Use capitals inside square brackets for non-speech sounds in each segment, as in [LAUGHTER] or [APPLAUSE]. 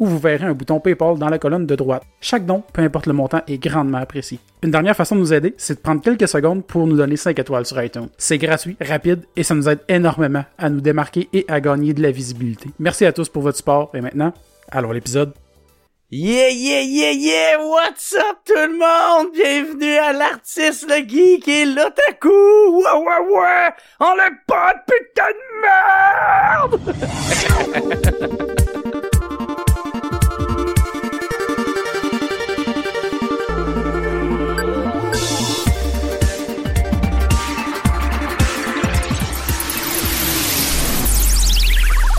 où vous verrez un bouton PayPal dans la colonne de droite. Chaque don, peu importe le montant, est grandement apprécié. Une dernière façon de nous aider, c'est de prendre quelques secondes pour nous donner 5 étoiles sur iTunes. C'est gratuit, rapide et ça nous aide énormément à nous démarquer et à gagner de la visibilité. Merci à tous pour votre support et maintenant, allons à l'épisode. Yeah, yeah, yeah, yeah! What's up tout le monde? Bienvenue à l'artiste, le geek et l'otaku! Ouais, ouais, ouais! On le pas de putain de merde! [LAUGHS]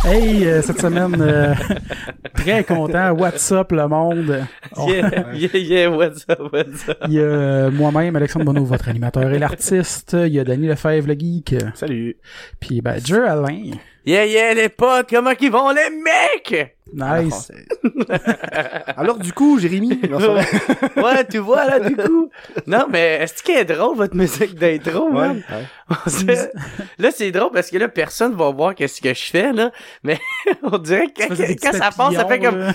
Hey, euh, cette semaine, euh, [LAUGHS] très content. What's up le monde? [LAUGHS] On- Yeah, yeah, yeah, what's up, what's up? Il y a euh, moi-même, Alexandre Bonneau, votre animateur et l'artiste. Il y a Danny Lefebvre, le geek. Salut. Puis ben, Jer Alain. Yeah, yeah, les potes, comment qu'ils vont, les mecs? Nice. [LAUGHS] Alors du coup, Jérémy, [LAUGHS] ouais, tu vois, là, du coup. Non, mais est-ce qu'elle est drôle, votre musique d'intro, Ouais, man? ouais. Là, c'est drôle parce que là, personne va voir qu'est-ce que je fais, là. Mais [LAUGHS] on dirait que quand, ça passe, ça fait comme...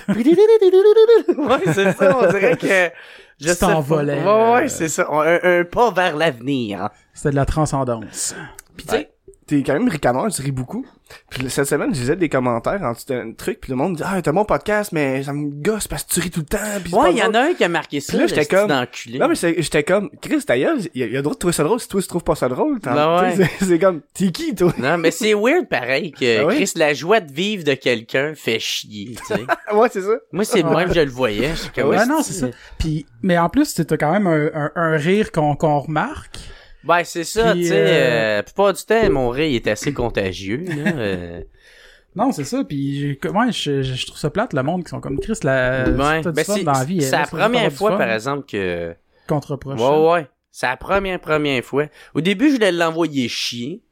ouais, c'est ça, on dirait que... Je Tu sais pas. t'envolais, Ouais, euh. ouais, c'est ça. Un, un pas vers l'avenir. C'était de la transcendance. Puis tu sais, t'es quand même ricaneur, tu ris beaucoup. Puis cette semaine, je lisais des commentaires en dessous d'un truc, puis le monde dit « Ah, t'as mon podcast, mais ça me gosse parce que tu ris tout le temps. » Puis c'est Ouais, il y en a un qui a marqué ça, Puis là, j'étais comme- d'enculé. Non, mais c'est- j'étais comme « Chris, gueule, il y, a- il y a le droit de trouver ça drôle si toi, tu trouves pas ça drôle. t'en- Ben ouais. C'est comme « T'es qui, toi? Non, mais c'est weird pareil que Ah ouais? Chris, la joie de vivre de quelqu'un fait chier, tu sais. [LAUGHS] » Ouais, c'est ça. Moi, c'est le même que je le voyais. Je suis comme, Ouais, Esti. non, c'est ça. Puis, mais en plus, c'était quand même un, un, un rire qu'on qu'on remarque. Ben, c'est ça, Puis, tu sais. euh, Euh... la plupart du temps, mon rire il est assez contagieux, là. [LAUGHS] euh. Non, c'est ça. Puis, ouais, je, je, je trouve ça plate, le monde qui sont comme Chris. La, Ouais. Ben, c'est la vie. c'est la première fois, fun. par exemple, que... Contre-proche. Ouais, ouais. C'est la première, première fois. Au début, je voulais l'envoyer chier.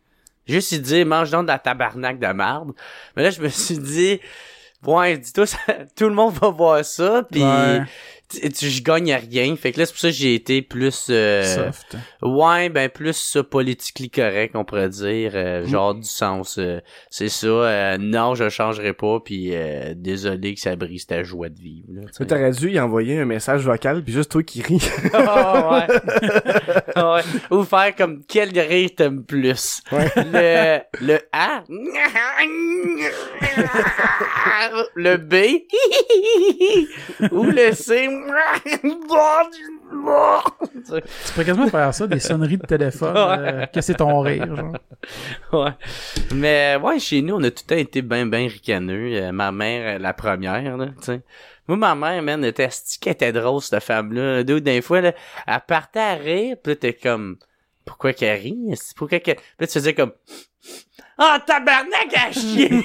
Juste lui dire, mange donc de la tabarnak de marde. Mais là, je me suis dit, ouais, dis-toi, ça- [LAUGHS] tout le monde va voir ça, pis Ouais. Je gagne à rien. Fait que là, c'est pour ça que j'ai été plus... euh, Soft. Ouais, ben plus ça politiquement correct, on pourrait dire, euh, genre du sens, euh, c'est ça. euh, non, je changerai pas, puis euh, désolé que ça brise ta joie de vivre. Là, tu T'aurais dû y envoyer un message vocal, puis juste toi qui ris. [LAUGHS] Ah, ouais. ouais. Ou faire comme quel rire t'aimes plus? Le le A, [LAUGHS] le B, [LAUGHS] ou le C? Tu pourrais quasiment faire ça, des sonneries de téléphone, euh, que c'est ton rire, genre. Ouais. Mais ouais, chez nous, on a tout le temps été ben ben ricaneux. Euh, ma mère, euh, la première, là, tu sais. Moi, ma mère, man, était qu'elle était drôle, cette femme-là. Deux, des fois, là, elle partait à rire, pis là, t'es comme, pourquoi qu'elle rit? Pourquoi qu'elle... Pis là, tu faisais comme, ah, tabarnak à chier!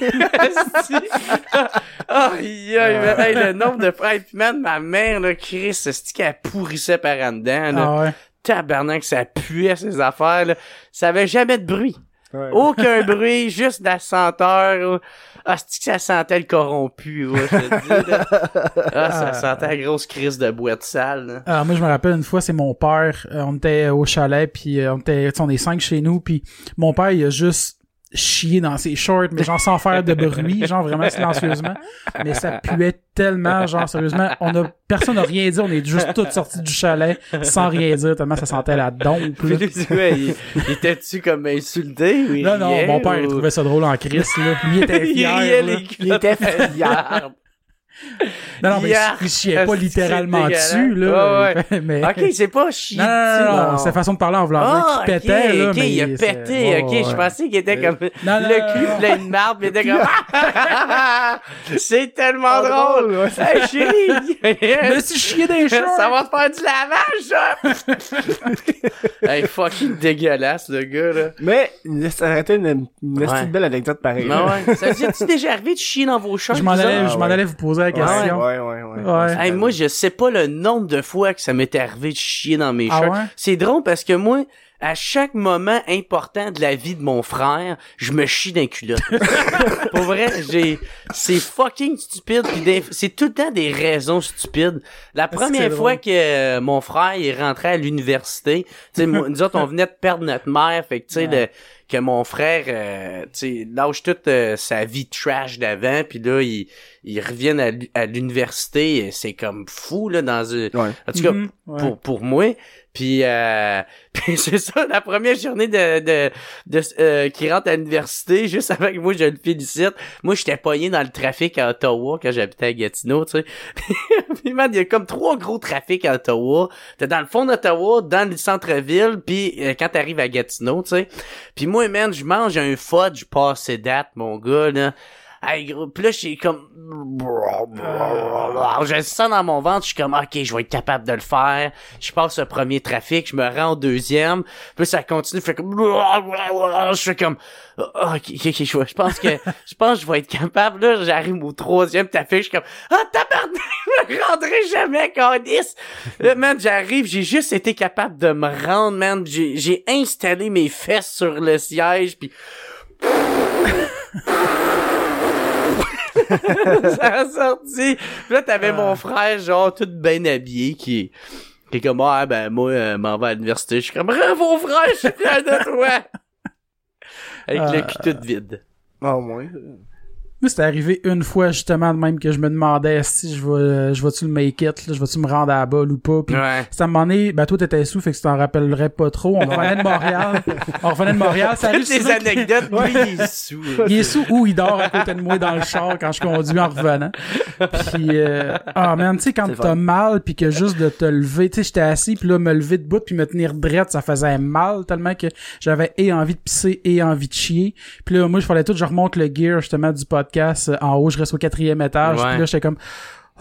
Ah, [LAUGHS] [LAUGHS] aïe, aïe, mais, hey, le nombre de Hey, puis man, ma mère, là, Chris, c'est qu'elle pourrissait par en dedans, là? Ah ouais. Tabarnak, ça puait ces affaires, là. Ça avait jamais de bruit. Ouais. Aucun [LAUGHS] bruit, juste de la senteur. Ah, c'est que ça sentait le corrompu, ouais, je te dis, là? Ah, ça sentait la grosse crise de boîte sale, là. Alors moi je me rappelle une fois c'est mon père euh, on était au chalet puis euh, on était on est cinq chez nous puis mon père il a juste chié dans ses shorts mais genre sans faire de bruit [LAUGHS] genre vraiment silencieusement. Mais ça puait tellement genre sérieusement. On a personne n'a rien dit on est juste tous sortis du chalet sans rien dire tellement ça sentait la dompe il, il était-tu comme insulté ou il non non riait, mon père il ou- trouvait ça drôle en crise là. Puis lui il était [LAUGHS] Il fier riait les Il était fier. [LAUGHS] non non mais Yark! il chiait pas littéralement dessus là Ouais, [LAUGHS] mais ok, c'est pas chier. non, non, non, non, c'est façon de parler en voulant dire Ah, qu'il ok, pétait, là, ok, mais il a pété, ouais, ok, ouais. je pensais qu'il était comme non, le cul plein de marde, pis il était comme [LAUGHS] c'est tellement drôle. ouais. Hey chérie, Je [LAUGHS] me suis chié des shorts! ça va te faire du lavage, ça! hey, fucking dégueulasse, le gars, là. Mais, ça aurait été une, une Ouais. belle anecdote pareille. Non, ouais. Ça vous est-tu déjà arrivé de chier dans vos shorts? Je m'en allais, je m'en ouais. allais vous poser la Ouais, question. ouais. ouais, ouais, ouais. Ouais. Hey, moi, je sais pas le nombre de fois que ça m'est arrivé de chier dans mes Ah shorts. ouais? C'est drôle parce que moi, à chaque moment important de la vie de mon frère, je me chie d'un culotte. [LAUGHS] Pour vrai, j'ai, c'est fucking stupide pis des- c'est tout le temps des raisons stupides. La première fois drôle? que euh, mon frère est rentré à l'université, tu sais, nous autres, on venait de perdre notre mère, fait que tu sais, Ouais. le- que mon frère, euh, tu sais, lâche toute euh, sa vie trash d'avant, puis là, il, il revient à, l'u- à l'université, et c'est comme fou, là, dans une... Ouais. En tout cas, Mhm, ouais. pour, pour moi. Puis, euh, [LAUGHS] puis c'est ça, la première journée de, de, de euh, qui rentre à l'université, juste avec moi, je le félicite. Moi, j'étais pogné dans le trafic à Ottawa quand j'habitais à Gatineau, tu sais. [LAUGHS] puis, man, il y a comme trois gros trafics à Ottawa. T'es dans le fond d'Ottawa, dans le centre-ville, puis euh, quand t'arrives à Gatineau, tu sais. Puis moi, man, je mange un fudge passé date, mon gars, là. Hey, gros, pis là, j'ai comme... Je le sens dans mon ventre, je suis comme, OK, je vais être capable de le faire. Je passe le premier trafic, je me rends au deuxième. Puis ça continue, je fais comme... Je fais comme... Ah, OK, OK, OK, je pense que... [LAUGHS] Je pense que je vais être capable. Là, j'arrive au troisième trafic, je suis comme... Ah, tabarnak, je me rendrai jamais, Candice! Là, man, j'arrive, j'ai juste été capable de me rendre, man. J'ai j'ai installé mes fesses sur le siège, puis... [LAUGHS] ça a sorti. Puis là, t'avais Ah. mon frère, genre, tout bien habillé, qui, qui est comme, ah, ben, moi, euh, m'en vais à l'université. Je suis comme, bravo, frère, je suis fier de toi. [LAUGHS] Avec le Ah. cul tout vide. Ah, au moins. Moi, c'était arrivé une fois, justement, de même que je me demandais si je vais, je vais-tu le make it, là, je vais-tu me rendre à la balle ou pas. Puis, Ouais. ça m'a donné, ben, toi, t'étais sous, fait que tu t'en rappellerais pas trop. On revenait de Montréal. [LAUGHS] On revenait de Montréal. Ça arrive les anecdotes, lui, il est sous. Il est sous ou il dort à côté de moi dans le char quand je conduis en revenant. Puis euh, ah man, tu sais quand C'est t'as mal puis que juste de te lever, tu sais j'étais assis puis là me lever debout puis me tenir drette, ça faisait mal tellement que j'avais et envie de pisser et envie de chier. Puis là moi je fallait tout je remonte le gear justement du podcast euh, en haut, je reste au quatrième étage. Ouais. Puis là j'étais comme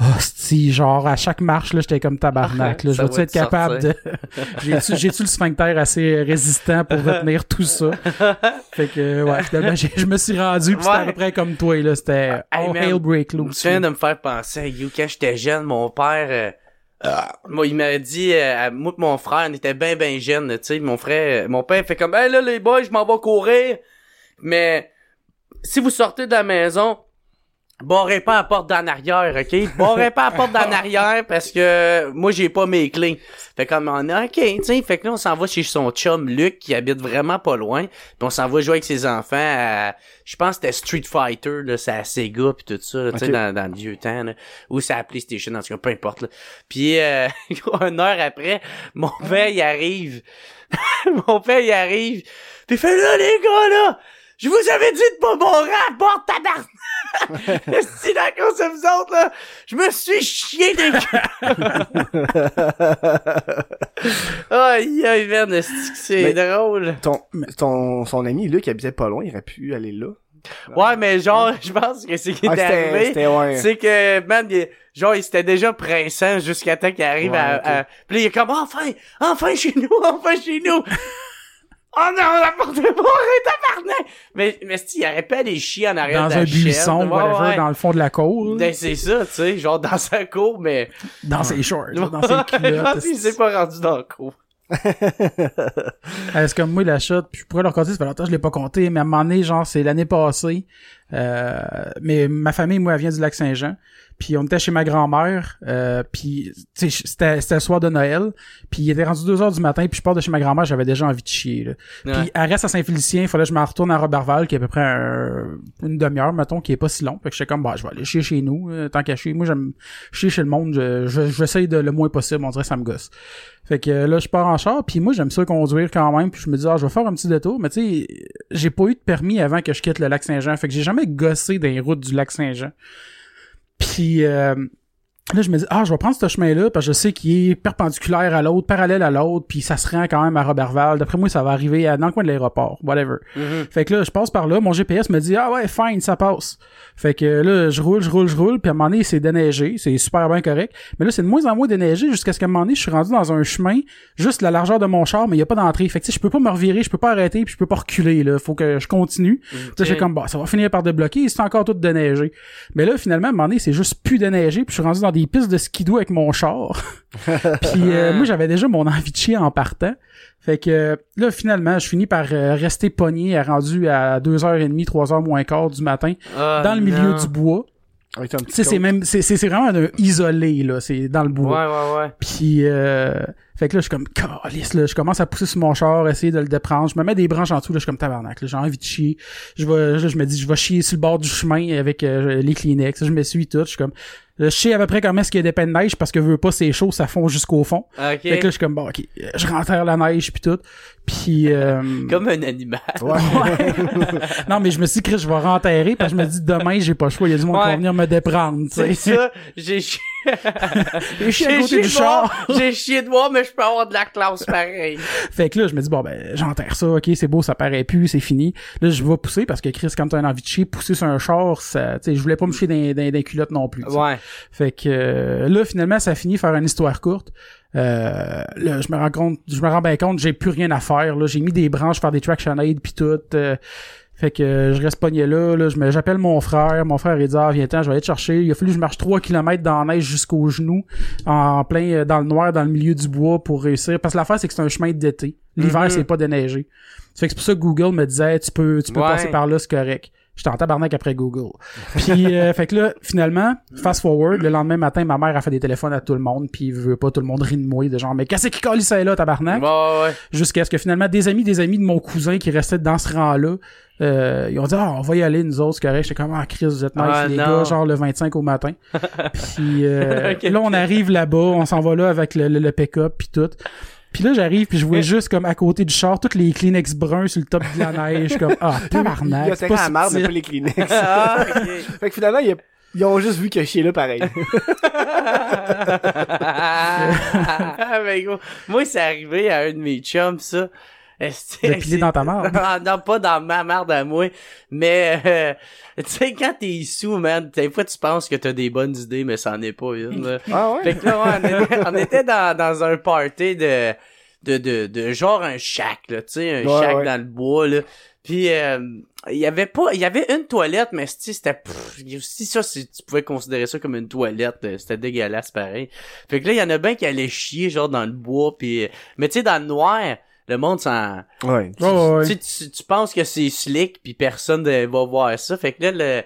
Oh, c'ti, genre, à chaque marche, là, j'étais comme tabarnak, là. Je vais-tu va être capable de, [LAUGHS] j'ai-tu, le sphincter assez résistant pour retenir tout ça? Fait que, ouais, [LAUGHS] finalement, j'ai- je me suis rendu pis c'était à Ouais. peu près comme toi, là. C'était Hey, all man, hail break loose. souviens de me faire penser à You quand j'étais jeune, mon père, euh, moi, il m'a dit, euh, à moi mon frère, on était bien, bien jeunes, tu sais, mon frère, euh, mon père fait comme, hey là, les boys, je m'en vais courir, mais si vous sortez de la maison, barrez pas la porte d'en arrière, ok? Barrez pas la porte d'en [LAUGHS] arrière parce que moi, j'ai pas mes clés. Fait comme, on a, ok, tu fait que là, on s'en va chez son chum Luc, qui habite vraiment pas loin, puis on s'en va jouer avec ses enfants à, je pense que c'était Street Fighter, là, c'est à Sega pis tout ça, là, tu sais, dans, dans le vieux temps, là, ou c'est à PlayStation, en tout cas, peu importe, là. Puis, euh, [LAUGHS] une heure après, mon père, il arrive, [LAUGHS] mon père, il arrive, pis il fait là, les gars, là, je vous avais dit de pas barrer à porte, tabarnak! C'est à cause de vous autres, là, je me suis chié des [LAUGHS] Aïe, aïe, merde, c'est drôle. Ton, ton, son ami, Luc, qui habitait pas loin, il aurait pu aller là. Ouais, mais genre, je pense que c'est qui Ah, est arrivé. c'était, ouais. C'est que, man, il- genre, il s'était déjà pressant jusqu'à temps qu'il arrive Ouais, à, ok. à- Puis là, il est comme, enfin, enfin chez nous, [LAUGHS] enfin chez nous. Oh non, la porte est barrée, tabarnak! Mais, mais si, il aurait pas aller chier en arrière Dans de la un chaîne. buisson, Ouais, whatever, ouais. dans le fond de la cour. Ben, c'est ça, tu sais, genre dans sa cour, mais... Dans ses shorts, dans ses [LAUGHS] culottes. qu'il s'est pas rendu dans la cour. C'est comme moi, la shot, puis je pourrais le raconter, ça fait longtemps que je l'ai pas compté, mais à un moment donné, genre, c'est l'année passée, euh, mais ma famille, moi, elle vient du lac Saint-Jean, puis on était chez ma grand-mère, euh, puis c'était c'était le soir de Noël, puis il était rendu deux heures du matin, puis je pars de chez ma grand-mère, j'avais déjà envie de chier, là. Ouais. Puis elle reste à Saint-Félicien, il fallait que je m'en retourne à Robertval, qui est à peu près un- une demi-heure, mettons, qui est pas si long. Fait que j'étais comme, bah, je vais aller chier chez nous, euh, tant qu'à chier. Moi, j'aime chier chez le monde, je, je, j'essaye de le moins possible, on dirait que ça me gosse. Fait que euh, là, je pars en char, puis moi, j'aime ça conduire quand même, puis je me dis, ah, je vais faire un petit détour, mais tu sais, j'ai pas eu de permis avant que je quitte le lac Saint-Jean, fait que j'ai jamais gossé dans les routes du lac Saint-Jean. Puis, euh, Là, je me dis, ah, je vais prendre ce chemin-là, parce que je sais qu'il est perpendiculaire à l'autre, parallèle à l'autre, puis ça se rend quand même à Robertval. D'après moi, ça va arriver à, dans le coin de l'aéroport, whatever. Mhm. Fait que là, je passe par là, mon GPS me dit, ah ouais, fine, ça passe. Fait que là, je roule, je roule, je roule, puis à un moment donné, c'est déneigé, c'est super bien correct. Mais là, c'est de moins en moins déneigé jusqu'à ce qu'à un moment donné, je suis rendu dans un chemin, juste la largeur de mon char, mais il y a pas d'entrée. Fait que tu sais, je peux pas me revirer, je peux pas arrêter, puis je peux pas reculer, là. Faut que je continue. Tu sais, j'ai comme, bah, ça va finir par débloquer, c'est encore tout déneigé. Mais là, finalement, à un moment donné, c'est juste plus déneigé, puis je suis rendu dans des pistes de skidoo avec mon char. [LAUGHS] puis euh, moi, j'avais déjà mon envie de chier en partant. Fait que euh, là, finalement, je finis par euh, rester pogné, à rendu à 2h30, 3h moins quart du matin, Ah, dans le milieu non. du bois. C'est même, c'est, c'est c'est vraiment un isolé, là, c'est dans le bois. Ouais, ouais, ouais. Puis, euh, fait que là, je suis comme, calice, là, je commence à pousser sur mon char, essayer de le déprendre. Je me mets des branches en dessous, là, je suis comme tabarnak, là, j'ai envie de chier. Je vais, là, je me dis, je vais chier sur le bord du chemin avec euh, les Kleenex. Je me suis tout, je suis comme, je sais à peu près comment est-ce qu'il y a des peines de neige parce que veux pas, c'est chaud, ça fond jusqu'au fond. Fait que là, je suis comme, bon, ok, je renterre la neige puis tout. Puis, euh, [LAUGHS] Comme un animal. Ouais. [LAUGHS] non, mais je me suis dit, je vais renterrer parce que je me dis, demain, j'ai pas le choix, il y a du monde qui Ouais. va venir me déprendre, C'est ça. J'ai [LAUGHS] chié. À J'ai côté chié du de char. voir. [LAUGHS] J'ai chié de voir, mais je peux avoir de la classe pareil. Fait que là, je me dis, bon, ben, j'enterre ça, ok, c'est beau, ça paraît plus, c'est fini. Là, je vais pousser parce que Chris, quand t'as envie de chier, pousser sur un char, ça, tu sais, je voulais pas me chier dans, dans, dans les culottes non plus. Ouais. Fait que euh, là, finalement, ça finit par une histoire courte. Euh, là, je me rends compte, je me rends bien compte, j'ai plus rien à faire. Là, j'ai mis des branches, faire des traction aid puis tout. euh, fait que euh, je reste pogné là, là j'appelle mon frère, mon frère il dit ah viens ten, je vais aller te chercher. Il a fallu que je marche 3 km dans la neige jusqu'aux genoux, en plein euh, dans le noir, dans le milieu du bois pour réussir. Parce que l'affaire c'est que c'est un chemin d'été. L'hiver Mhm. c'est pas déneigé. Fait que c'est pour ça que Google me disait tu peux tu peux Ouais. passer par là, c'est correct. J'étais en tabarnak après Google. Puis euh, [LAUGHS] fait que là, finalement, fast forward, le lendemain matin, ma mère a fait des téléphones à tout le monde, puis veut pas tout le monde rit de moi, de genre mais qu'est-ce qui colle ça là, tabarnak? Ouais, ouais. Jusqu'à ce que finalement des amis, des amis de mon cousin qui restaient dans ce rang-là, euh, ils ont dit ah on va y aller nous autres, c'est correct. J'étais comme ah Chris, vous êtes nice Ah, les non. gars, genre le 25 au matin. [LAUGHS] puis euh, là on arrive là-bas, on s'en va là avec le, le, le pick-up puis tout. Puis là, j'arrive, puis je vois juste comme à côté du char, toutes les Kleenex bruns sur le top de la [LAUGHS] neige, comme ah Il y tabarnak, a pas à marde, mais pas les Kleenex. [LAUGHS] Ah, ok. fait que finalement, il y a- ils ont juste vu que chier là pareil. [LAUGHS] ah, ben, gros. Moi, c'est arrivé à un de mes chums, ça. De piler dans ta marde? [LAUGHS] Non, non, pas dans ma marde à moi. Mais, euh, [LAUGHS] tu sais, quand t'es sous, man, des fois, tu penses que t'as des bonnes idées, mais ça en est pas une, là. ah ouais? Fait que là, ouais, on était, on était dans, dans un party de, de, de, de genre un shack, là, tu sais, un Ouais, shack ouais. dans le bois, là. Puis, euh, il y avait pas, il y avait une toilette, mais si c'était, si ça, si tu pouvais considérer ça comme une toilette, euh, c'était dégueulasse, pareil. Fait que là, il y en a bien qui allaient chier, genre, dans le bois, puis, euh, mais tu sais, dans le noir, le monde s'en, Ouais. Tu, sais, tu, tu penses que c'est slick puis personne ne va voir ça. Fait que là, le,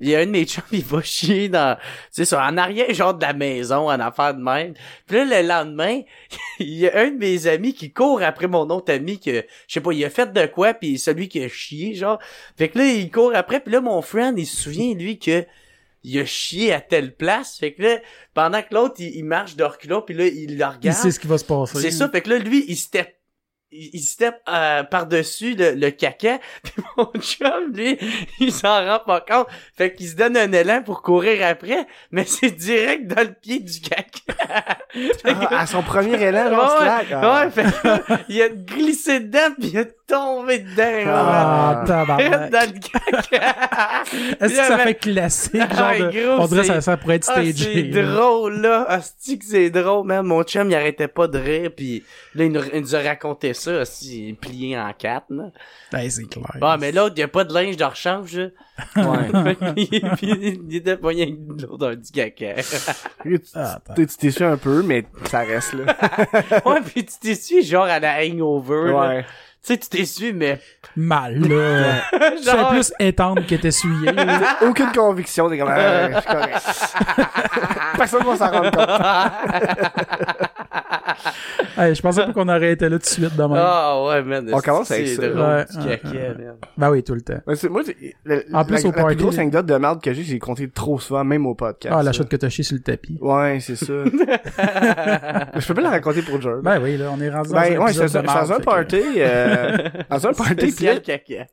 il y a un de mes chums, il va chier dans, tu sais, en arrière, genre de la maison, en affaire de même. Puis là, le lendemain, [LAUGHS] il y a un de mes amis qui court après mon autre ami que, je sais pas, il a fait de quoi puis celui qui a chié, genre. Fait que là, il court après puis là, mon friend, il se souvient, lui, que, il a chié à telle place. Fait que là, pendant que l'autre, il, il marche de reculons puis là, il le regarde. Il sait ce qui va se passer. C'est ça, fait que là, lui, il step, il, step euh, par-dessus le, le caca, [LAUGHS] puis mon chum, lui, il s'en rend pas compte, fait qu'il se donne un élan pour courir après, mais c'est direct dans le pied du caca. Que- Ah, à son premier élan, genre, [LAUGHS] ouais, slack. ah. ouais, fait que là, il a glissé dedans, puis il a tombé dedans, Ah, genre, tabarnak. dans le caca. Est-ce que ça fait classique, [LAUGHS] genre Ah, de- gros, on dirait que c'est- ça, ça pourrait être Ah, stagé. c'est drôle, là. Asti que c'est drôle, man? Mon chum, il arrêtait pas de rire, puis là, il nous, il nous a raconté ça, aussi, plié en quatre, là. Ben, c'est clair. Ah, mais l'autre, il y a pas de linge de rechange, là. Ouais. [LAUGHS] Il était pogné avec dans du caca. Tu Ah, t'essuies un peu, mais ça reste là. [LAUGHS] ouais, puis tu t'essuies genre à la hangover, là. Ouais. Tu sais, tu t'essuies, mais Mal, là. [LAUGHS] Genre... plus étendre que t'essuyer. [LAUGHS] Aucune conviction, t'es comme, ah, je suis correct. [LAUGHS] Personne va s'en rendre compte. Hey, je pensais pas qu'on aurait été là tout de suite demain. Ah, ouais, man. On commence c'est avec ça. drôle, Ouais, du caca, ouais. man. Ben oui, tout le temps. Moi, En plus, la, au la party, plus grosse anecdote de merde que j'ai, j'ai compté trop souvent, même au podcast. Ah, la chute que t'as chié sur le tapis. Ouais, c'est ça. je peux pas la raconter pour Jordan. Ben oui, là, on est rendu dans Ben, un ouais, ça. de Dans marde, un party, euh, dans un party, là,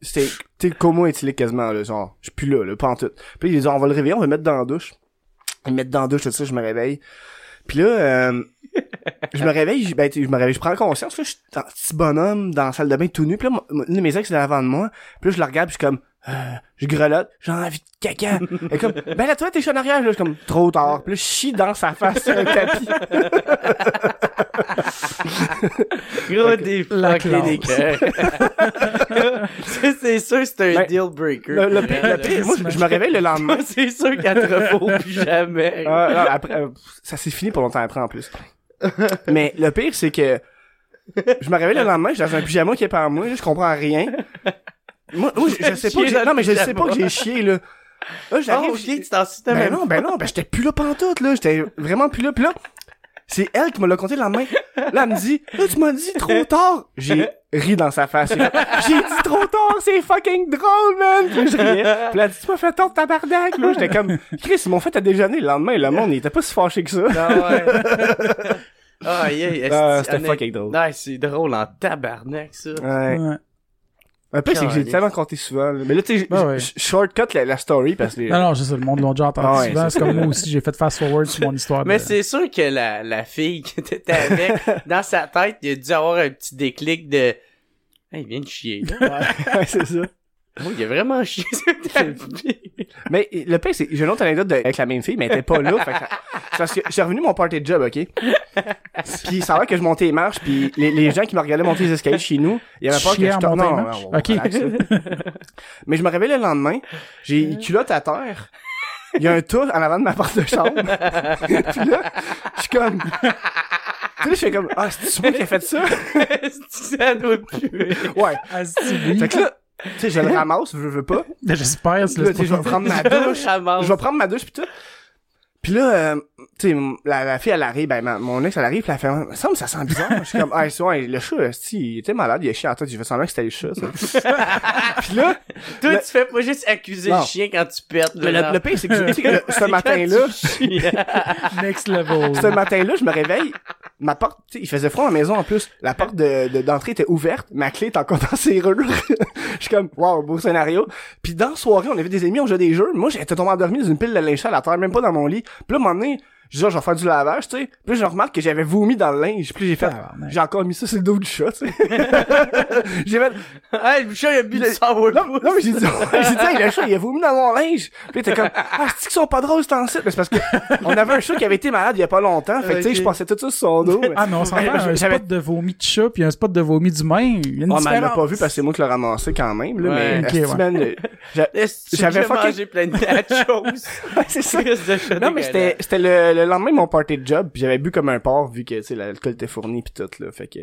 c'était, tu sais, coma éthylique quasiment, là, genre, je suis plus là, là, pas en tout. Puis il dit, on va le réveiller, on va le mettre dans la douche. Ils me mettent dans la douche, tout ça, je me réveille. Puis là, euh, je me réveille, je- ben, je me réveille, je prends conscience, là, je suis un petit bonhomme dans la salle de bain tout nu, puis là, mon- une de mes ex est avant de moi, puis là, je la regarde, puis je suis comme, euh, je grelotte, j'ai envie de caca. Elle est comme, [LAUGHS] ben là, toi, t'es en arrière, là, je suis comme, trop tard, puis là, je chie dans sa face sur un tapis. [LAUGHS] Gros des La des cœurs. [LAUGHS] C'est sûr, c'est un Ben, deal breaker. Le, le pire, le pire, moi, je, me réveille le lendemain. C'est sûr qu'elle te plus jamais. Ah, non, après, euh, ça s'est fini pour longtemps après, en plus. Mais le pire, c'est que je me réveille le lendemain, dans un pyjama qui est par moi, là, je comprends rien. Moi, moi, je, je sais pas que Chier non, mais je sais pas que j'ai chié, là. Là, j'arrive, Oh, ok, tu t'en souviens ben non, ben non, ben j'étais plus là pantoute, là, j'étais vraiment plus là, puis là, c'est elle qui me l'a compté le lendemain. Là, elle me dit, là, tu m'as dit trop tard. J'ai ri dans sa face. J'ai dit trop tard, c'est fucking drôle, man. Puis là, je riais. Puis là, elle dit, tu m'as fait tort, tabarnak, là. J'étais comme, Chris, ils m'ont fait à déjeuner le lendemain. Le monde, il était pas si fâché que ça. Ah ouais. [LAUGHS] Ah, yeah, est-ce Ah, que- c'était fucking drôle. Ouais, c'est drôle en tabarnak, ça. Ouais. Ouais. Un peu, c'est que j'ai tellement compté souvent. là. Mais là, tu sais, Ben ouais. shortcut la, la story parce que... Non, non, je sais, le monde l'a déjà entendu Ah ouais, souvent. c'est C'est comme moi aussi, j'ai fait fast-forward sur mon histoire. Mais de- c'est sûr que la, la fille qui était avec, [LAUGHS] dans sa tête, il a dû avoir un petit déclic de, hey, il vient de chier, là. [LAUGHS] Ouais, c'est ça. Oh, il a vraiment fille. [LAUGHS] Mais le pire, c'est j'ai une autre anecdote de- avec la même fille, mais elle était pas là. fait que ça- c'est parce que j'ai revenu mon party de job, ok? Puis ça va que je montais les marches, puis les, les gens qui me regardaient monter les escaliers chez nous, il y avait pas que Chier je montant Non, non, on. Mais je me réveille le lendemain, j'ai une culotte à terre. Il y a un tour en avant de ma porte de chambre. [LAUGHS] puis là, je suis comme... Puis là, je fais comme, ah, c'est moi qui ai fait ça? [LAUGHS] ça doit puer. Ouais. Ah, c'est. Fait que là, tu sais, je le [LAUGHS] ramasse, je veux pas. Mais J'espère, c'est sais, je vais prendre ma douche. [LAUGHS] Je vais prendre ma douche pis tout. Puis là, euh, tu sais, la, la fille, elle arrive, ben, ma- mon ex, elle arrive, pis elle fait, me semble ça sent bizarre. je suis comme, ah, c'est ouais, le chat, si, il était malade, il a chié à toi, j'ai fait semblant que c'était le chat, ça. [LAUGHS] Puis là, Toi, Le- tu fais pas juste accuser Non. le chien quand tu pètes. le, là. le, le pire, c'est que, que le- ce matin-là, Next level. ce matin-là, je me réveille, ma porte, tu sais, il faisait froid à la maison, en plus, la porte de, de- d'entrée était ouverte, ma clé est encore [LAUGHS] dans serrure. Je suis comme, wow, beau scénario. Puis dans la soirée, on avait des amis, on jouait des jeux. Moi, j'étais tombé endormi dans une pile de linge à terre, même pas dans mon lit. Puis là, à un moment donné, je dis, ah, je vais faire du lavage, tu sais. Puis là, je remarque que j'avais vomi dans le linge. Puis j'ai fait, j'ai encore mis ça sur le dos du chat, tu sais. [LAUGHS] j'ai fait, hey, le chat, il a bu du sourpuss. non, non, mais j'ai dit, j'ai dit, hey, le chat, il a vomi dans mon linge. Puis t'es comme, [LAUGHS] ah, c'est qu'ils sont pas drôles, c'est en site. Mais c'est parce que, on avait un chat qui avait été malade il y a pas longtemps. Fait que, tu sais, je passais tout ça sur son dos. Mais- Ah, mais on s'en va un spot de vomi de chat puis un spot de vomi d'humain. Il y a une Oh, mais elle l'a différence. pas vu parce que c'est moi qui l'ai ramassé quand même, là, Ouais. mais, Ok, esti, ouais. [LAUGHS] que J'avais j'ai fucking- mangé plein de nachos? [LAUGHS] Ouais, c'est ça. Non, mais c'était, c'était le, le lendemain de mon party de job, puis j'avais bu comme un porc vu que, tu sais, l'alcool était fourni pis tout, là. Fait que,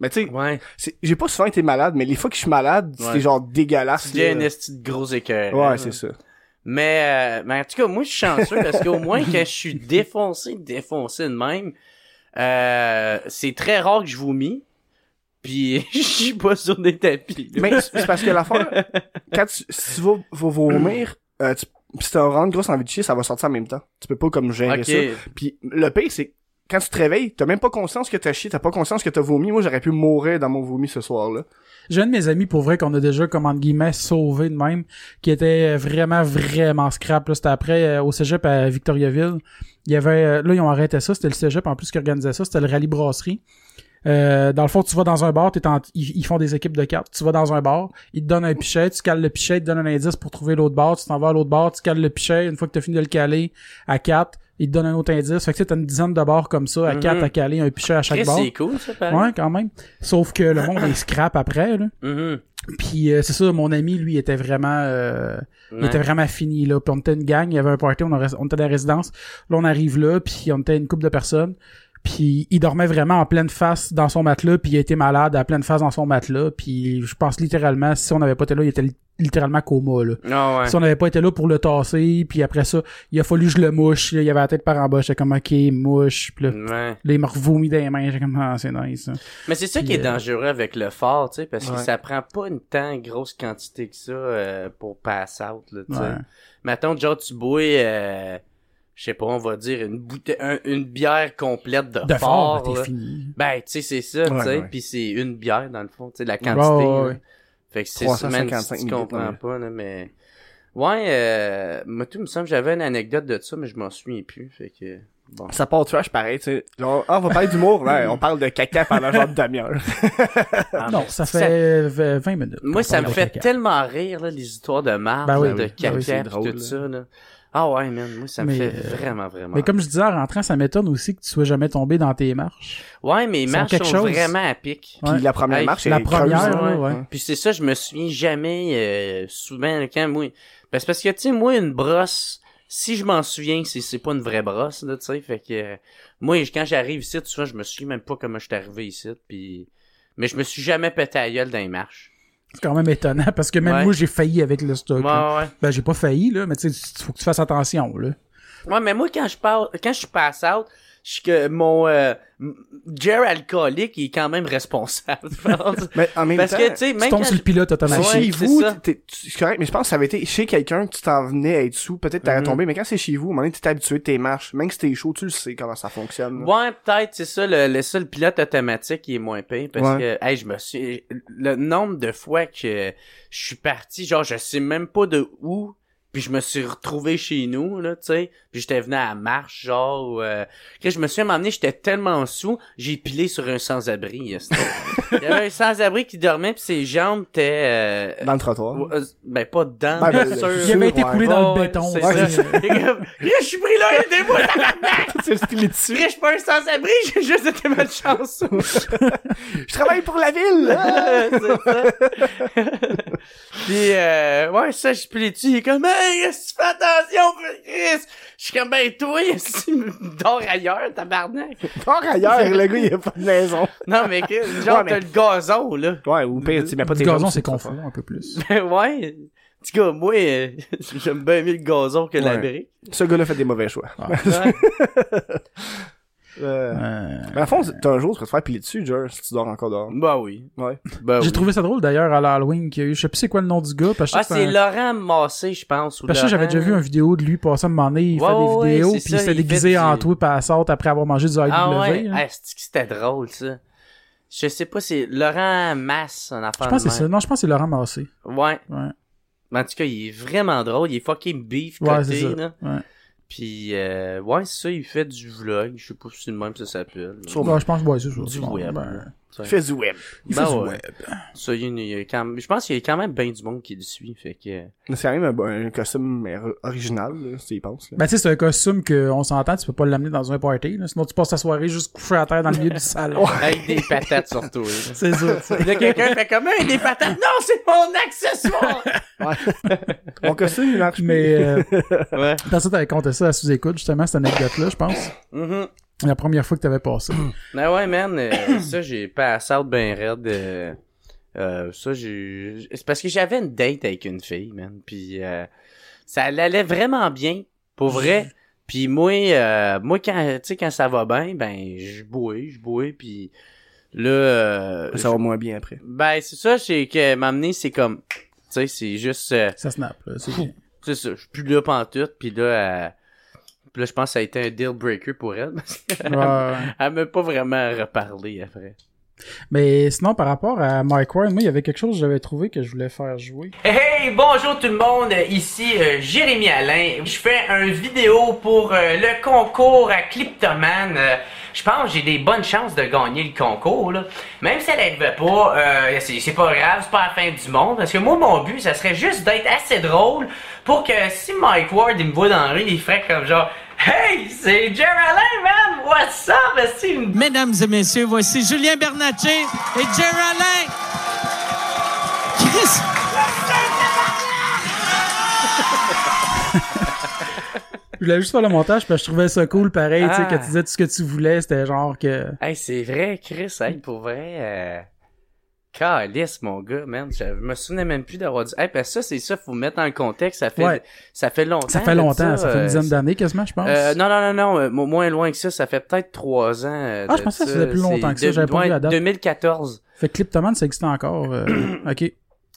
mais tu sais, Ouais. c'est- j'ai pas souvent été malade, mais les fois que je suis malade, c'était Ouais. genre dégueulasse. Tu deviens là. un esti de gros écœur. Ouais, c'est ça. Mais, euh, mais en tout cas, moi, je suis chanceux parce qu'au moins, quand je suis défoncé, défoncé de même, euh, c'est très rare que je vomis. Puis, [LAUGHS] je suis pas sur des tapis. là. Mais c'est parce que l'affaire, [LAUGHS] quand tu, si tu vas, vas vomir, euh, tu, si t'as vraiment une grosse envie de chier, ça va sortir en même temps. Tu peux pas comme gérer ça. Puis le pire, c'est quand tu te réveilles, t'as même pas conscience que t'as chié, t'as pas conscience que t'as vomi. Moi, j'aurais pu mourir dans mon vomi ce soir-là. J'ai un de mes amis, pour vrai, qu'on a déjà, comme entre guillemets, sauvé de même, qui était vraiment, vraiment scrap. C'était après, euh, au cégep à Victoriaville. Il y avait, euh, là, ils ont arrêté ça. C'était le cégep, en plus, qui organisait ça. C'était le rallye brasserie. Euh, dans le fond, tu vas dans un bar, t'es en, ils, ils font des équipes de quatre. Tu vas dans un bar, ils te donnent un pichet, tu cales le pichet, ils te donnent un indice pour trouver l'autre bar, tu t'en vas à l'autre bar, tu cales le pichet, une fois que t'as fini de le caler à quatre, ils te donnent un autre indice. Fait que tu sais, t'as une dizaine de bars comme ça, à Mhm. quatre à caler un pichet à chaque Chris, bar. c'est cool, ça, pareil. Ouais, quand même. Sauf que le monde est scrap après, là. Mhm. Puis euh, c'est ça, mon ami, lui, était vraiment euh, il était vraiment fini là. Puis on était une gang, il y avait un party, on, a- on était dans la résidence. Là, on arrive là, puis on était une couple de personnes. Puis il dormait vraiment en pleine face dans son matelas, puis il a été malade à pleine face dans son matelas. Puis je pense littéralement, si on n'avait pas été là, il était li- littéralement coma là. Ah ouais. Si on n'avait pas été là pour le tasser, puis après ça, il a fallu que je le mouche. Là, il avait la tête par en bas, j'étais comme ok, mouche. Puis là, Ouais. là, il m'a revomi dans les mains, j'étais comme ah, c'est nice. ça. Mais c'est ça Puis, qui est euh, dangereux avec le fort, tu sais, parce que ça prend pas une tant grosse quantité que ça euh, pour pass out, là, tu sais. Ouais. Mettons, genre, tu euh, je sais pas, on va dire une bouteille, un- une bière complète de, De fort, fort, fini. Ben, tu sais, c'est ça, tu sais, ouais. puis c'est une bière, dans le fond, tu sais, la quantité. Ouais, ouais, là. ouais. Fait que c'est ça, 355 si tu comprends pas, là, mais... Ouais, euh, moi, tout, il me semble que j'avais une anecdote de ça, mais je m'en souviens plus, fait que, bon. Ça part trash pareil, tu sais. Genre, ah, on va parler d'humour, là. On parle de caca pendant genre de demi-heure. Ah, non, ça fait v- 20 minutes. Moi, ça me fait caca. tellement rire, là, les histoires de marde, Ben oui, de oui. caca, Ben oui, c'est pis drôle, tout là. ça, là. Ah ouais, man, moi, ça me fait euh, vraiment, vraiment Mais comme je disais en rentrant, ça m'étonne aussi que tu sois jamais tombé dans tes marches. Ouais, mes marches quelque sont chose. vraiment à pic. Puis Ouais. la première Hey, marche, la elle est première, creuse, hein. ouais. Puis c'est ça, je me souviens jamais euh, souvent quand moi ben, c'est parce que tu sais moi une brosse si je m'en souviens c'est c'est pas une vraie brosse là tu sais fait que euh, moi quand j'arrive ici souvent je me souviens même pas comment je suis arrivé ici puis mais je me suis jamais pété à gueule dans les marches. C'est quand même étonnant parce que même Ouais. moi, j'ai failli avec le stock. Ouais. Ben, j'ai pas failli, là, mais tu sais, il faut que tu fasses attention, là. Ouais, mais moi quand je parle quand je suis pass out, que mon euh, Jer alcoolique il est quand même responsable. je pense. Mais en même parce temps, que tu sais Tu même tombes quand sur le pilote automatique. Ouais, chez c'est vous, c'est correct, mais je pense que ça avait été chez quelqu'un que tu t'en venais à être sous, peut-être t'aurais Mhm. tombé, mais quand c'est chez vous, à un moment donné, t'es habitué de tes marches, même si t'es chaud, tu le sais comment ça fonctionne. là. Ouais, peut-être, c'est ça, le, le seul pilote automatique qui est moins payé parce Ouais. que, hey, je me suis, le nombre de fois que je suis parti, genre, je sais même pas de où, puis je me suis retrouvé chez nous, là, tu sais, puis j'étais venu à la marche, genre, ou, euh, que je me suis amené, j'étais tellement sous, j'ai pilé sur un sans-abri. [LAUGHS] Il y avait un sans-abri qui dormait, puis ses jambes étaient, euh, Dans le trottoir. euh, ben, pas dedans, Ben, bien ben, sûr. Il avait été Ouais. coulé dans le béton. c'est ouais. [LAUGHS] ça. Je suis pris là, aidez-moi, tu sais, pilé dessus. je suis pas un sans-abri, [LAUGHS] j'ai juste été malchanceux. Je travaille pour la ville! Puis, euh, ouais, ça, je plie dessus. Il est comme, hey, est-ce que tu fais attention, Chris? Je suis comme, ben, toi, [LAUGHS] est-ce que tu dors ailleurs, tabarnak? Par ailleurs, le gars, il a pas de maison. Non, mais, que, genre, Ouais, mais- t'as le gazon, là. Ouais, ou pire, tu mets pas Du tes gazon, c'est confus un peu plus. [LAUGHS] Ben, ouais. En tout cas, moi, euh, [LAUGHS] j'aime bien mieux le gazon que la Ouais. brique. Ce gars-là fait des mauvais choix. Ouais. Euh, Mais à fond, t'as un jour, tu vas te faire piler dessus, Jer, si tu dors encore dehors. Ben oui. Ouais. Ben J'ai oui. trouvé ça drôle d'ailleurs à l'Halloween qu'il y a eu. Je sais plus c'est quoi le nom du gars. Parce que Ah, c'est un- Laurent Massé, je pense. ou parce que j'avais déjà vu une vidéo de lui passer à un moment donné, il Ouais, fait ouais, des vidéos, c'est puis ça, il s'était fait déguisé du- en tout à sorte après avoir mangé du. Ah ouais, là. ah, que c'était drôle, ça? Je sais pas, c'est Laurent Masse, un affaire je pense que c'est ça. Non, je pense que c'est Laurent Massé. Ouais. Ouais, Mais en tout cas, il est vraiment drôle. Il est fucking beef ouais côté, là. Ouais. Puis, euh, ouais, c'est ça, il fait du vlog. Je sais pas si c'est le même ça s'appelle. Sûrement. Je pense que ouais, c'est ça. Du web. ben. Fais du web. il Ben fait du ouais. web. Ça, il y a une- il y a quand même- je pense qu'il y a quand même bien du monde qui le suit. Fait que, Mais c'est quand même un, un costume original, là, si tu y penses. Là. Ben, tu sais, c'est un costume qu'on s'entend, tu peux pas l'amener dans un party, là. Sinon, tu passes ta soirée juste couché à terre dans le milieu du salon. avec des patates surtout. là. [LAUGHS] C'est ça. Là, quelqu'un fait comme, Hey, des patates. Non, c'est mon accessoire! [LAUGHS] Mon costume, il marche plus. Mais, euh, ouais. personne t'avais compté ça à sous-écoute, justement, cette anecdote-là, je pense. Mhm. La première fois que t'avais passé. [CLEARS THROAT] Ben ouais, man, euh, [COUGHS] ça, j'ai pass out ben raide. euh, euh, ça, j'ai... C'est parce que j'avais une date avec une fille, man. Puis euh, ça allait vraiment bien, pour vrai. Puis moi, euh, moi quand, tu sais, quand ça va bien, ben, je bouais, je bouais, puis là... euh, Ça va moins bien après. Ben, c'est ça, c'est que m'amener, c'est comme... Tu sais, c'est juste... euh, Ça snap, là. C'est c'est ça, je suis plus là pantoute, puis là... puis là, je pense que ça a été un deal breaker pour elle. parce qu'elle Ouais. Elle m'a pas vraiment reparlé après. Mais sinon, par rapport à Mike Ward, moi, il y avait quelque chose que j'avais trouvé que je voulais faire jouer. Hey, bonjour tout le monde, ici euh, Jérémy Alain. Je fais une vidéo pour euh, le concours à Cliptoman. Euh, je pense que j'ai des bonnes chances de gagner le concours. Là. Même si elle n'arrivait pas, c'est c'est pas grave, c'est pas la fin du monde. Parce que moi, mon but, ça serait juste d'être assez drôle pour que si Mike Ward il me voit dans la rue, il ferait comme genre Hey, c'est Jerry Alain, man! What's up? Une Mesdames et messieurs, voici Julien Bernatchez et Jerry Alain. Chris, Je voulais juste faire le montage parce que je trouvais ça cool, pareil, tu sais, Ah. que tu disais tout ce que tu voulais, c'était genre que... Hey, c'est vrai, Chris, hey, pour vrai, euh... Calice, mon gars, man. Je me souvenais même plus d'avoir dit. Hey, parce que ça, c'est ça, faut mettre le contexte. Ça fait, Ouais. ça fait longtemps. Ça fait longtemps, ça, fait une euh, dizaine d'années quasiment, je pense. Euh, non, non, non, non, euh, mo- moins loin que ça, ça fait peut-être trois ans. euh, Ah, je pensais que ça faisait plus longtemps que ça, j'avais pas vu la date. 2014. Fait que Cliptoman, ça existe encore. euh, [CLEARS THROAT] ok.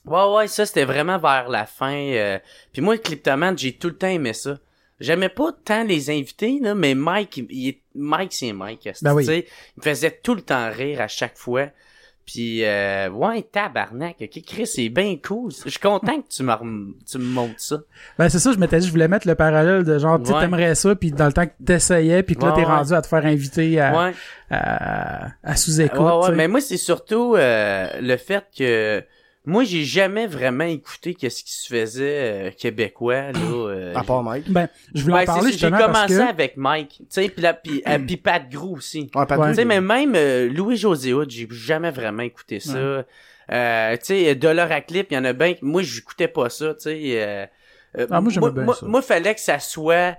Ouais, ouais, ça, c'était vraiment vers la fin. euh, Puis moi, Cliptoman, j'ai tout le temps aimé ça. J'aimais pas tant les invités, là, mais Mike, il, il est- Mike, c'est Mike. Ben oui. Il me faisait tout le temps rire à chaque fois. Puis, euh, ouais, tabarnak, ok, Chris, c'est bien cool. Je suis content que tu me, rem- tu me montres ça. Ben c'est ça, je m'étais dit, je voulais mettre le parallèle de genre, tu Ouais. t'aimerais ça, puis dans le temps que t'essayais, puis que là, t'es ouais. rendu à te faire inviter à, à, à sous-écoute. Ouais, ouais, mais moi, c'est surtout euh, le fait que moi, j'ai jamais vraiment écouté qu'est-ce qui se faisait euh, québécois, là. [CLEARS THROAT] euh, À part Mike. Ben, je voulais Ouais, en parler J'ai parce commencé que... avec Mike, tu sais, puis là, puis euh, [CLEARS THROAT] puis Pat Grou aussi. Ouais, pas Ouais. Tu sais, mais même euh, Louis José j'ai jamais vraiment écouté ça. Euh, tu sais, Dollar à clip, il y en a bien. Moi, j'écoutais pas ça, tu sais. euh, Ah, moi, j'aimais bien moi, ça. moi, fallait que ça soit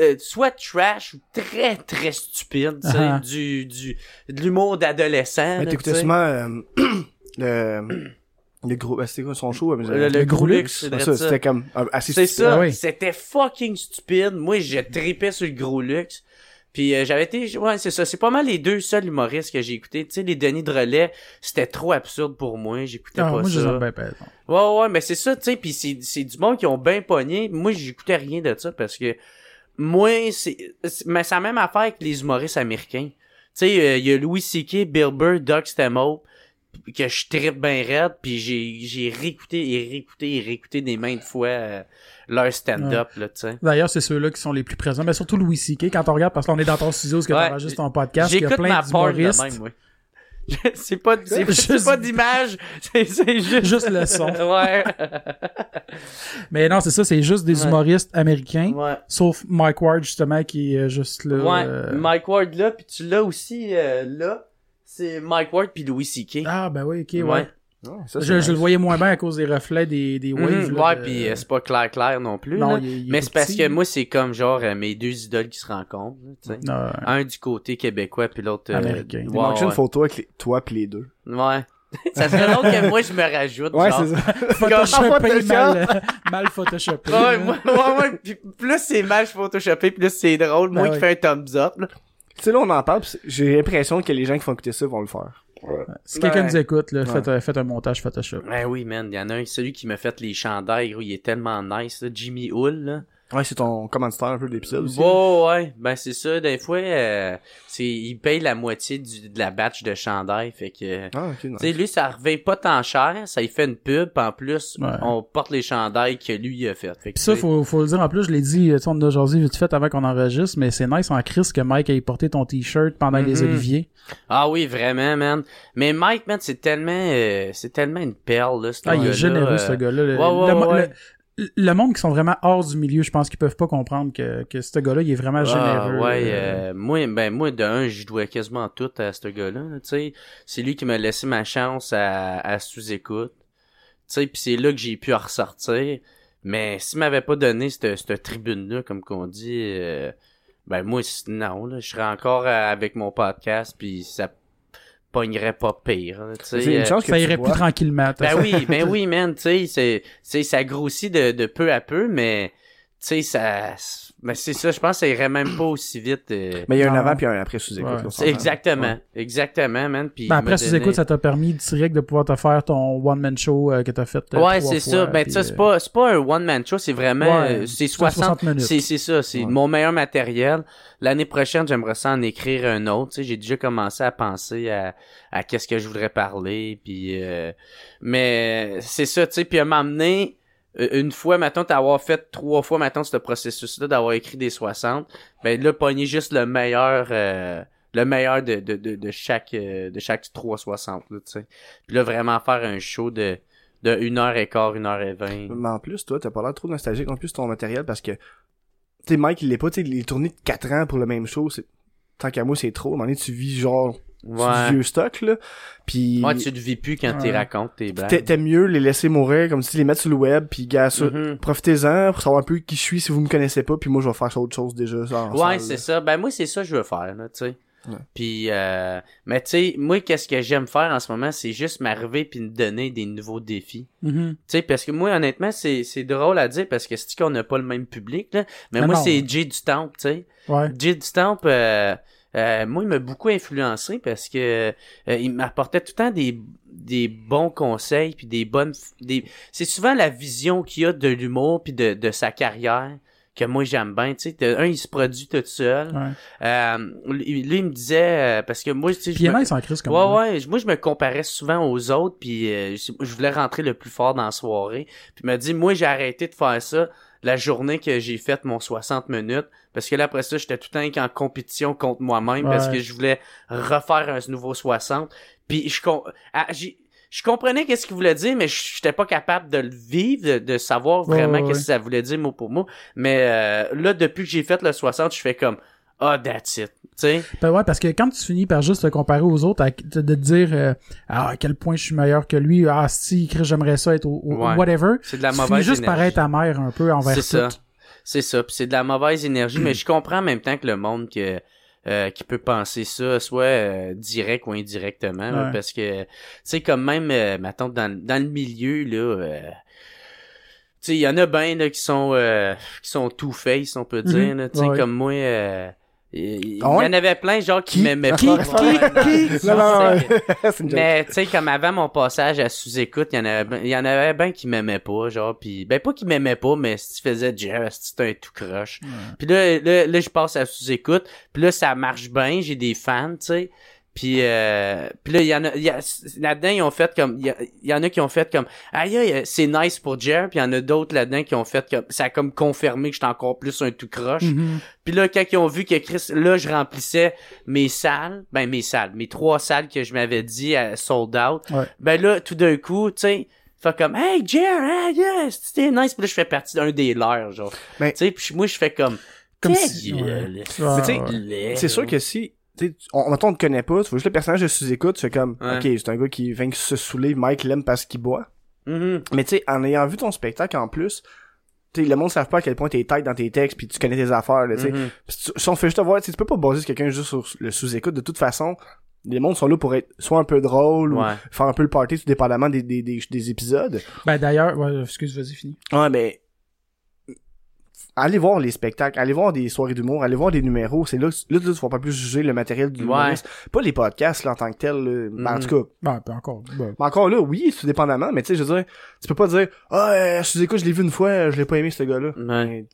euh, soit trash ou très très stupide, tu sais, Ah. du du de l'humour d'adolescent. Mais t'écoutais souvent euh, [CLEARS THROAT] le le gros ben, c'était quoi son show mais, Le- le Gros Luxe, ça ça. c'était comme euh, assez C'est stupide. ça, Ah oui. c'était fucking stupide. Moi, je tripais sur le gros luxe. Puis euh, j'avais été ouais, c'est ça, c'est pas mal les deux seuls humoristes que j'ai écoutés. Tu sais les Denis de relais, c'était trop absurde pour moi, j'écoutais Ah, pas moi, je les ça. aime bien, par exemple. Ouais ouais, mais c'est ça, tu sais, puis c'est c'est du monde qui ont bien pogné. Moi, j'écoutais rien de ça parce que moi c'est mais c'est la même affaire avec les humoristes américains. Tu sais, euh, il y a Louis C.K., Bill Burr, Doug Stamo que je trippe bien raide, puis j'ai j'ai réécouté et réécouté et réécouté des maintes fois euh, leur stand-up là, tu sais. D'ailleurs, c'est ceux-là qui sont les plus présents. Mais surtout Louis C.K. quand on regarde, parce qu'on est dans ton studio, parce que Ouais. t'enregistres ton podcast, il y a plein d'humoristes. même, [LAUGHS] c'est pas, c'est, Juste- pas d'image, [LAUGHS] c'est, juste... Juste le son. [LAUGHS] ouais. Mais non, c'est ça, c'est juste des Ouais. humoristes américains. ouais. Sauf Mike Ward, justement, qui est juste là. Ouais. euh, Mike Ward là, puis tu l'as aussi euh, là. C'est Mike Ward puis Louis C.K. Ah, ben oui, ok, ouais. Ouais. Ouais, ça, c'est Je, je le voyais moins bien à cause des reflets des, des waves. Mhm, là, ouais, de- puis euh, c'est pas clair clair non plus. Non, il il Mais c'est parce que moi, c'est comme genre euh, mes deux idoles qui se rencontrent. là, tu sais. Non, Un du côté québécois puis l'autre... euh, Américain. Il ouais, manque une photo avec les- toi pis les deux. Ouais. [LAUGHS] ça serait drôle que moi, je me rajoute. Ouais, genre. c'est ça. [LAUGHS] Photoshopé, Photoshop. mal, mal photoshopé. Ouais, moi, ouais, ouais. Puis plus c'est mal photoshopé, plus c'est drôle. Moi Ben qui fais un thumbs up, sais là on en parle, j'ai l'impression que les gens qui font écouter ça vont le faire. Si quelqu'un Ben, nous écoute, là, ouais. faites, un- faites un montage Photoshop. Ben oui, man. Il y en a un, celui qui m'a fait les chandails, gros, il est tellement nice, là. Jimmy Hull, là. Ouais, c'est ton commanditaire un peu de l'épisode aussi. Ouais, ouais. Ben c'est ça. Des fois, euh, c'est, il paye la moitié du, de la batch de chandail. Fait que, Ah, ok, nice. tu sais, lui, ça revient pas tant cher. Ça, il fait une pub. puis En plus, Ouais. on porte les chandails que lui, il a fait. Fait que, Pis ça, faut, faut le dire en plus, je l'ai dit, tu sais, on a aujourd'hui vite fait avant qu'on enregistre, mais c'est nice en crise que Mike ait porté ton t-shirt pendant les Mhm. Oliviers. Ah oui, vraiment, man. Mais Mike, man, c'est tellement, euh, c'est tellement une perle, là, ce Ah, il est généreux, euh, ce gars-là. Le, ouais, ouais, le, mo- ouais. le- le monde qui sont vraiment hors du milieu, je pense qu'ils peuvent pas comprendre que, que ce gars-là, il est vraiment Ah, généreux. ouais, euh, euh, moi, ben moi de un, je dois quasiment tout à ce gars-là. là, Tu sais, c'est lui qui m'a laissé ma chance à, à sous-écoute. Tu sais, puis c'est là que j'ai pu en ressortir. Mais s'il m'avait pas donné cette, cette tribune-là, comme qu'on dit, euh, ben moi, non, là, je serais encore avec mon podcast, puis ça pognerait pas pire. C'est une euh, chance que ça tu plus tranquillement. ben oui, ben [LAUGHS] oui, man, tu sais, c'est, c'est, ça grossit de, de peu à peu, mais, tu sais, ça, ben c'est ça, je pense que ça irait même pas aussi vite. euh, Mais il y a un avant puis un après sous écoute. Ouais. exactement, exactement, man. Puis Ben après, m'a sous donné- écoute, ça t'a permis direct de pouvoir te faire ton one-man show euh, que t'as fait. euh, Ouais, c'est ça. Ben ça, c'est pas, c'est pas un one man show, c'est vraiment, Ouais, c'est c'est 60, 60 minutes. c'est, c'est ça, c'est Ouais. mon meilleur matériel. L'année prochaine, j'aimerais ça en écrire un autre. Tu sais, j'ai déjà commencé à penser à, à qu'est-ce que je voudrais parler, puis, euh, mais c'est ça, tu sais, puis à m'amener une fois, maintenant, d'avoir fait trois fois, maintenant, ce processus-là, d'avoir écrit des 60, ben là, pogner juste le meilleur, euh, le meilleur de, de, de, de chaque, euh, de chaque 360, là, tu sais. Puis là, vraiment faire un show de, de 1h15, 1h20. Mais en plus, toi, t'as pas l'air trop nostalgique en plus ton matériel parce que, tu sais, Mike, il l'est pas, tu il est tourné de 4 ans pour le même show, tant qu'à moi, c'est trop. À un moment donné, tu vis genre, sur du Ouais. vieux stock, là. Puis, Ouais, tu le vis plus quand tu Ouais. racontes tes blagues. t'a- t'aimes mieux les laisser mourir, comme si les mettre sur le web, puis gars, ça, Mhm. profitez-en pour savoir un peu qui je suis si vous me connaissez pas, puis moi, je vais faire autre chose déjà, ça, en Ouais, c'est ça. Ben moi, c'est ça que je veux faire, là, tu sais. Ouais. Puis, euh, mais tu sais, moi, qu'est-ce que j'aime faire en ce moment, c'est juste m'arriver puis me donner des nouveaux défis. mhm. Tu sais, parce que moi, honnêtement, c'est, c'est drôle à dire parce que c'est qu'on n'a pas le même public, là? Mais Ah moi, c'est Jay du Temple, tu sais. Ouais. Jay du Temple, euh, euh, moi, il m'a beaucoup influencé parce que euh, il m'apportait tout le temps des, des bons conseils puis des bonnes... Des... C'est souvent la vision qu'il a de l'humour puis de, de sa carrière que moi j'aime bien, tu sais. Un, il se produit tout seul. Ouais. Euh, lui, il me disait, euh, parce que moi, tu sais, je me- nice en crise comme Ouais, ça. ouais. Moi, je me comparais souvent aux autres, puis euh, je je voulais rentrer le plus fort dans la soirée. Puis il m'a dit, moi, j'ai arrêté de faire ça la journée que j'ai fait mon 60 minutes, parce que là, après ça, j'étais tout le temps en compétition contre moi-même, parce que je voulais refaire un nouveau 60. Puis je, com- ah, je comprenais qu'est-ce qu'il voulait dire, mais je j'étais pas capable de le vivre, de, de savoir vraiment ouais, qu'est-ce que ça voulait dire mot pour mot. Mais euh, là, depuis que j'ai fait le 60, je fais comme, ah, that's it. Ben ouais, parce que quand tu finis par juste te comparer aux autres, à- de te dire euh, ah, à quel point je suis meilleur que lui, ah si j'aimerais ça être au, au- Ouais. whatever. C'est de la tu mauvaise finis juste par être amer un peu envers C'est ça. tout. C'est ça. C'est de la mauvaise énergie, mais je comprends en même temps que le monde que euh, qui peut penser ça, soit euh, direct ou indirectement, là, parce que tu sais comme même, euh, mettons dans, dans le milieu là. euh, tu sais, il y en a ben là qui sont euh, qui sont two face, on peut dire. Là. Tu sais, Ouais. comme moi, euh, il y, Ah ouais? en avait plein genre qui Qui? m'aimaient pas. [LAUGHS] Qui? Non, Qui? non, Non, non, [LAUGHS] mais tu sais comme avant mon passage à sous-écoute, il y en avait ben- il y en avait ben qui m'aimaient pas, genre puis ben pas qui m'aimaient pas, mais si tu faisais Jeff, c'était un tout croche. Puis là, là là je passe à sous-écoute, puis là ça marche bien, j'ai des fans, tu sais. Puis euh, puis là il y en a il y a- là-dedans ils ont fait comme il y, en a qui ont fait comme aïe aïe c'est nice pour Jer, puis il y en a d'autres là-dedans qui ont fait comme ça a comme confirmé que j'étais encore plus un tout croche. Mhm. Puis là, quand ils ont vu que Chris, là, je remplissais mes salles, ben mes salles, mes trois salles que je m'avais dit à sold out, Ouais. ben là, tout d'un coup, tu sais, fait comme Hey Jer, hey, yes, c'était nice, puis là, je fais partie d'un des leurs, genre. Ben- tu sais, puis moi, je fais comme Comme si- ouais. Ouais, tu sais, ouais. C'est sûr que si, tu sais, on, mettons, on te connaît pas, tu vois juste le personnage de sous-écoute, tu fais comme, Ouais. ok, c'est un gars qui vient se saouler, Mike l'aime parce qu'il boit. Mhm. Mais tu sais, en ayant vu ton spectacle en plus, tu sais, le monde ne savent pas à quel point t'es tight dans tes textes puis tu connais tes affaires, là, tu sais. Puis tu- Si on fait juste voir, tu sais, tu peux pas baser sur quelqu'un juste sur le sous-écoute. De toute façon, les mondes sont là pour être soit un peu drôle Ouais. ou faire un peu le party tout dépendamment des, des, des, des épisodes. Ben d'ailleurs, ouais, excuse, vas-y, fini. Ouais, mais allez voir les spectacles, allez voir des soirées d'humour, allez voir des numéros. C'est là, que- là, tu vas pas plus juger le matériel du Ouais. Pas les podcasts là, en tant que tel. là. Ben, En Mhm. tout cas, Ben, ben encore. ben, encore là, oui, tout dépendamment, mais tu sais, je veux dire, tu peux pas dire Ah, euh, je écoute, je l'ai vu une fois, je l'ai pas aimé ce gars-là. Ouais.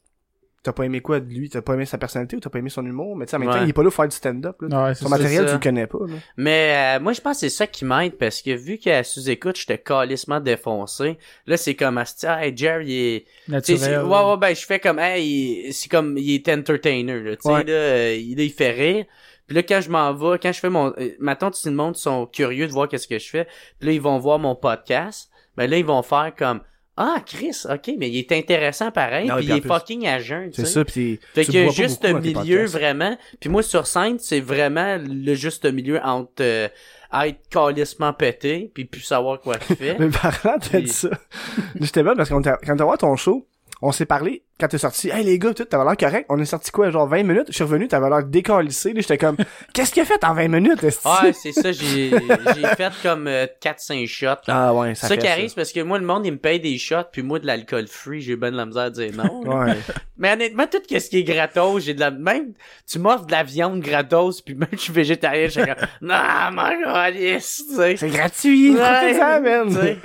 Mais T'as pas aimé quoi de lui? T'as pas aimé sa personnalité ou t'as pas aimé son humour? Mais tu sais, en même temps, Ouais. il est pas là pour faire du stand-up. là. ouais, c'est Son matériel, ça. tu le connais pas. Là. Mais euh, moi, je pense que c'est ça qui m'aide parce que vu qu'à sous-écoute, j'étais calissement défoncé. Là, c'est comme, asti, hey, Jerry, il est... Tu sais, c'est- Naturel. ouais, ouais, ben, je fais comme, hey, c'est comme, il est entertainer, là, tu sais, Ouais. là, euh, il, il fait rire. Puis là, quand je m'en vais, quand je fais mon, euh, maintenant, tout le monde sont curieux de voir qu'est-ce que je fais. Puis là, ils vont voir mon podcast. Ben là, ils vont faire comme, ah, Chris, ok, mais il est intéressant pareil, puis puis il est plus, fucking à jeun, tu C'est ça, pis Fait tu que juste milieu vraiment. Puis moi sur scène, c'est vraiment le juste milieu entre euh, être calissement pété puis plus savoir quoi fait. [LAUGHS] Mais parlant de Puis- ça, [LAUGHS] j'étais mal parce qu'on t'a- quand t'as voir ton show, on s'est parlé quand t'es sorti. Hey les gars, tout, t'avais l'air correct. On est sorti quoi, genre 20 minutes? Je suis revenu, t'avais l'air décalissé. Là, j'étais comme, [LAUGHS] qu'est-ce qu'il a fait en 20 minutes? Ouais, c'est ça, j'ai j'ai fait comme euh, 4-5 shots. Ah ouais, ça ça qui arrive, c'est parce que moi, le monde, il me paye des shots, puis moi, de l'alcool free, j'ai ben de la misère à dire non. Ouais. [LAUGHS] Mais honnêtement, tout ce qui est gratos, j'ai de la... Même, tu m'offres de la viande gratos, puis même je suis végétarien, je suis comme, non, mon. C'est gratuit, Ouais, profitez-en, [LAUGHS] man.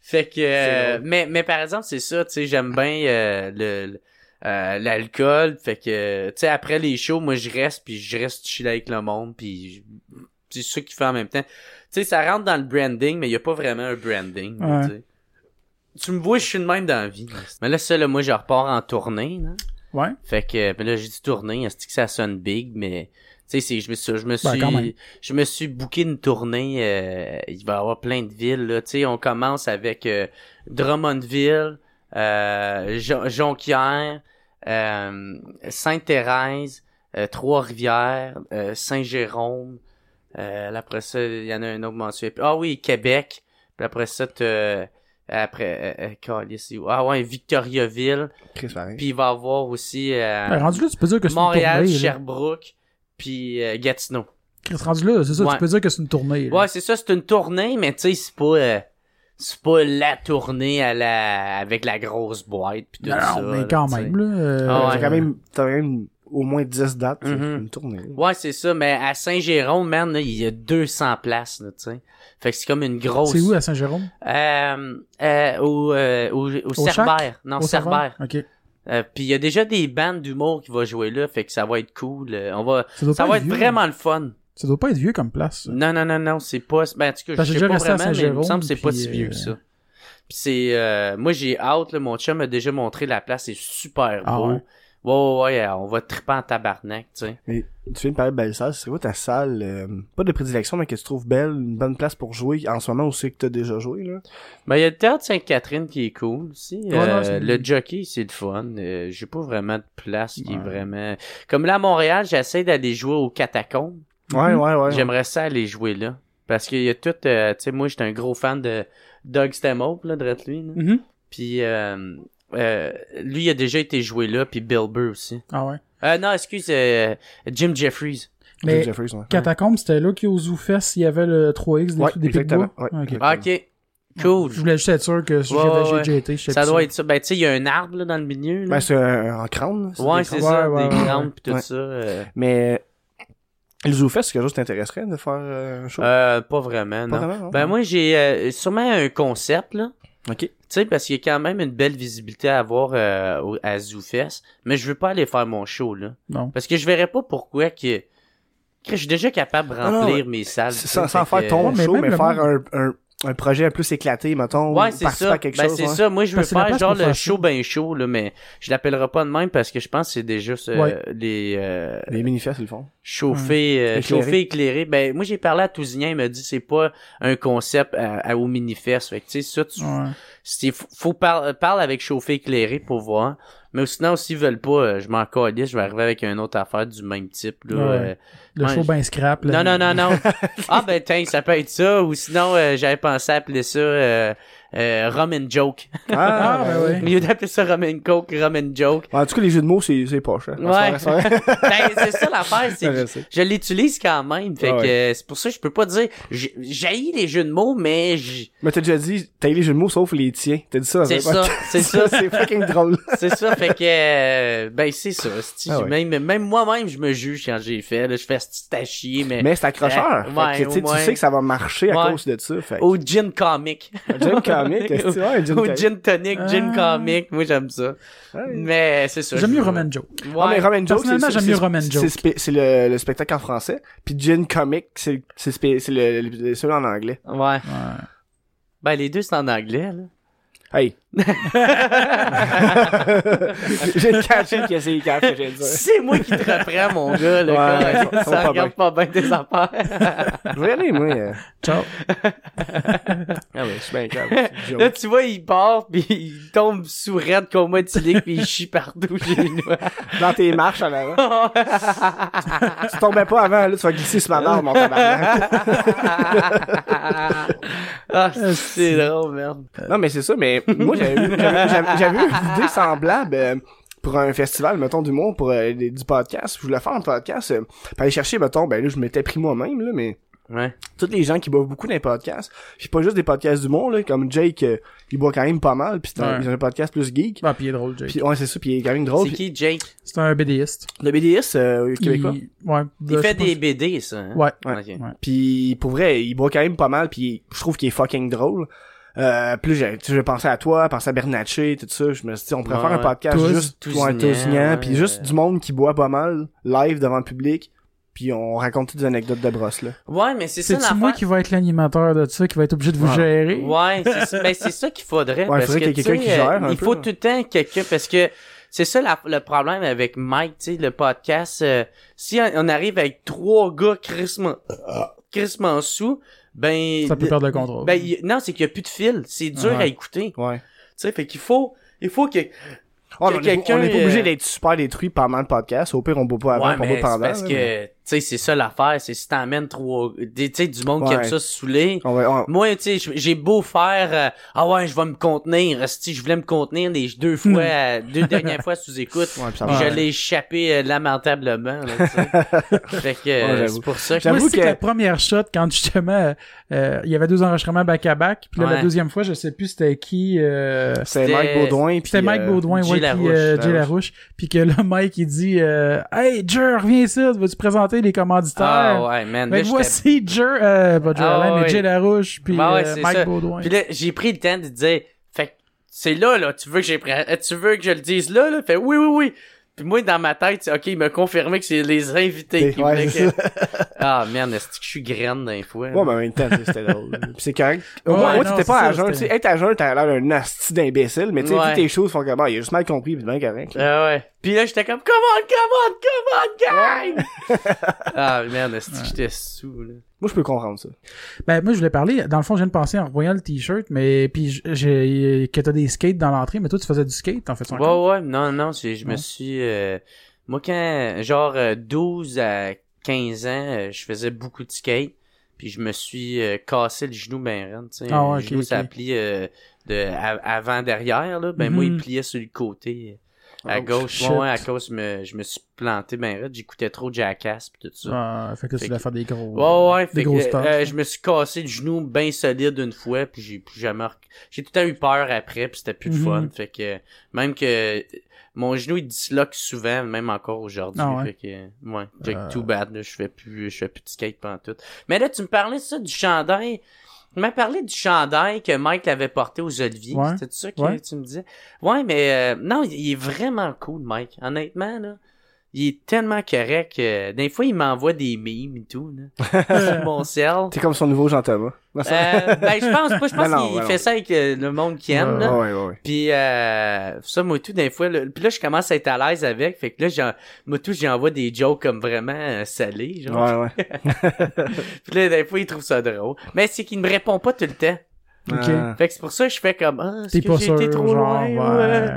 Fait que, euh, mais, mais par exemple, c'est ça, tu sais, j'aime bien euh, le, euh, l'alcool. Fait que, tu sais, après les shows, moi, je reste, puis je reste chill avec le monde, puis c'est ça qu'il fait en même temps. Tu sais, ça rentre dans le branding, mais il y a pas vraiment un branding, Ouais. tu sais. Tu me vois, je suis de même dans la vie. Mais là, ça, là, moi, je repars en tournée, là. Ouais. Fait que ben là j'ai dit tournée, est-ce que ça sonne big mais tu sais je me suis je me Ben, suis je me suis booké une tournée euh, il va y avoir plein de villes là, tu sais on commence avec euh, Drummondville, euh, Jon- Jonquière, euh, Sainte-Thérèse, euh, Trois-Rivières, euh, Saint-Jérôme, euh, après ça il y en a un autre mensuel. Ah oui, Québec. Puis après ça après euh, Calice, ah ouais Victoriaville puis il va y avoir aussi euh, Ben, rendu là, tu peux dire que c'est une Montréal, tournée. Sherbrooke, puis euh, Gatineau. Chris, rendu là, c'est ça, Ouais. tu peux dire que c'est une tournée. là. Ouais, c'est ça, c'est une tournée, mais tu sais, c'est pas euh, c'est pas la tournée à la avec la grosse boîte puis tout Non, ça. mais là, quand tu sais. même, là. euh, Ah ouais. Quand même, t'as quand même au moins 10 dates, c'est Mhm. une tournée. Ouais, c'est ça, mais à Saint-Jérôme, man, là, il y a 200 places, tu sais. Fait que c'est comme une grosse C'est où à Saint-Jérôme? euh, euh, au euh, au, au, Au Cerbère. Non, Au Cerbère. Ok. Euh, puis il y a déjà des bandes d'humour qui vont jouer là, fait que ça va être cool. Euh, on va, Ça va être vieux. vraiment le fun. Ça doit pas être vieux comme place. ça. Non, non, non, non, c'est pas. Ben, en tout cas, je sais pas vraiment, mais il me semble que c'est pas si vieux euh, que ça. Puis c'est, euh, moi j'ai hâte, là, mon chum m'a déjà montré la place, c'est super Ah beau. ouais? Ouais, ouais, ouais, on va triper en tabarnak, tu sais. Mais tu viens de parler de belle salle, c'est quoi ta salle, euh, pas de prédilection, mais que tu trouves belle, une bonne place pour jouer en ce moment où c'est que t'as déjà joué, là? Ben, il y a le théâtre Sainte-Catherine qui est cool aussi. Ouais, Euh, non, le jockey, c'est le fun. Euh, j'ai pas vraiment de place qui est vraiment... Comme là, à Montréal, j'essaie d'aller jouer aux catacombes. Ouais, ouais, ouais. J'aimerais ça aller jouer là. Parce qu'il y a tout... euh, tu sais, moi, j'étais un gros fan de Doug Stanhope, là, de lui. là. Mhm. Puis, euh, lui, il a déjà été joué là, puis Bill Burr aussi. Ah ouais? Euh, non, excuse, euh, Jim Jeffries. Mais Jeffries, ouais. Catacombe, c'était là qu'au ZooFest, il y avait le 3X des, Ouais, des exactement. Ouais, Ok. Ah, ok, cool. Je voulais juste être sûr que si Ouais, j'avais ouais, déjà été, je sais Ça doit être ça. Ben, tu sais, il y a un arbre là, dans le milieu. Là. Ben, c'est un, en crâne, là, ouais, c'est crânes. ça, Ouais, ouais, des ouais, grandes pis tout ouais. ça. euh, Mais, le ZooFest, c'est quelque chose qui t'intéresserait de faire euh, un show? euh, pas vraiment, Pas non. vraiment, non? Ben moi j'ai euh, sûrement un concept là. Ok. Tu sais parce qu'il y a quand même une belle visibilité à avoir euh, à ZooFest, mais je veux pas aller faire mon show là Non. parce que je verrais pas pourquoi que que je suis déjà capable de Ah non, remplir mes salles. Sans, sans fait faire que- ton mais show, mais faire monde- un, un, un projet un plus éclaté, mettons, Ouais, ou c'est ça. à quelque ben, chose. c'est ouais. ça. Moi, je veux la faire genre le show ben chaud, là, mais je l'appellerai pas de même parce que je pense que c'est déjà euh, Ouais. les euh, Les manifestes, ils le font. chauffer, euh, Éclairé. chauffer, éclairé. Ben, moi, j'ai parlé à Tousignan, il m'a dit c'est pas un concept à, à- au manifeste. Fait que, tu sais, ça, tu, faut, faut par- parler avec chauffer, éclairé pour voir. Mais sinon, s'ils veulent pas, euh, je m'en calisse, je vais arriver avec une autre affaire du même type, là. Ouais. euh, Le show ben scrap. là. non, non, non, non. [LAUGHS] ah, ben, tiens, ça peut être ça. Ou sinon, euh, j'avais pensé appeler ça euh, euh, Rum and Joke. Ah, ben ouais. [LAUGHS] Au lieu d'appeler ça Rum and Coke, Rum and Joke. En tout cas, les jeux de mots, c'est, c'est poche, hein. Ouais. [LAUGHS] Ben, c'est ça l'affaire, c'est que je l'utilise quand même. Fait Ah que ouais. euh, c'est pour ça que je peux pas dire j'ai j'haïs les jeux de mots, mais j'- Mais t'as déjà dit, t'as les jeux de mots sauf les tiens. T'as dit ça c'est ça, c'est [LAUGHS] ça. c'est fucking drôle. C'est ça, fait que euh, ben c'est ça. Ah ouais. Même même moi-même je me juge quand j'ai fait. Là, je fais à chier, mais, Mais c'est accrocheur. Fait ouais, que, tu sais, que ça va marcher à cause de ça. Fait que- au gin comic. Gin comic, [LAUGHS] un gin tonic, gin Ah. comic, moi j'aime ça. Ouais. Mais c'est ça. J'aime mieux Roman Joe. Ouais. Ah, mais Roman Personnellement, c'est, j'aime mieux Roman spé- c'est le, le spectacle en français. Puis Gin Comic, c'est, le, le, le- celui en anglais. Ouais. Ouais. Ben les deux c'est en anglais là. Hey. [LAUGHS] J'ai catché que c'est les quatre que j'ai dit. C'est moi qui te reprends mon gars là. Ouais, quand ça va ça pas regarde pas bien tes affaires. [LAUGHS] Je vais aller, moi. euh. Ciao. [LAUGHS] Ah ouais, je suis bien calme. Là, tu vois, il part, puis il tombe sous raide coma éthylique, puis il chie partout chez nous. Dans tes marches en avant. tu tombais pas avant, là, tu vas glisser sur ma barre, mon tabarnak. ah, c'est drôle, merde. Non, mais c'est ça, mais moi, j'avais eu, j'avais, j'avais- j'avais eu une idée semblable euh, pour un festival, mettons, d'humour, pour euh, des- du podcast. Je voulais faire un podcast, euh, pour aller chercher, mettons, ben là, je m'étais pris moi-même, là, mais Ouais. tous les gens qui boivent beaucoup dans les podcasts, puis pas juste des podcasts d'humour, là, comme Jake, euh, il boit quand même pas mal, puis c'est un, Ouais. il a un podcast plus geek. Ah, puis il est drôle, Jake. Puis ouais, c'est ça, puis il est quand même drôle. C'est puis- qui, Jake? C'est un BDiste. Le BDS euh, québécois. Il... Ouais. Il je fait sais pas des si- BD, ça, hein? Ouais. Ouais. Ok. Ouais. Puis pour vrai, il boit quand même pas mal, puis je trouve qu'il est fucking drôle. Euh, plus j'ai, tu sais, j'ai pensé à toi, pensé à Bernatchez, tout ça. Je me suis dit, on pourrait Ouais, faire un podcast Tous, juste tous ouais, puis juste euh. du monde qui boit pas mal, live devant le public, puis on raconte des anecdotes de brosse là. Ouais, mais c'est ça C'est-tu moi qui va être l'animateur de ça, qui va être obligé de vous Ouais. gérer? Ouais, c'est ça. Ben, c'est ça qu'il faudrait. Ouais, parce faudrait que, qu'il y ait quelqu'un qui gère euh, un Il peu, faut là. tout le temps quelqu'un, parce que c'est ça la- le problème avec Mike, tu sais, le podcast. euh, si on, on arrive avec trois gars crissement, crissement sous, ben... Ça peut perdre le contrôle. Ben, il- non, c'est qu'il y a plus de fil. C'est dur Ouais. à écouter. Tu Ouais. sais, fait qu'il faut, il faut que, Oh, Que on est- quelqu'un, on est pas obligé euh, d'être super détruit pendant le podcast. Au pire, on boit pas avant, ouais, on boit pendant. parce là, que, mais- tu sais, c'est ça l'affaire, c'est si t'emmènes trois, des- tu sais, du monde qui Ouais. aime ça se saouler. Va, on- Moi, tu sais, j'ai beau faire, euh, ah ouais, je vais me contenir, si je voulais me contenir les deux [LAUGHS] fois, euh, deux dernières fois sous écoute, Ouais, je l'ai échappé euh, lamentablement, là, tu sais. [LAUGHS] fait que, euh, Ouais, c'est pour ça que J'avoue que- que la première shot, quand justement, euh, il y avait deux enregistrements back-à-back, puis là, Ouais. la deuxième fois, je sais plus c'était qui, euh, c'est c'était- Mike Baudouin. puis, c'était Mike Baudouin, Jay ouais, Larouche, puis euh, Jay Larouche. Larouche, puis que là, Mike, il dit, euh, Hey, Jer, reviens ici, vas-tu présenter? Les commanditaires? ah ouais, man, Fait là, que j'étais- voici [LAUGHS] Jer, euh, pas Jer Ah mais. Jay Larouche, puis ouais, euh, Mike ça. Baudouin. Puis là, j'ai pris le temps de dire, fait c'est là, là, tu veux que j'ai pris- tu veux que je le dise là, là? Fait, oui, oui, oui. Puis moi, dans ma tête, ok, il m'a confirmé que c'est les invités qui Ouais, voulaient c'est que... Ah, merde, est-ce que je suis graine d'un fois? Ouais, mais en même temps, tu sais, c'était drôle. [LAUGHS] Puis c'est correct. Au moins, moi, t'étais pas à jeun. Tu sais, être à jeun, t'as l'air d'un asti d'imbécile, mais tu sais, Ouais. vu tes choses font comme, ah, il a juste mal compris, pis bien correct. là. Ah ouais. Puis là, j'étais comme, come on, come on, come on, gang! [LAUGHS] ah, merde, est-ce que j'étais sous, là? Moi, je peux comprendre ça. Ben, moi, je voulais parler, dans le fond, je viens de penser en revoyant le t-shirt, mais, puis j'ai, que t'as des skates dans l'entrée, mais toi, tu faisais du skate, en fait, ça? Ouais, ouais, non, non, c'est- je me suis... euh, moi, quand, genre, euh, 12 à 15 ans, euh, je faisais beaucoup de skate, puis je me suis euh, cassé le genou ben raide, tu sais. Ah ouais, le genou, ça ok. plie euh, de a- avant-derrière, là. Ben, moi, il Mhm. pliait sur le côté, à Oh, gauche. ouais, à cause, je me, je me suis planté ben j'écoutais trop Jackass, pis tout ça. Ah, fait que tu que- faire des gros, Ouais, ouais, des fait gros que, euh, je me suis cassé le genou bien solide une fois, puis j'ai plus jamais... J'ai tout le temps eu peur après, puis c'était plus Mhm. fun. Fait que même que mon genou, il disloque souvent, même encore aujourd'hui. Ah ouais? Fait que, ouais, j'ai Euh. too bad, là, je fais plus, je fais plus de skate pendant tout. Mais là, tu me parlais ça du chandail. Tu m'as parlé du chandail que Mike avait porté aux Oliviers. Ouais. C'était ça que Ouais. tu me disais? Ouais, mais euh, non, il il est vraiment cool, Mike. Honnêtement, là. Il est tellement correct que des fois il m'envoie des memes et tout là, [LAUGHS] sur mon cell. T'es comme son nouveau Jean Thomas. Non, ça- Euh, ben je pense pas, je pense qu'il ben fait non. ça avec euh, le monde qui aime Ouais, là. ouais, ouais, ouais. Puis euh, ça moi tout des fois là, puis là je commence à être à l'aise avec, fait que là j'en moi tout j'envoie des jokes comme vraiment euh, salés genre. Ouais, ouais. [LAUGHS] Puis là des fois il trouve ça drôle. Mais c'est qu'il me répond pas tout le temps. Ok. Ah. Fait que c'est pour ça que je fais comme ah, est-ce T'es que j'ai été trop genre, loin ouais?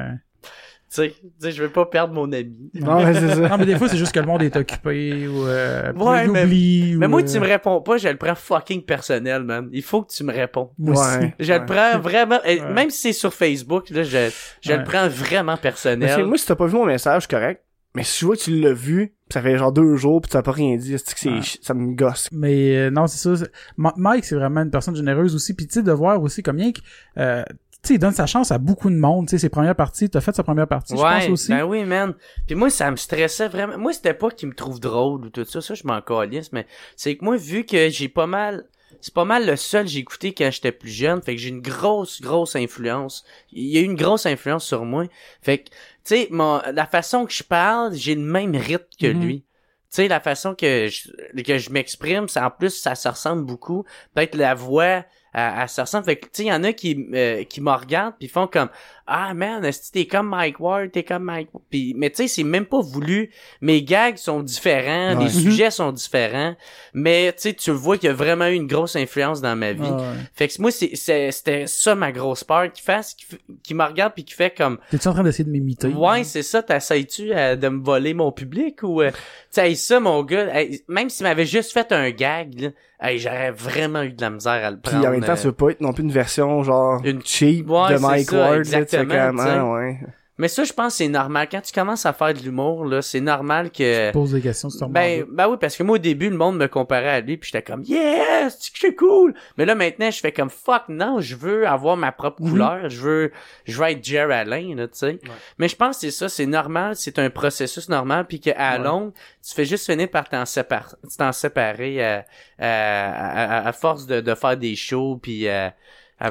Tu sais, tu sais, je veux pas perdre mon ami. Non, mais c'est ça. Non, mais des fois, c'est juste que le monde est occupé ou euh, puis Ouais, il mais- oublie. Mais ou, moi euh, tu me réponds pas, je le prends fucking personnel man. Il faut que tu me réponds. Moi aussi. Ouais. Je le prends vraiment, et Ouais. même si c'est sur Facebook, là, je, je Ouais. le prends vraiment personnel. c'est- moi, si t'as pas vu mon message, correct. Mais si je vois que tu l'as vu, pis ça fait genre deux jours, pis t'as pas rien dit, c'est que c'est, Ouais. ça me gosse. Mais euh, non, c'est ça. Mike, c'est vraiment une personne généreuse aussi. Puis tu sais, de voir aussi combien que, euh, tu sais, il donne sa chance à beaucoup de monde. Tu sais, ses premières parties, t'as fait sa première partie, je pense aussi? ben oui, man. Puis moi, ça me stressait vraiment. Moi, c'était pas qu'il me trouve drôle ou tout ça. Ça, je m'en calisse, mais c'est que moi, vu que j'ai pas mal... C'est pas mal le seul que j'ai écouté quand j'étais plus jeune. Fait que j'ai une grosse, grosse influence. Il y a eu une grosse influence sur moi. Fait que, tu sais, mon- la façon que je parle, j'ai le même rythme que Mhm. lui. Tu sais, la façon que je, que je m'exprime, ça, en plus, ça se ressemble beaucoup. Peut-être la voix, elle, elle se ressemble. Fait que, tu sais, il en a qui, euh, qui me regardent puis font comme, ah, man, est-ce que t'es comme Mike Ward, t'es comme Mike Ward? Puis, mais tu sais, c'est même pas voulu. Mes gags sont différents, Ouais. les sujets sont différents. Mais, tu sais, tu vois qu'il y a vraiment eu une grosse influence dans ma vie. Ouais. Fait que moi, c'est, c'était ça ma grosse peur, qu'il fasse, qu'il, f- qu'il me regarde puis qu'il fait comme, T'es-tu en train d'essayer de m'imiter? Ouais, c'est ça, t'essayes-tu euh, de me voler mon public ou... Euh, tu ça, mon gars, hey, même s'il m'avait juste fait un gag, là, hey, j'aurais vraiment eu de la misère à le prendre. en même temps, euh, tu veux pas être non plus une version genre Une- cheap Ouais, de Mike ça, Ward. là, tu exactement, comme, ah, ouais. Mais ça, je pense que c'est normal. Quand tu commences à faire de l'humour, là, c'est normal que... Tu poses des questions sur ton Ben, ben oui, parce que moi, au début, le monde me comparait à lui, puis j'étais comme, yes, c'est cool? Mais là, maintenant, je fais comme, fuck, non, je veux avoir ma propre Mhm. couleur, je veux, je veux être Jerry Alain, là, tu sais. Mais je pense que c'est ça, c'est normal, c'est un processus normal, puis qu'à Ouais. longue, tu fais juste finir par t'en séparer, t'en séparer euh, à, à, à force de, de faire des shows, puis euh, à,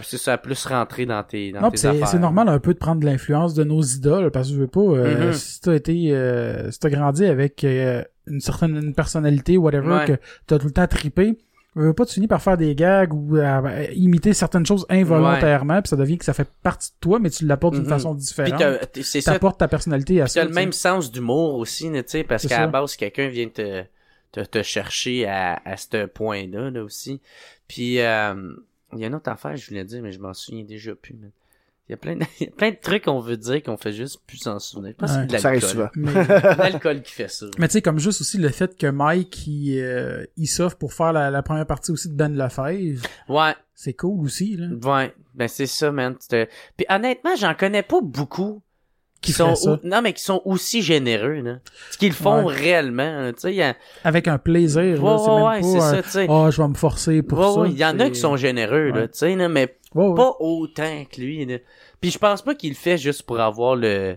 c'est ça, plus rentrer dans tes, dans Non, tes pis c'est, normal un peu de prendre de l'influence de nos idoles, parce que je veux pas, euh, Mhm. si t'as été, euh, si t'as grandi avec euh, une certaine une personnalité, whatever, Ouais. que t'as tout le temps trippé, je veux pas, tu finis par faire des gags ou à, à imiter certaines choses involontairement, puis ça devient que ça fait partie de toi, mais tu l'apportes d'une Mhm. façon différente. t'es- c'est ça, T'apportes ta personnalité à ça. t'as le même sens d'humour aussi, tu sais, parce qu'à la base, quelqu'un vient te, te, te chercher à, à ce point-là, là, aussi. Puis, euh, il y a une autre affaire que je voulais dire, mais je m'en souviens déjà plus, man. Il y a plein de, [LAUGHS] il y a plein de trucs qu'on veut dire qu'on fait juste plus s'en souvenir. Je pense que c'est de Ça arrive l'alcool. souvent. Mais- C'est l'alcool qui fait ça. Mais tu sais, comme juste aussi le fait que Mike, il, euh, il s'offre pour faire la, la première partie aussi de Ben Lefebvre, Ouais, c'est cool aussi, là. ouais. Ben, c'est ça, man. C'était- Puis, honnêtement, j'en connais pas beaucoup qui sont, ça? non, mais qui sont aussi généreux, là. Ce qu'ils font Ouais. réellement, tu sais, a, Avec un plaisir, ouais, là. C'est ouais, même ouais, c'est pas, ça, tu sais. oh, je vais me forcer pour ça. ouais, il y en a qui sont généreux, là, tu sais, mais pas autant que lui. Là. Puis je pense pas qu'il le fait juste pour avoir le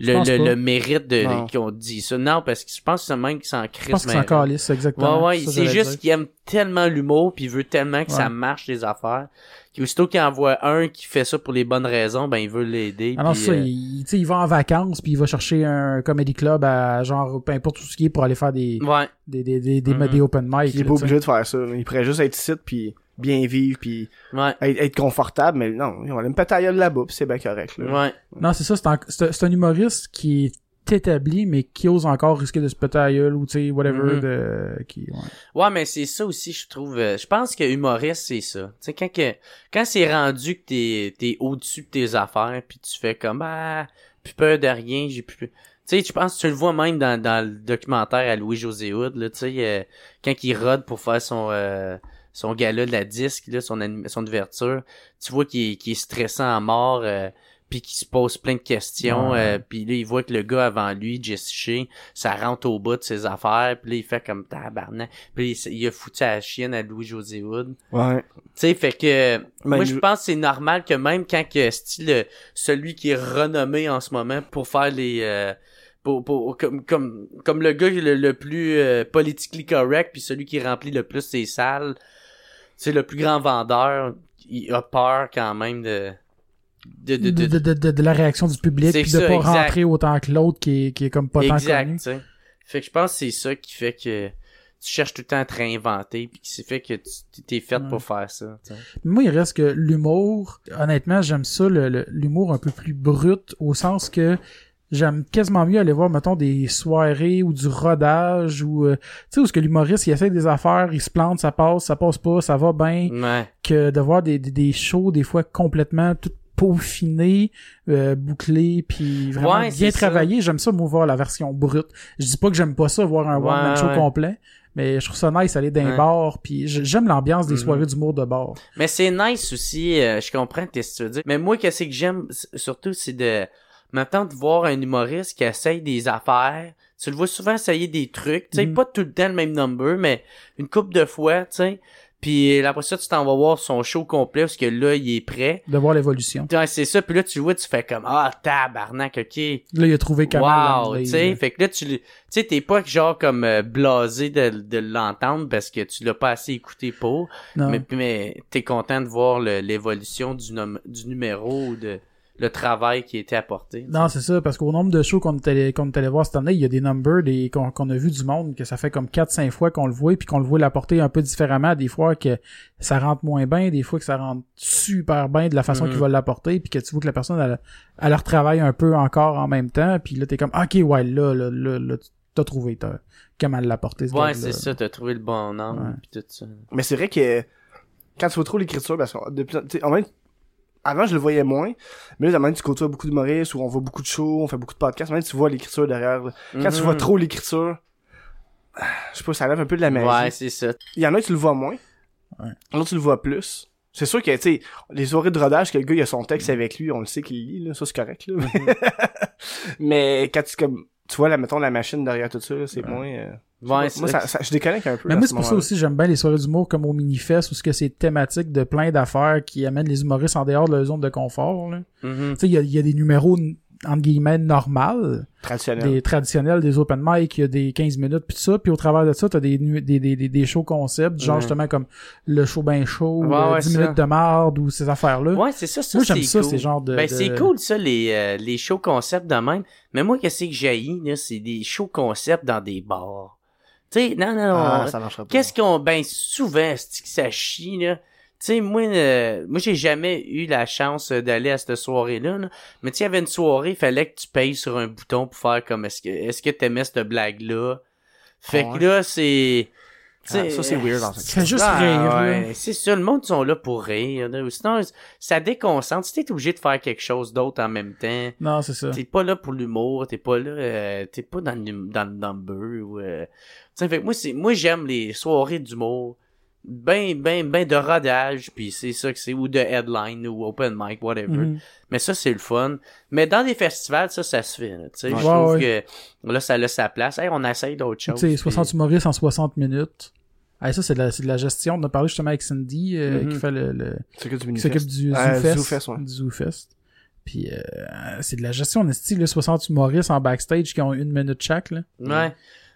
le, le, le mérite de, qu'ils ont dit ça. Non, parce que je pense que c'est même qu'ils s'en crissent. Je pense que c'est encore lisse, exactement. Ouais, ouais, c'est juste dire. qu'il aime tellement l'humour puis il veut tellement que ça marche les affaires. Qu'aussitôt qu'il en voit un qui fait ça pour les bonnes raisons, ben il veut l'aider. Ah non, puis, c'est ça, euh, il, tu sais, il va en vacances puis il va chercher un comedy club à genre peu importe où ce qui est pour aller faire des Ouais, des des des, des, des open mic. Il est pas obligé de faire ça. Il pourrait juste être ici puis bien vivre puis ouais, être, être confortable, mais non, on va aller me péter la gueule là-bas c'est bien correct. Là. ouais. Non, c'est ça, c'est un, c'est un- humoriste qui est établi mais qui ose encore risquer de se péter gueule ou tu sais whatever Mhm. de qui ouais. Ouais, mais c'est ça aussi, je trouve. euh, je pense que humoriste, c'est ça. Tu sais, quand que, quand c'est rendu que t'es, t'es au-dessus de tes affaires, puis tu fais comme, ah, plus peur de rien, j'ai plus... Tu sais, je pense que tu le vois même dans, dans le documentaire à Louis-José Hood, là, tu sais, euh, quand il rôde pour faire son... euh, son gala de la disque, là, son, son ouverture, tu vois qu'il est, qu'il est stressant à mort, euh, puis qu'il se pose plein de questions, Ouais. euh, puis là, il voit que le gars avant lui, Jesse Shea, ça rentre au bout de ses affaires, puis là, il fait comme tabarnak, puis il, il a foutu à la chienne à Louis-José Hood. Ouais. Tu sais, fait que, moi, je pense que c'est normal que même quand que, style, celui qui est renommé en ce moment pour faire les... euh, pour, pour, comme, comme, comme le gars le, le plus euh, politically correct, puis celui qui remplit le plus ses salles, c'est le plus grand vendeur, il a peur quand même de... De, de, de, de, de, la réaction du public puis de ça, pas exact. rentrer autant que l'autre qui est, qui est comme pas tant exact, connu. tu sais. Fait que je pense que c'est ça qui fait que tu cherches tout le temps à te réinventer, puis qui fait que tu t'es fait Ouais. pour faire ça. sais. Moi, il reste que l'humour, honnêtement, j'aime ça, le- le- l'humour un peu plus brut, au sens que j'aime quasiment mieux aller voir, mettons, des soirées ou du rodage, ou, euh, tu sais, où ce que l'humoriste, il essaie des affaires, il se plante, ça passe, ça passe pas, ça va bien, Ouais. que de voir des, des, des shows, des fois, complètement tout peaufinés, euh, bouclés, puis vraiment Ouais, bien travaillé. J'aime ça, moi, voir la version brute. Je dis pas que j'aime pas ça, voir un Ouais, show complet, mais je trouve ça nice aller dans un Ouais. bar, puis j'aime l'ambiance des Mhm. soirées d'humour de bar. Mais c'est nice aussi, euh, je comprends ce que tu veux dire. Mais moi, qu'est-ce que j'aime surtout, c'est de maintenant de voir un humoriste qui essaye des affaires. Tu le vois souvent essayer des trucs, tu sais, Mhm. pas tout le temps le même number, mais une couple de fois, tu sais. Puis après ça, tu t'en vas voir son show complet parce que là, il est prêt. de voir l'évolution. Ouais, c'est ça. Puis là, tu vois, tu fais comme ah tabarnak, ok. Là, il a trouvé Kamal Wow, tu sais, fait que là tu tu sais t'es pas genre comme euh, blasé de, de l'entendre parce que tu l'as pas assez écouté pour, Non. mais mais t'es content de voir l'évolution du nom- du numéro de le travail qui a été apporté. Non, c'est ça, parce qu'au nombre de shows qu'on est allé, qu'on est allé voir cette année, il y a des numbers des, qu'on, qu'on a vu du monde, que ça fait comme 4-5 fois qu'on le voit, puis qu'on le voit l'apporter un peu différemment, des fois que ça rentre moins bien, des fois que ça rentre super bien de la façon Mhm. qu'il va l'apporter, puis que tu vois que la personne, elle, elle leur travaille un peu encore en même temps, puis là, t'es comme, ok, ouais, là, là, là, là t'as trouvé, t'as, comment l'apporter, ce Ouais, gars-là. c'est ça, t'as trouvé le bon angle Ouais. tout ça. Mais c'est vrai que quand tu vois trop l'écriture, parce que depuis, tu sais, en même- avant je le voyais moins, mais là, maintenant tu côtoies beaucoup d'humoristes, ou on voit beaucoup de shows, on fait beaucoup de podcasts, maintenant tu vois l'écriture derrière. là. Quand tu vois trop l'écriture, ah, je sais pas, ça lève un peu de la magie. Ouais, c'est ça. Il y en a tu le vois moins, Ouais. l'autre tu le vois plus. C'est sûr que, tu sais, les soirées de rodage, que le gars, il a son texte avec lui, on le sait qu'il lit, là, ça c'est correct, là. [LAUGHS] Mais quand tu, comme, tu vois, là, mettons, la machine derrière tout ça, c'est moins, euh, Ouais, moi, ça, ça- je déconnecte un peu. Mais moi, ce c'est pour ça aussi, j'aime bien les soirées d'humour comme au Minifest, où ce que c'est thématique de plein d'affaires qui amènent les humoristes en dehors de leur zone de confort. Mhm. Tu sais, il y a, y a des numéros, entre guillemets, normales, Traditionnel. des traditionnels, des open mic, il y a des 15 minutes, puis tout ça, puis au travers de ça, t'as des, des, des, des, des shows concepts, genre Ouais. justement comme le show ben chaud, Ouais, euh, ouais, 10 ça. minutes de marde, ou ces affaires-là. Ouais, c'est ça, ça Moi, j'aime c'est ça, cool. ces genres de... Ben, de- c'est cool, ça, les, euh, les shows concepts de même. Mais moi, qu'est-ce que j'ai là, c'est des shows concepts dans des bars. Tu sais, non, non, Ah, ça marchera pas. Qu'est-ce qu'on, ben, souvent, c'est que ça chie, là. Tu sais, moi, euh, moi, j'ai jamais eu la chance d'aller à cette soirée-là, là. Mais tu il y avait une soirée, il fallait que tu payes sur un bouton pour faire comme, est-ce que, est-ce que t'aimais cette blague-là? Fait ouais. que là, c'est, Ah, ça, c'est weird, en fait. Juste ah, rire, ouais, C'est ça, le monde sont là pour rire. Sinon, ça déconcentre. Si t'es obligé de faire quelque chose d'autre en même temps, Non, c'est ça. t'es pas là pour l'humour, t'es pas là, euh, t'es pas dans le, dans le number ou, euh, fait que moi, c'est, moi, j'aime les soirées d'humour. Ben, ben, ben de rodage, puis c'est ça que c'est, ou de headline, ou open mic, whatever. Mhm. Mais ça, c'est le fun. Mais dans des festivals, ça, ça se fait, là, tu sais. Ouais, je trouve ouais. que, là, ça a sa place. Hey, on essaye d'autres Tu choses. sais, puis- 60 humoristes en 60 minutes. Ah, ça, c'est de, la, c'est de la gestion. On a parlé justement avec Cindy, euh, Mhm. qui fait le, le C'est que du qui Minifest. s'occupe du Euh, ZooFest. ZooFest, ouais. Du ZooFest. Puis euh, c'est de la gestion de style, 60 humoristes en backstage qui ont une minute chaque, là. Ouais.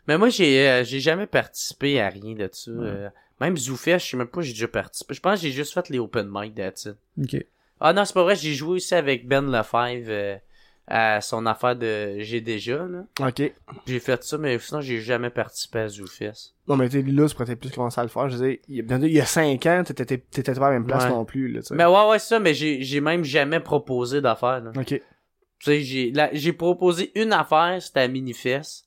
Mais moi, j'ai euh, j'ai jamais participé à rien de ça. Euh, même Zoufest, je sais même pas j'ai déjà participé. Je pense que j'ai juste fait les open mic, that's it. OK. Ah non, c'est pas vrai, j'ai joué aussi avec Ben Lefebvre euh, à son affaire de J'ai déjà, là. Ok. J'ai fait ça, mais sinon, j'ai jamais participé à Zoufest. Non, mais tu sais, là, tu pourrais plus commencer à le faire. Je dire, il y a, il y a cinq ans, t'étais, pas à la même place Ouais. non plus, là. Mais ouais, ouais, ça, mais j'ai même jamais proposé d'affaire. Ok. Tu sais, j'ai proposé une affaire, c'était à Minifest,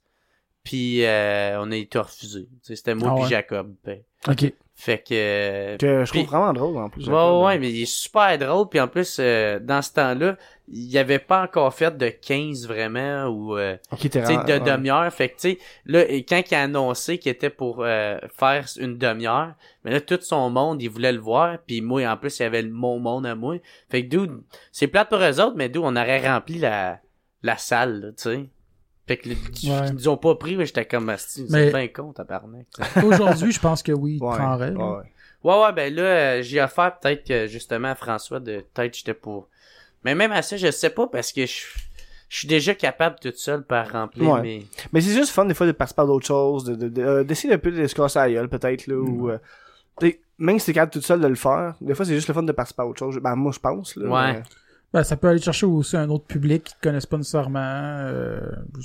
puis euh, on a été refusé. C'était moi Ah puis ouais? Jacob. ben. OK. Fait que... euh, Que je trouve vraiment drôle, en plus. Ouais, ouais, ouais, mais il est super drôle. Puis en plus, euh, dans ce temps-là, il y avait pas encore fait de 15 vraiment ou euh, Ok, t'es tu sais, vraiment- de ouais. demi-heure. Fait que tu sais, là, quand il a annoncé qu'il était pour euh, faire une demi-heure, mais là, tout son monde, il voulait le voir. Puis moi, en plus, il y avait le- mon monde à moi. Fait que dude, c'est plate pour eux autres, mais d'où on aurait rempli la, la salle, là, tu sais. Fait que [LAUGHS] Ouais. ils nous ont pas pris, mais j'étais comme asti, c'est bien con, tabarnak. [LAUGHS] Aujourd'hui, je pense que oui, Ouais, prendrait. ouais, ouais. Ouais, ben là, euh, j'ai offert peut-être que justement à François de peut-être j'étais pour. Mais même à ça, je sais pas parce que je je suis déjà capable toute seule par remplir Ouais. mais Mais c'est juste fun, des fois, de participer à d'autres choses, de, de, de, euh, d'essayer un peu de se casser la gueule, peut-être, là, ou, euh, même si t'es capable toute seule de le faire, des fois, c'est juste le fun de participer à autre chose. Ben, moi, je pense, là. Ouais. mais- Ben, ça peut aller chercher aussi un autre public qui te connaissent pas nécessairement euh,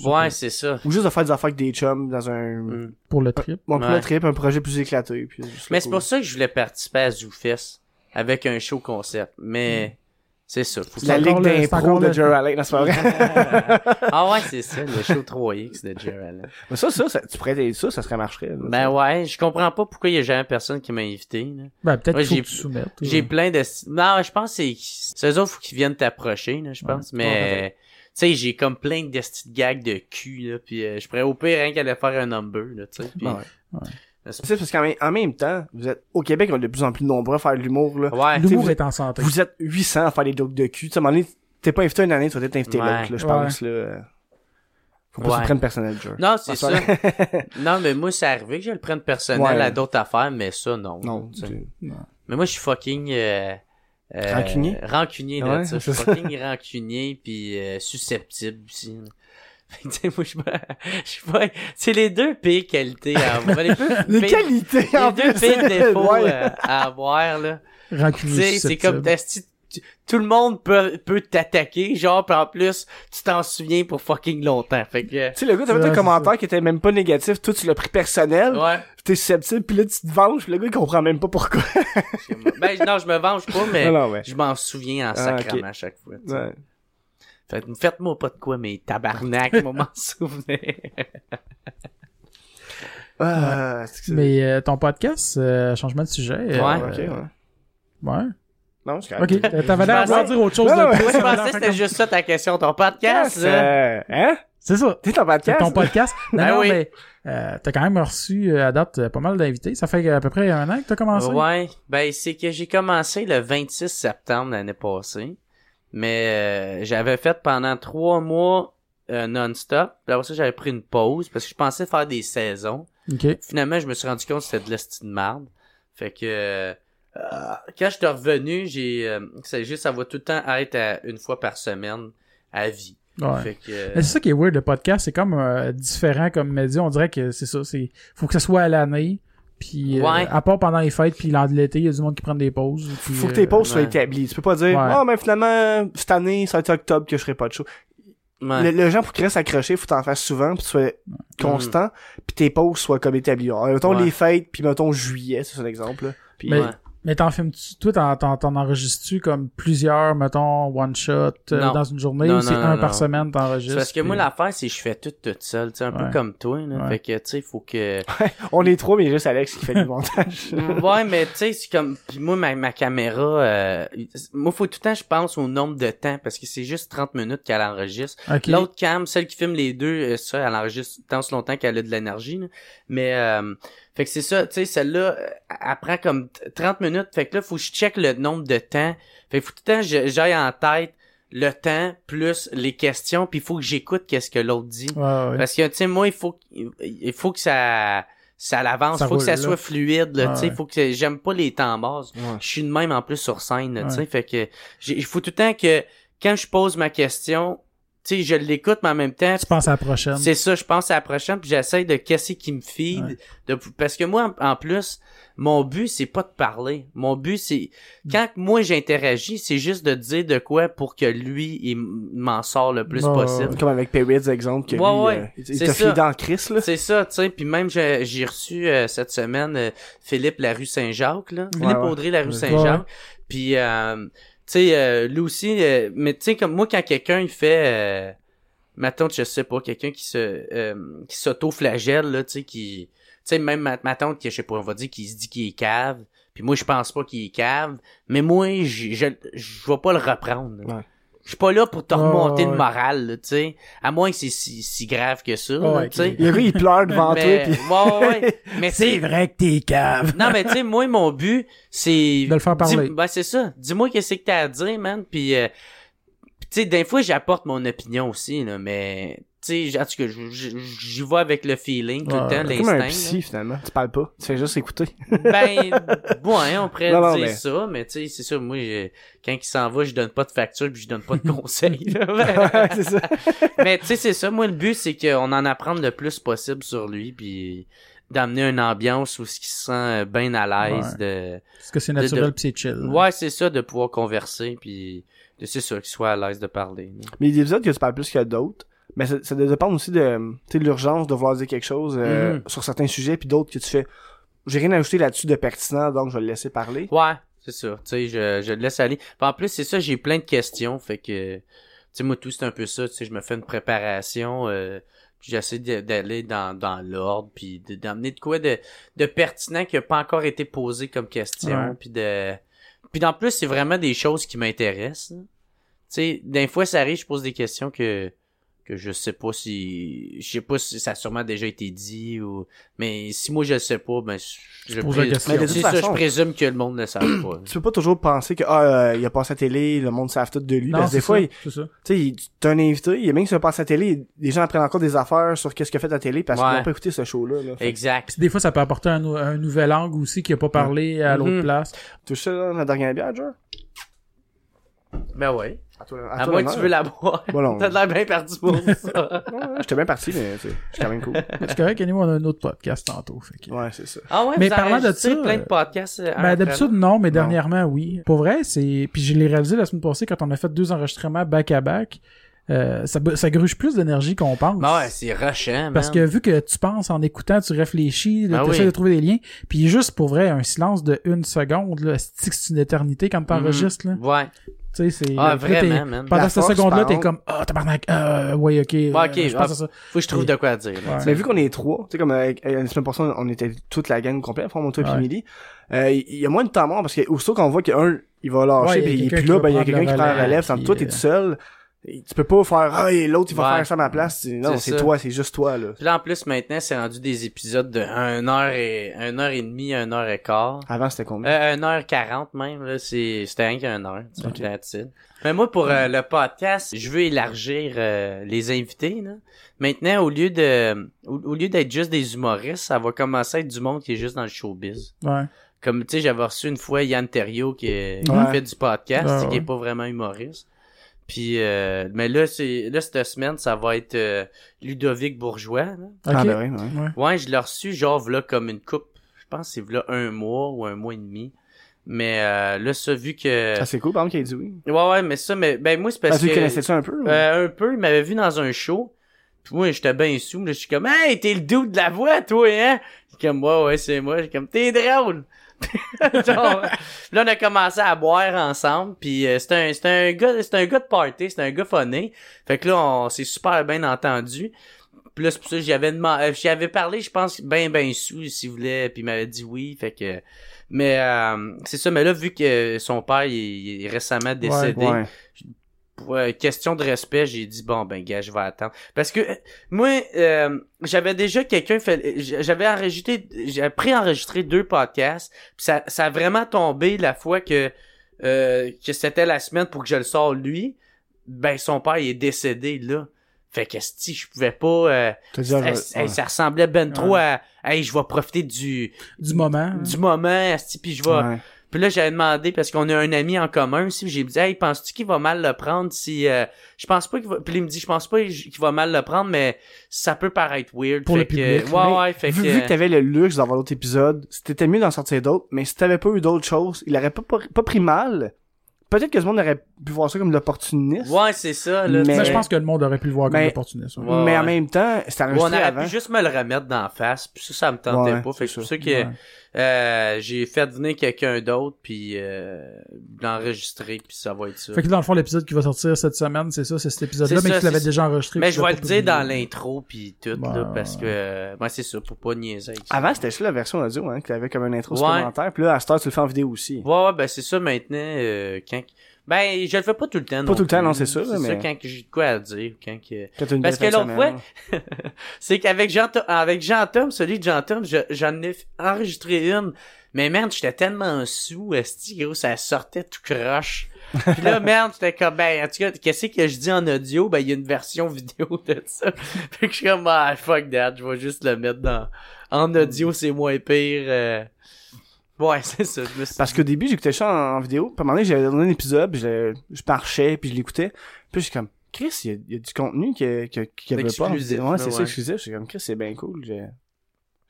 Ouais, pas, c'est ça. Ou juste de faire des affaires avec des chums dans un, Mm. pour le trip. bon, pour Ouais. le trip, un projet plus éclaté, puis Mais c'est cool. pour ça que je voulais participer à ZooFest avec un show concept. Mais c'est ça. Faut que La ligue d'impro de Jerry Allen, c'est pas vrai? [LAUGHS] ah ouais, c'est ça, le show 3X de Jerry Allen. Mais ça, ça, ça, tu pourrais être ça, ça serait marcherait. là, Ben ouais, je comprends pas pourquoi il y a jamais personne qui m'a invité. là. Ben, peut-être Ouais, qu'il faut j'ai- que tu soumettes. J'ai ouais. plein de... Non, je pense que c'est... C'est eux autres faut qu'ils viennent t'approcher, là, je pense. Mais... Tu sais, j'ai comme plein de petites gags de cul, là, puis euh, je pourrais au pire rien qu'aller faire un number, là, tu sais. puis- Ouais. Ouais. C'est parce qu'en même, en même temps, vous êtes au Québec, on est de plus en plus nombreux à faire de l'humour, là. Ouais. L'humour vous- est en santé. Vous êtes 800 à faire des jokes de cul. Tu sais, à un moment donné, t'es pas invité une année, tu vas être invité Ouais. l'autre, là, je Ouais. pense, là. Faut pas Ouais. se prendre personnel, Joe. Non, c'est Ah, ça. [LAUGHS] non, mais moi, c'est arrivé que je le prenne personnel Ouais. à d'autres affaires, mais ça, non. Non, tu sais. c'est- Mais moi, je suis fucking... Euh, euh, Rancunier? Rancunier, là, Ouais, tu sais. Je [LAUGHS] suis fucking rancunier, puis euh, susceptible aussi. Fait que, tu sais, moi, je me- [LAUGHS] je suis pas... C'est les deux pires qualités à avoir. Les, deux [LAUGHS] Les pires- qualités, les en deux plus. pires [LAUGHS] défauts Ouais. euh, à avoir, là. Tu Rancunier sais, c'est comme tout le monde peut, peut t'attaquer, genre, pis en plus, tu t'en souviens pour fucking longtemps. Fait que, Tu sais, le gars, t'avais Ouais, fait un commentaire qui était même pas négatif, toi, tu l'as pris personnel, ouais. pis t'es susceptible, pis là, tu te venges, pis le gars, il comprend même pas pourquoi. Ben, non, je me venge pas, mais Non, non, ouais. je m'en souviens en Ah, sacrament à chaque fois. tu sais. Ouais. Faites-moi pas de quoi, mais tabarnak, moi m'en [LAUGHS] souvenir. Ah, c'est que c'est- Mais euh, ton podcast, euh, changement de sujet. euh, Ouais. Ok, ouais. ouais. Non, c'est. Ok, t'avais l'air de dire autre chose Non, de plus. Moi, je pensais que c'était juste ça ta question, ton podcast, euh, hein? C'est ça. T'es ton C'est podcast? ton podcast. [LAUGHS] Non, Ben non, oui. mais euh, t'as quand même reçu euh, à date euh, pas mal d'invités. Ça fait à peu près un an que t'as commencé. Ouais, ben c'est que j'ai commencé le 26 septembre l'année passée, mais euh, j'avais fait pendant trois mois euh, non-stop. Puis après ça, j'avais pris une pause parce que je pensais faire des saisons. Ok. Finalement, je me suis rendu compte que c'était de l'esti de marde. Fait que euh, quand je suis revenu, j'ai euh, c'est juste ça va tout le temps être à une fois par semaine à vie. Ouais. Fait que euh, c'est ça qui est weird, le podcast, c'est comme euh, différent comme média. On dirait que c'est ça, c'est faut que ça soit à l'année. Puis euh, à part pendant les fêtes, puis l'an de l'été, il y a du monde qui prend des pauses. puis, Faut que euh, tes pauses soient ouais. établies. Tu peux pas dire, Ouais. oh, mais finalement, cette année, ça va être octobre que je ferai pas de show. ouais. Le, le gens, pour qu'ils restent accrochés, faut t'en faire souvent, puis tu sois constant, puis tes pauses soient comme établies. Alors, mettons Ouais. les fêtes, puis mettons juillet, c'est ça l'exemple. là. Puis, Mais- Ouais. Mais t'en filmes-tu, toi, t'en, t'en, t'en enregistres-tu comme plusieurs, mettons, one shot euh, dans une journée Non, ou c'est non, un non, par semaine t'enregistres? parce que moi, l'affaire, c'est que je fais tout toute seule, tu sais, un peu comme toi, là. Ouais. Fait que, tu sais, faut que... on est trois, mais il y a juste Alex qui fait du montage. [LAUGHS] ouais, mais tu sais, c'est comme... Puis moi, ma, ma caméra... Euh... Moi, faut tout le temps, je pense au nombre de temps, parce que c'est juste 30 minutes qu'elle enregistre. Ok. L'autre cam, celle qui filme les deux, euh, ça, elle enregistre tant longtemps qu'elle a de l'énergie. là. Mais euh, fait que c'est ça, tu sais, celle-là, euh, elle prend comme t- 30 minutes. Fait que là, faut que je check le nombre de temps. Fait que faut tout le temps que j'aille en tête le temps plus les questions, puis il faut que j'écoute qu'est-ce que l'autre dit. Ouais, ouais. Parce que tu sais, moi, il faut que- il faut que ça ça l'avance, faut que ça là. soit fluide, là, tu sais, ouais. faut que j'aime pas les temps morts. Ouais. Je suis de même en plus sur scène, là, tu sais, Ouais. fait que il faut tout le temps que quand je pose ma question, tu sais, je l'écoute, mais en même temps, Tu penses à la prochaine. c'est ça, je pense à la prochaine, puis j'essaie de casser qui me feed. Ouais. De, parce que moi, en, en plus, mon but, c'est pas de parler. Mon but, c'est... Quand moi, j'interagis, c'est juste de dire de quoi pour que lui, il m'en sort le plus Ouais, possible. Comme avec Perrids, exemple, que Ouais, lui, ouais. euh, il- ça. filé dans Chris, là. C'est ça, tu sais. Puis même, j'ai reçu euh, cette semaine euh, Philippe la rue Saint-Jacques, là. Philippe ouais. Audrey la rue Ouais. Saint-Jacques. Puis, euh, sais, euh, lui aussi, euh, mais tu sais, comme moi, quand quelqu'un, il fait... Euh, ma tante, je sais pas, quelqu'un qui se euh, qui s'auto-flagelle, là, tu sais, qui... Tu sais, même ma, tante, qui, je sais pas, on va dire, qui se dit qu'il est cave. Puis moi, je pense pas qu'il est cave. Mais moi, je je, je vais pas le reprendre. Je suis pas là pour te remonter ouais, le moral, tu sais. À moins que c'est si, si grave que ça, Ouais, tu sais. Le gars, il pleure devant [LAUGHS] Mais, toi, pis... ouais, ouais. [LAUGHS] Mais C'est vrai que t'es cave. non, mais tu sais, moi, mon but, c'est... De le faire parler. Dis- ben, c'est ça. Dis-moi qu'est-ce que t'as à dire, man. Puis, euh, tu sais, des fois, j'apporte mon opinion aussi, là, mais... Tu sais, en tout cas, j'y vais avec le feeling tout Ouais, le temps, C'est comme un l'instinct. psy, finalement. Tu parles pas. Tu fais juste écouter. Ben, ouais, on pourrait [LAUGHS] Non, non, dire mais- ça, mais tu sais, c'est ça, moi, je- quand il s'en va, je donne pas de facture puis je donne pas de [LAUGHS] conseils. là. c'est ça. [LAUGHS] mais tu sais, c'est ça. Moi, le but, c'est qu'on en apprenne le plus possible sur lui, puis d'amener une ambiance où ce qui se sent bien à l'aise de Parce que c'est naturel de- pis c'est chill. Ouais, c'est ça, de pouvoir converser, puis de- c'est ça, qu'il soit à l'aise de parler. Mais il y a des épisodes que tu parles plus que d'autres. Mais ça, ça dépend aussi de, tu sais, de l'urgence de vouloir dire quelque chose euh, Mhm. sur certains sujets, puis d'autres que tu fais. J'ai rien à ajouter là-dessus de pertinent, donc je vais le laisser parler. Ouais, c'est ça. Tu sais, je, je le laisse aller. Puis en plus, c'est ça, j'ai plein de questions, fait que, tu sais, moi, tout, c'est un peu ça, tu sais, je me fais une préparation, euh, puis j'essaie d'aller dans, dans l'ordre, puis d'amener de quoi de, de pertinent qui a pas encore été posé comme question, Ouais. puis de... Puis en plus, c'est vraiment des choses qui m'intéressent. Tu sais, des fois, ça arrive, je pose des questions que que je sais pas si je sais pas si ça a sûrement déjà été dit ou mais si moi je le sais pas ben je, pré-. Mais de ça je présume que le monde ne savent pas [CLEARS THROAT] Tu peux pas toujours penser que, ah, euh, il a passé à la télé, le monde savent tout de lui. Non, parce que des fois, ça, ça. tu sais, t'as un invité, il y a même qui se passe à la télé, les gens apprennent encore des affaires sur qu'est-ce qu'il a fait à la télé parce qu'ils Ouais. n'ont pas écouté ce show-là. Là. Exact des fois, ça peut apporter un, nou- un nouvel angle aussi qui a pas parlé à l'autre Mhm. place. Tu sais, là, la dernière bière, Joe? Ben ouais À toi, à, toi moins que tu veux la boire [LAUGHS] Bon, t'as l'air bien parti pour ça [LAUGHS] J'étais bien parti, mais tu sais, c'est quand même cool. C'est correct, anyway, on a un autre podcast tantôt. Fait que... Ouais, c'est ça. ah ouais Mais vous parlant de ça, plein de euh, podcasts euh, Ben, d'habitude, non, mais Non. dernièrement, oui. Pour vrai, c'est, puis je l'ai réalisé la semaine passée quand on a fait deux enregistrements back à back. Euh, ça, ça gruge plus d'énergie qu'on pense. ben ouais c'est rushant Parce que vu que tu penses en écoutant, tu réfléchis, Ah tu essaies oui. de trouver des liens, puis juste pour vrai, un silence de une seconde, là, c'est une éternité quand t'enregistres, là? ouais Tu sais, c'est... ah vraiment man Pendant cette seconde-là, t'es comme, ah, tabarnak, euh, ouais, ok. euh, ok, je pense ah, à ça. faut que je trouve de quoi dire. Ouais. Mais vu qu'on est trois, tu sais, comme avec, euh, la semaine passée, on était toute la gang complète, enfin, mon toi et Ouais. Emily, euh, il y a moins de temps mort parce que aussitôt qu'on voit qu'un, il va lâcher, Ouais, puis il y a il est plus là, ben, il y a quelqu'un qui prend la relève, sans puis, toi, t'es euh, tout seul. Tu peux pas faire, ah, et l'autre, il va Ouais. faire ça à ma place. Non, C'est toi, c'est juste toi, là. Puis là en plus maintenant c'est rendu des épisodes de 1 heure et 1 heure et demie 1 heure et quart Avant, c'était combien? Euh, 1h40 même, là, c'est, c'était rien qu'un heure, tu sais, Ok. that's it. Mais moi, pour euh, le podcast, je veux élargir euh, les invités, là. Maintenant, au lieu de, au, au lieu d'être juste des humoristes, ça va commencer à être du monde qui est juste dans le showbiz. Ouais. Comme, tu sais, j'avais reçu une fois Yann Thériault qui, est- qui Ouais. fait du podcast, Ouais, qui est pas vraiment humoriste. Puis, euh, mais là, c'est, là, cette semaine, ça va être euh, Ludovic Bourgeois, là. Ah, Ok. ben oui, ouais. Ouais. Ouais, je l'ai reçu genre v'là comme une coupe. Je pense que c'est un mois ou un mois et demi. Mais euh, là, ça vu que. Ah, c'est cool, par exemple, qu'il ait dit oui. Ouais, ouais, mais ça, mais ben moi c'est Ah, parce tu le que. connaissais-tu un peu? ou? Euh, un peu, il m'avait vu dans un show. Puis moi, j'étais bien sous. Là, je suis comme, hey, t'es le dude de la voix, toi, hein? Je suis comme, ouais, ouais, c'est moi. Je suis comme, t'es drôle. [LAUGHS] Genre, là, on a commencé à boire ensemble. Puis euh, c'est un, un gars, c'est un gars de party, c'est un gars funny. Fait que là, on s'est super bien entendu. Puis là, c'est pour ça que j'avais demandé, euh, j'y avais parlé, je pense, ben ben sous, s'il voulait, puis il m'avait dit oui, fait que, mais euh, c'est ça, mais là, vu que son père, il, il est récemment décédé, Ouais. Pour euh, question de respect, j'ai dit bon ben gars, je vais attendre parce que euh, moi euh, j'avais déjà quelqu'un fait j'avais enregistré j'ai pré-enregistré deux podcasts, puis ça ça a vraiment tombé la fois que euh, que c'était la semaine pour que je le sorte lui. Ben son père il est décédé là. Fait que si je pouvais pas hey, hey, ça ressemblait ben trop Ouais. à hey, je vais profiter du Du moment. du moment esti, puis je vais Ouais. Puis là, j'avais demandé, parce qu'on a un ami en commun aussi, puis j'ai dit, hey, penses-tu qu'il va mal le prendre si... euh, je pense pas qu'il va... Puis il me dit, je pense pas qu'il va mal le prendre, mais ça peut paraître weird. Pour fait le que, public. Ouais, Mais ouais, fait vu, que... vu que t'avais le luxe d'avoir d'autres épisodes, c'était mieux d'en sortir d'autres, mais si t'avais pas eu d'autres choses, il aurait pas, pas, pas pris mal. Peut-être que ce monde aurait pu voir ça comme de l'opportuniste. Ouais, c'est ça, là. Mais- Mais je pense que le monde aurait pu le voir comme l'opportuniste. ouais. Ouais, mais en ouais. même temps, c'était Ouais, on enregistré aurait avant. pu juste me le remettre d'en face, puis ça, ça me tentait Ouais, pas. Fait que c'est pour ça. que Ouais. Euh, j'ai fait venir quelqu'un d'autre, puis euh, l'enregistrer, puis ça va être ça. Fait que dans le fond, l'épisode qui va sortir cette semaine, c'est ça, c'est cet épisode-là, mais ça, tu l'avais déjà enregistré. Mais je vais le dire dans l'intro, puis tout, Bah, là, parce que... euh, ouais, c'est ça, pour pas niaiser avec ça. Avant, c'était ça la version audio, hein, que t'avais comme un intro Ouais. supplémentaire, puis là, à cette heure, tu le fais en vidéo aussi. Ouais, ouais, ben c'est ça maintenant, euh, quand... Ben, je le fais pas tout le temps Pas tout le temps, non, c'est ça, C'est mais- ça, quand j'ai de quoi à dire, quand que... Quand une Parce que l'autre semaine. [LAUGHS] c'est qu'avec Jean avec Jean Tom, celui de Jean Tom, je- j'en ai enregistré une. Mais merde, j'étais tellement sous, esti, gros, ça sortait tout croche. Puis là, [LAUGHS] merde, j'étais comme, ben, en tout cas, qu'est-ce que je dis en audio? Ben, il y a une version vidéo de ça. [LAUGHS] fait que je suis comme, ah, fuck that, je vais juste le mettre dans, en audio, c'est moins pire. euh. Ouais, [LAUGHS] c'est ça. je me suis Parce qu'au début, j'écoutais ça en, en vidéo. Puis à un moment donné, j'avais donné un épisode, puis je, je marchais, puis je l'écoutais. Puis je suis comme, Chris, il y a, il y a du contenu qu'il y a- qu'il y a- qu'il y avait pas. Ouais, c'est ça, exclusif. Je suis comme, Chris, c'est bien cool. J'ai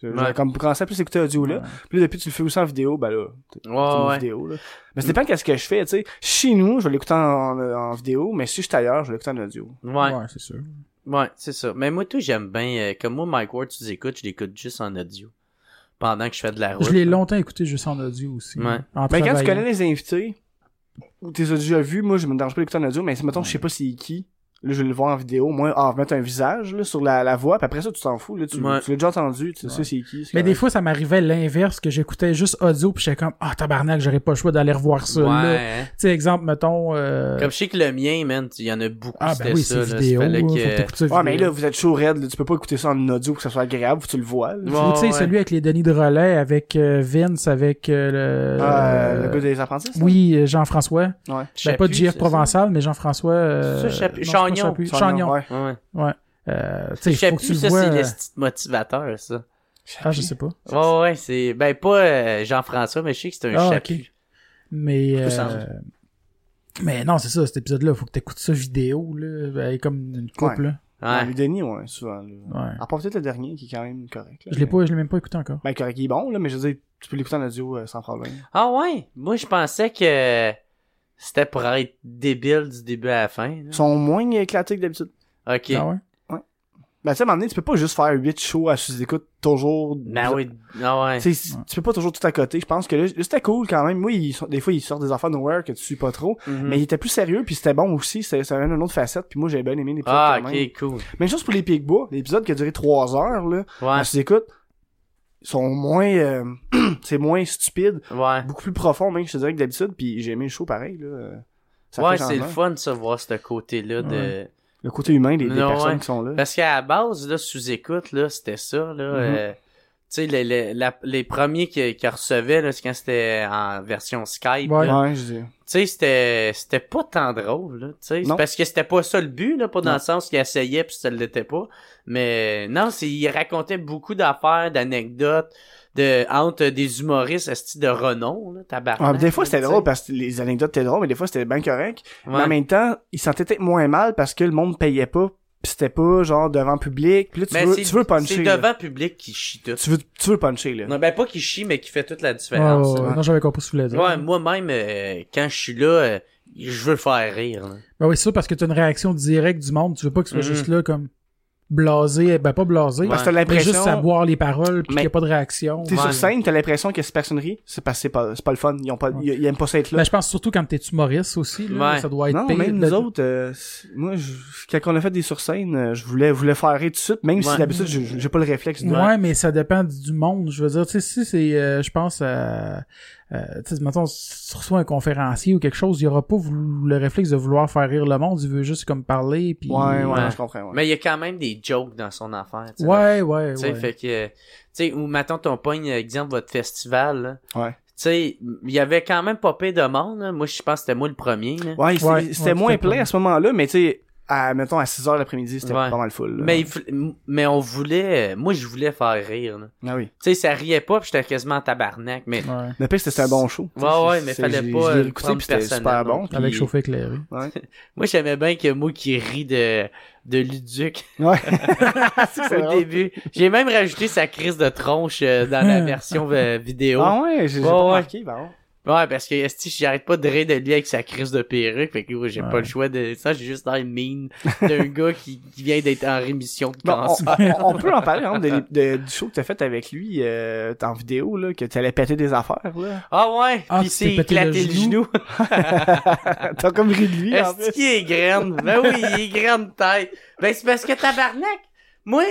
Ouais. comme commencé à plus écouter audio là. Puis depuis tu le fais aussi en vidéo, ben là, t'es une ouais. vidéo là. Mais ça dépend qu'est-ce que je fais, tu sais. Chez nous, je vais l'écouter en, en, en vidéo, mais si je suis ailleurs, je vais l'écouter en audio. Ouais, Ouais, c'est sûr. ouais, c'est ça. Mais moi, tout, j'aime bien, euh, comme moi, Mike Ward, tu l'écoutes, je l'écoute juste en audio. Pendant que je fais de la route. Je l'ai longtemps écouté juste en audio aussi. Ouais. En Mais Ben, quand tu connais les invités, ou t'es déjà vu, moi je me dérange pas d'écouter en audio, mais mettons je sais pas c'est qui, là je vais le voir en vidéo, moi, ah, mettre un visage là, sur la, la voix, puis après ça tu t'en fous, là, tu, Ouais. tu l'as déjà entendu, tu sais c'est qui. c'est Mais des fois, ça m'arrivait l'inverse, que j'écoutais juste audio, puis j'étais comme, ah, tabarnak, j'aurais pas le choix d'aller revoir ça, Ouais, là. Tu sais, exemple, mettons, euh... Comme je sais que le mien, man, il y en a beaucoup, ah, ben oui, ça, c'est vidéo, que- ça Ouais, mais là, vous êtes chaud raide, là, tu peux pas écouter ça en audio pour que ça soit agréable, faut que tu le vois. tu sais, ouais. celui avec les Denis de relais, avec euh, Vince, avec euh, le... Ah, euh, le gars des apprentis? Oui, euh, Jean-François. Ouais. Ben, pas c'est Provençal, mais Jean-François... Euh... Chagnon. Chagnon, Chagnon. ouais. ça. Ouais, ouais. Euh, tu sais, Je sais faut que tu plus, le ça, vois... c'est euh, le style motivateur, ça. Ah, je sais pas. Ouais, ouais, c'est, ben, pas euh, Jean-François, mais je sais que c'est un Ah. Mais... Euh, Mais non, c'est ça, cet épisode-là, faut que t'écoutes ça vidéo, là, ben, comme une couple, Ouais. là. Ouais. Les Denis, ouais, souvent. Là. Ouais. À part peut-être le dernier qui est quand même correct. là, Je l'ai mais- pas, je l'ai même pas écouté encore. Ben, correct, il est bon, là, mais je veux dire, tu peux l'écouter en audio euh, sans problème. Ah ouais? Moi, je pensais que c'était pour être débile du début à la fin. là. Ils sont moins éclatés que d'habitude. Ok. Ah ouais? Ben, tu sais, à un moment donné, tu peux pas juste faire 8 shows à sous-écoute toujours. Ben oui. Ah ouais. Tu sais, tu peux pas toujours tout à côté. Je pense que là, c'était cool quand même. Moi, ils sont- des fois, ils sortent des affaires nowhere que tu suis pas trop. Mhm. Mais il était plus sérieux, puis c'était bon aussi. C'était ça avait une autre facette. Puis moi, j'ai bien aimé l'épisode Ah, quand ok, même. cool. Même chose pour les Pigbois. L'épisode qui a duré 3 heures, là. Ouais. À sous-écoute, ils sont moins... euh, [CLEARS THROAT] c'est moins stupide. Ouais. Beaucoup plus profond, même, je te dirais, que d'habitude. Puis j'ai aimé le show pareil, là. Ça ouais, c'est le fun de se voir ce côté-là de... Le côté humain des, des Non, personnes ouais. qui sont là. Parce qu'à la base, là, sous-écoute, là, c'était ça, là. Mhm. euh, sais, les, les, la- les premiers qui, qui recevaient, là, c'est quand c'était en version Skype, Ouais. là. Ouais, je dis. Tu sais, c'était, c'était pas tant drôle, là, tu sais. Non. Parce que c'était pas ça le but, là, pas dans Non. le sens qu'il essayait puis ça l'était pas. Mais, non, c'est, il racontait beaucoup d'affaires, d'anecdotes, de, entre des humoristes, esti de renom, là, tabarnak. Ouais, des fois, c'était drôle parce que les anecdotes étaient drôles, mais des fois, c'était bien correct. Mais en même temps, ils se sentaient peut-être moins mal parce que le monde payait pas. Pis c'était pas, genre, devant public. Puis là, tu Mais veux, tu veux puncher. C'est là. devant public qui chie tout. Tu veux, tu veux puncher, là. Non, ben, pas qui chie, mais qui fait toute la différence. ouais. Non, j'avais compris ce que tu voulais dire. Ouais, moi-même, euh, quand je suis là, euh, je veux faire rire. là. Ben oui, c'est ça, parce que t'as une réaction directe du monde. Tu veux pas que tu sois Mhm. juste là comme blasé, ben pas blasé, Parce que t'as mais l'impression. juste savoir les paroles puis Mais- qu'il y a pas de réaction. T'es Ouais. sur scène, t'as l'impression que c'est personne rit. C'est parce que c'est pas, c'est pas le fun. Ils ont pas, ils, ils aiment pas ça être là. Ben, je pense surtout quand t'es humoriste aussi, là, Ouais. ça doit être non, pire même nous autres, euh, moi, je, quand on a fait des sur scène, euh, je voulais, voulais faire rire tout de suite, même Ouais. si d'habitude, j'ai pas le réflexe de. Ouais, mais ça dépend du monde. Je veux dire, tu sais, si c'est, euh, je pense, euh, euh, tu sais, mettons, si tu reçois un conférencier ou quelque chose, il y aura pas le réflexe de vouloir faire rire le monde. Il veut juste comme parler, puis... Ouais, ouais, Ouais. je comprends. Ouais. Mais il y a quand même des jokes dans son affaire. tu sais. Ouais, ouais, Tu sais, ouais. fait que, tu sais, ou mettons ton pogne, exemple, votre festival, là. Ouais. Tu sais, il y avait quand même pas peu de monde, là. Moi, je pense que c'était moi le premier, là. Ouais, c'était ouais, moins plein à ce moment-là, mais tu sais, à, mettons, à 6 heures l'après-midi, c'était Ouais. pas mal full. là. Mais, il mais on voulait, moi je voulais faire rire, là. Ah oui. Tu sais, ça riait pas pis j'étais quasiment en tabarnak, mais Ouais. Le pire, c'était un bon show. Ouais, ouais, mais fallait pas, Je l'ai écouté, puis c'était super non. bon. puis- Avec chauffé éclairé. Ouais. [LAUGHS] moi j'aimais bien que moi qui ris de, de Luduc Ouais. [LAUGHS] [LAUGHS] C'est au début. J'ai même rajouté sa crise de tronche euh, dans la version euh, vidéo. Ah ouais, j'ai pas ouais. remarqué, par contre. Ouais, parce que esti, j'arrête pas de rire de lui avec sa crise de perruque, fait que ouais, j'ai Ouais. pas le choix de ça, j'ai juste l'air mine d'un [LAUGHS] gars qui, qui vient d'être en rémission de Bon, on, cancer. on- on peut en parler, hein, de, de- du show que t'as fait avec lui euh, en vidéo, là, que t'allais péter des affaires, là. Ah ouais, Ah, pis tu c'est éclaté le genou. [LAUGHS] T'as comme ri de lui, en Est-ce qu'il est graine? Ben oui, il est graine tête. Ben c'est parce que tabarnak, moi,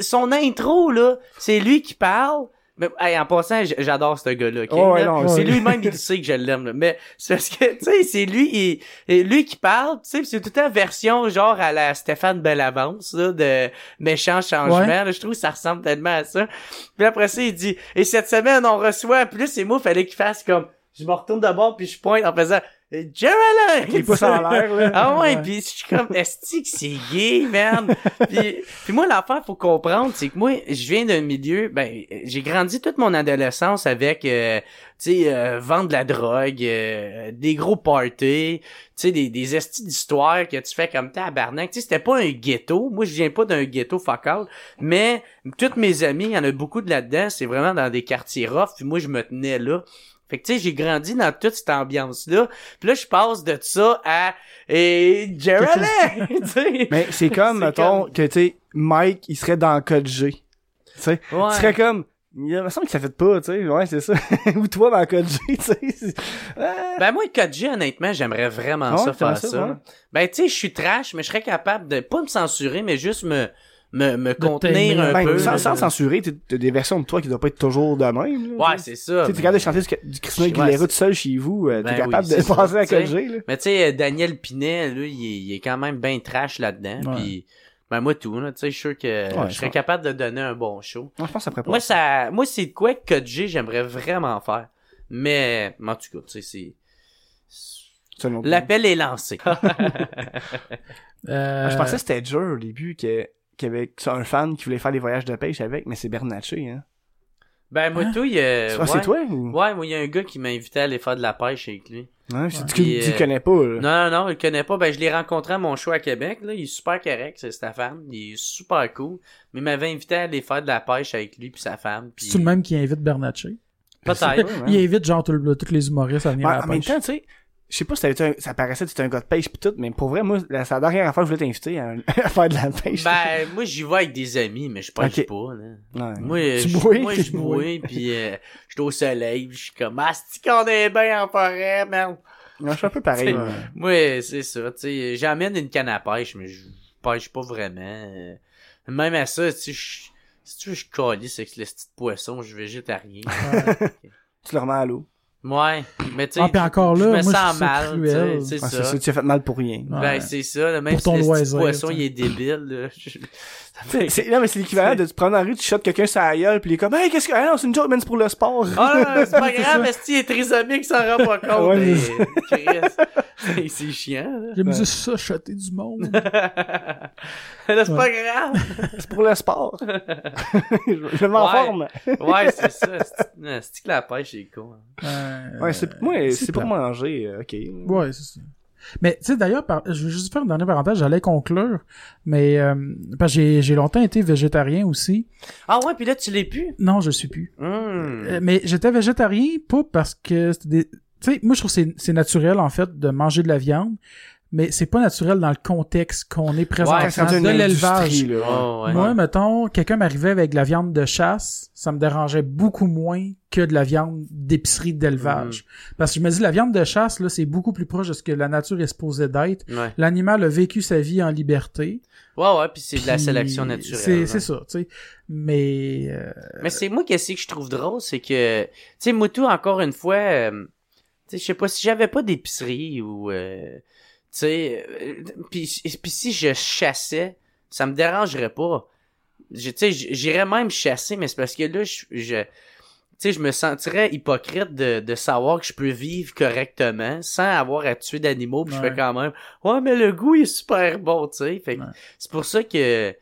son intro, là, c'est lui qui parle. Mais, hey, en passant, j'adore ce gars-là, ok? Oh, ouais, Là, non, c'est lui-même, il sait que je l'aime. Mais c'est parce que, tu sais, c'est lui, il- lui qui parle, tu sais, c'est toute une version, genre, à la Stéphane Bellavance, là, de méchant changement, Ouais. là. Je trouve que ça ressemble tellement à ça. Puis après ça, il dit, et cette semaine, on reçoit, puis là, c'est moi, fallait qu'il fasse comme, je me retourne d'abord, puis je pointe en faisant, Jerry! Les pouces en l'air, là. Ah ouais, pis je suis comme esti que c'est gay, man. puis, puis moi l'affaire faut comprendre, c'est que moi je viens d'un milieu ben j'ai grandi toute mon adolescence avec euh, tu sais euh, vendre de la drogue, euh, des gros parties, tu sais des des estis d'histoires que tu fais comme tabarnak. Tu sais c'était pas un ghetto. Moi je viens pas d'un ghetto fuck all, mais toutes mes amis, il y en a beaucoup de là-dedans, c'est vraiment dans des quartiers rough, puis moi je me tenais là. Fait que tu sais, j'ai grandi dans toute cette ambiance-là. Puis là, je passe de ça à et [LAUGHS] sais. Mais c'est [LAUGHS] comme, mettons, comme- que, tu sais, Mike, il serait dans Code G. Tu sais, Ouais. il serait comme, il me semble que ça fait pas, tu sais, ouais, c'est ça. [LAUGHS] Ou toi dans Code G, tu sais. Ah. Ben moi, 4G, honnêtement, j'aimerais vraiment Ah ouais, ça faire ça, ça. ouais. Ben tu sais, je suis trash, mais je serais capable de pas me censurer, mais juste me me, me contenir un Ben, peu. sans, sans censurer, t'as t'as des versions de toi qui doivent pas être toujours de même. là, Ouais, c'est ça. Tu sais, t'es capable de chanter du, du Christina Aguilera tout seul chez vous, euh, Ben t'es oui, capable de ça, passer à G, là. Mais tu sais, Daniel Pinet, lui, il est, il est quand même bien trash là-dedans. Ouais. Puis ben moi tout, là, tu sais, je suis sûr que Ouais, je serais ça. capable de donner un bon show. Non, je pense que ça ferait pas. Moi, ça, moi, c'est de quoi que Code G, j'aimerais vraiment faire. Mais, en tout cas, tu sais, c'est, l'appel est lancé. [LAUGHS] Euh, Ah, Je pensais que c'était dur au début que qu'il y avait un fan qui voulait faire des voyages de pêche avec, mais c'est Bernatchez, hein. ben, moi, Hein? tout, il y a, ouais. c'est toi ou? Ouais, moi, il y a un gars qui m'a invité à aller faire de la pêche avec lui. Ouais, c'est- tu, Puis, tu le euh, connais pas, là. Non, non, non, il le connaît pas. Ben, je l'ai rencontré à mon show à Québec, là. Il est super correct, c'est Stéphane. Il est super cool. Mais il m'avait invité à aller faire de la pêche avec lui puis sa femme. Puis... C'est le même qui invite Bernatchez? Peut-être. Ouais, [LAUGHS] Il invite genre tous les humoristes à venir Ouais, à la en même temps, tu sais, je sais pas si un- ça paraissait que tu un gars de pêche pis tout, mais pour vrai, moi, la, c'est la dernière que je voulais t'inviter à, [LAUGHS] à faire de la pêche. Ben, moi, j'y vais avec des amis, mais je pêche pas, là. Ouais. Moi, Tu je- bouilles? moi, je [LAUGHS] bouille, puis euh, je suis au soleil, puis je suis comme, ah, c'est qu'on est bien en forêt, man. Ouais, je suis un peu pareil. Moi, c'est ça, tu sais, j'amène une canne à pêche, mais je pêche pas vraiment. Même à ça, tu sais, si tu veux, je calisse avec le petit poisson, je végétarien. [LAUGHS] Tu le remets à l'eau. Ouais, mais tu sais, Ah, puis encore je là, me moi, je sens mal, tu sais, cruel. c'est Ouais, ça. tu as fait mal pour rien. Ouais. Ben, c'est ça, même Pour si ton le petit loisir, poisson, t'sais. il est débile, là. je- C'est, non, mais c'est l'équivalent de te prendre en rue, tu shottes quelqu'un sur la gueule, pis il est comme, hey, qu'est-ce que, ah non, c'est une joke, man, c'est pour le sport. Ah non, c'est pas [LAUGHS] grave, ça. est-ce qu'il est trisomique, s'en rend pas compte. Ouais, mais, c'est Chris, c'est chiant, là. J'aime juste ça, chatter du monde. [LAUGHS] Là, c'est pas grave. [LAUGHS] c'est pour le sport. je je m'en Ouais. forme. Ouais, c'est ça. C'est que la pêche, c'est con. hein. Euh, Ouais, c'est, moi, c'est pour manger, euh, ok. Ouais, c'est ça. Mais tu sais d'ailleurs, par- je veux juste faire une dernière parenthèse, j'allais conclure, mais euh, parce que j'ai j'ai longtemps été végétarien aussi. Ah ouais, puis là, tu l'es plus? Non, je suis plus. Hmm. Euh, mais j'étais végétarien pas parce que c'était des tu sais moi je trouve que c'est c'est naturel en fait de manger de la viande, mais c'est pas naturel dans le contexte qu'on est présentement Ouais, de l'élevage. Oh, ouais. Moi, mettons, quelqu'un m'arrivait avec de la viande de chasse, ça me dérangeait beaucoup moins que de la viande d'épicerie d'élevage. Parce que je me dis, la viande de chasse, là, c'est beaucoup plus proche de ce que la nature est supposée d'être. Ouais. L'animal a vécu sa vie en liberté. Ouais, ouais, puis c'est de la sélection naturelle. C'est, hein. c'est ça, tu sais. Mais, euh, Mais c'est moi qu'est-ce que je trouve drôle, c'est que, tu sais, Moutou, encore une fois, euh, tu sais, je sais pas, si j'avais pas d'épicerie ou, euh, sais, euh, puis puis si je chassais, ça me dérangerait pas. Je- Tu sais, j'irais même chasser, mais c'est parce que là, je, je- tu sais, je me sentirais hypocrite de, de savoir que je peux vivre correctement sans avoir à tuer d'animaux, puis je fais quand même, ouais, mais le goût il est super bon, tu sais. Fait que Ouais. c'est pour ça que,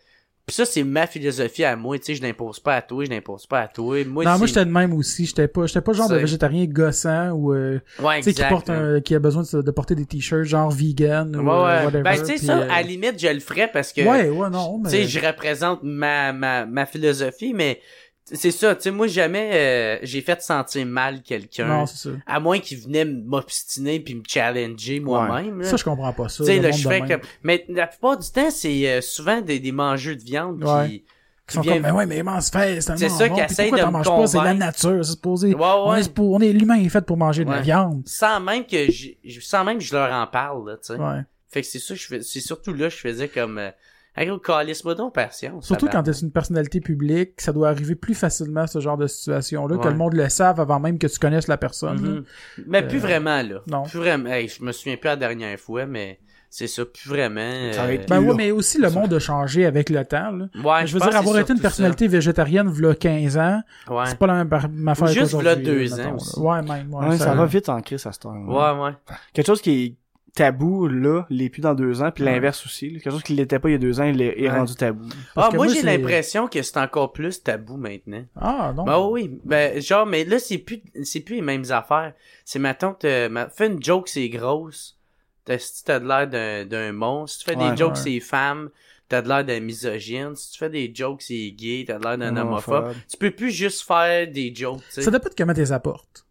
puis ça c'est ma philosophie à moi, tu sais, je n'impose pas à toi, je n'impose pas à toi. Moi, non, moi j'étais de même aussi. J'étais pas, j'étais pas le genre de végétarien gossant ou euh, ouais, tu sais qui porte un, qui a besoin de, de porter des t-shirts genre vegan ou Ouais, euh, ouais. whatever. Ben, tu sais, ça, euh, à la limite, je le ferais parce que, ouais, ouais, non, mais tu sais, je représente ma, ma, ma philosophie, mais c'est ça, tu sais, moi, jamais euh, j'ai fait sentir mal quelqu'un. non, c'est ça. À moins qu'il venait m'obstiner puis me challenger moi-même. Ça, je comprends pas ça. Tu sais, là, je fais comme... Mais la plupart du temps, c'est euh, souvent des, des mangeurs de viande Ouais. qui... Qui sont qui comme, mais ouais, mais immense fait, c'est ça essayent pourquoi de me pas? C'est la nature, c'est supposé. Ouais, On ouais. est, on est, l'humain est fait pour manger de la viande. Sans même que je... Sans même que je leur en parle, là, tu sais. Ouais. Fait que c'est ça, je fais... c'est surtout là, je faisais comme... Euh, Donc patience. Surtout quand t'es une personnalité publique, ça doit arriver plus facilement ce genre de situation-là, que le monde le savent avant même que tu connaisses la personne. Mhm. Mais plus Euh, vraiment, là. non. Plus vraiment. Hey, je me souviens plus la dernière fois, mais c'est ça, plus vraiment. Ça être Ben ouais, mais aussi le monde a changé avec le temps. Là. Ouais, je veux dire, avoir été une personnalité végétarienne v'là 15 ans, ça. Ouais. c'est pas la même affaire juste v'là deux là, ans mettons, aussi. Ouais, même. Ouais, Ouais, ça va vite en crise à ce temps. Ouais, ouais. Quelque chose qui est tabou, là, l'est plus dans deux ans, puis Ouais. l'inverse aussi. là. Quelque chose qui l'était pas il y a deux ans, il est, est Ouais. rendu tabou. Parce Ah, moi, moi, j'ai l'impression que c'est encore plus tabou maintenant. Ah, non. Ben oui, ben genre, mais là, c'est plus, c'est plus les mêmes affaires. C'est, mettons, que ma- fais une joke, c'est grosse. T'as, si t'as de l'air d'un, d'un monstre. Si tu fais Ouais, des jokes, ouais. c'est femme. T'as de l'air d'un misogyne. Si tu fais des jokes, c'est gay. T'as de l'air d'un Un homophobe. Tu peux plus juste faire des jokes, tu sais. Ça dépend de comment t'es apportes.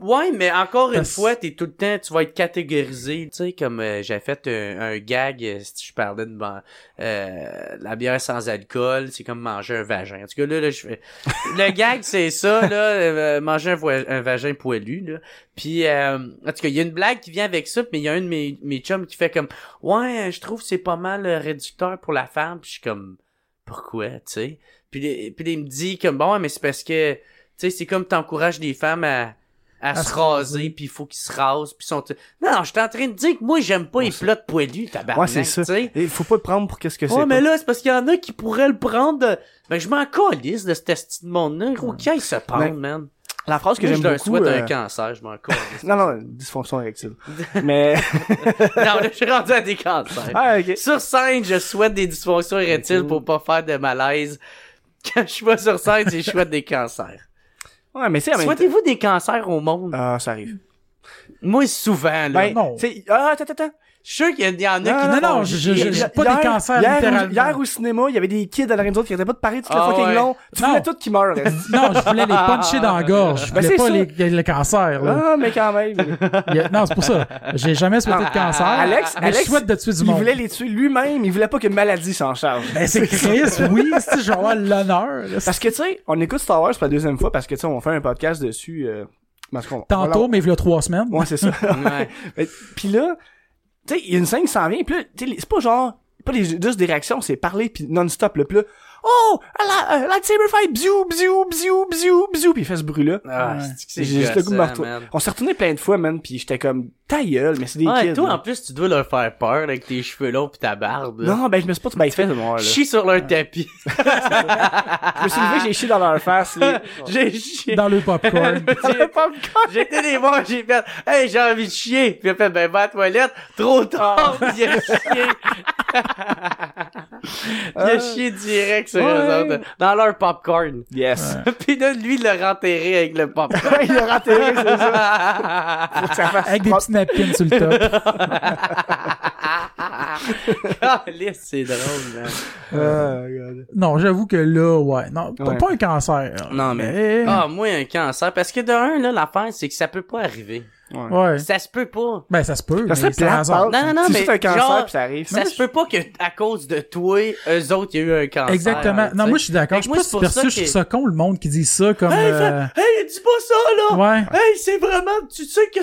Ouais, mais encore une fois, t'es tout le temps, tu vas être catégorisé, tu sais, comme euh, j'ai fait un, un gag, euh, si je parlais de ban- euh, la bière sans alcool, c'est comme manger un vagin. En tout cas, là, là je fais... Le gag, c'est ça, là, euh, manger un, vagin poilu, là. Puis, euh, en tout cas, il y a une blague qui vient avec ça, mais il y a un de mes, mes chums qui fait comme, ouais, je trouve que c'est pas mal réducteur pour la femme, puis je suis comme, pourquoi, tu sais? Puis, puis il me dit comme, bon, mais c'est parce que, tu sais, c'est comme t'encourages les femmes à à, se se raser, puis il faut qu'ils se rasent, puis sont... Non, non, j'étais en train de dire que moi, j'aime pas les plots poilus, tabarnak, Ouais, c'est ça. Il faut pas le prendre pour qu'est-ce que c'est. Ouais, mais pas. là, c'est parce qu'il y en a qui pourraient le prendre de... Ben, je m'en calisse de ce de monde-là. Gros, aille se prendre, Ben, man? La phrase que j'aime je leur beaucoup. souhaite euh, un cancer, je m'en [LAUGHS] calisse. Non, non, dysfonction érectile. mais, [LAUGHS] non, là, je suis rendu à des cancers. ah. Sur scène, je souhaite des dysfonctions érectiles pour pas faire de malaise. Quand je suis pas sur scène, c'est je souhaite des cancers. Ouais, mais c'est. Souhaitez-vous des cancers au monde? Ah, ça arrive. Moi, souvent, là. Ben, non. ah, attends, attends. Je suis sûr qu'il y en a qui... non, non, font je- je- je- pas des cancers, hier, hier au cinéma, il y avait des kids à l'arrêt d'autres qui arrêtaient pas de parler toute la Ah fucking ouais. long. Tu Non. voulais tout qui meurent. [LAUGHS] Non, je voulais les puncher dans la gorge. Je Ben, voulais c'est pas les, le cancer, là. Ah, mais quand même. Il Non, c'est pour ça. J'ai jamais souhaité de cancer. Alex, mais Alex, je souhaite de tuer du il monde. voulait les tuer lui-même. Il voulait pas qu'une maladie s'en charge. Ben, c'est Chris, oui, c'est je vais avoir l'honneur. là. Parce que, tu sais, on écoute Star Wars pour la deuxième fois parce que, tu sais, on fait un podcast dessus. Euh, Tantôt, mais il y a trois semaines. Ouais, c'est ça. [LAUGHS] Puis là, tu sais, il y a une scène qui s'en vient, puis là, c'est pas genre, pas des, juste des réactions, c'est parler puis non-stop, là, puis là, oh, la, euh, lightsaber fight, bziou, bziou, bziou, bziou, bziou, puis il fait ce bruit-là. Ah, Ouais. c'est juste le goût de me. On s'est retourné plein de fois, man, puis j'étais comme, ta gueule, mais c'est des Ouais, kids. toi, là. en plus, tu dois leur faire peur avec tes cheveux longs pis ta barbe. là. Non, ben, je me suis pas tout bien fait, moi, là. Chie sur leur tapis. [LAUGHS] Je me suis levé, j'ai chié dans leur face, là. [LAUGHS] J'ai chié. Dans le popcorn. [LAUGHS] J'ai- J'étais des voir, j'ai fait, hey, j'ai envie de chier. Puis il a fait, ben, va à la toilette. Trop tard. Puis il a chié. il a chié direct sur Ouais. eux autres. Dans leur popcorn. Yes. Puis là, lui, il l'a renterré avec le popcorn. il a raté, c'est ça. Faut que ça fasse Avec des propre. Petits napkins sur le top. [LAUGHS] Ah, c'est drôle, man. Ah. Non, j'avoue que là, ouais. Non, pas- Ouais. pas un cancer. Non, mais- Ah, moi, un cancer. Parce que de un, là, l'affaire, c'est que ça peut pas arriver. Ouais. Ça se peut pas. Ben, ça se peut. Ça mais serait c'est le plate. Non, non, non, Si mais c'est un cancer, genre, puis ça arrive. Ça se peut pas que, à cause de toi, eux autres, il y a eu un cancer. Exactement. Non, moi, je suis d'accord. Je suis moi, pas c'est pour super ça sûr. Je que- trouve ça con, le monde qui dit ça comme... Hey, euh, hey, dis pas ça, là! Ouais. Hey, c'est vraiment, tu sais que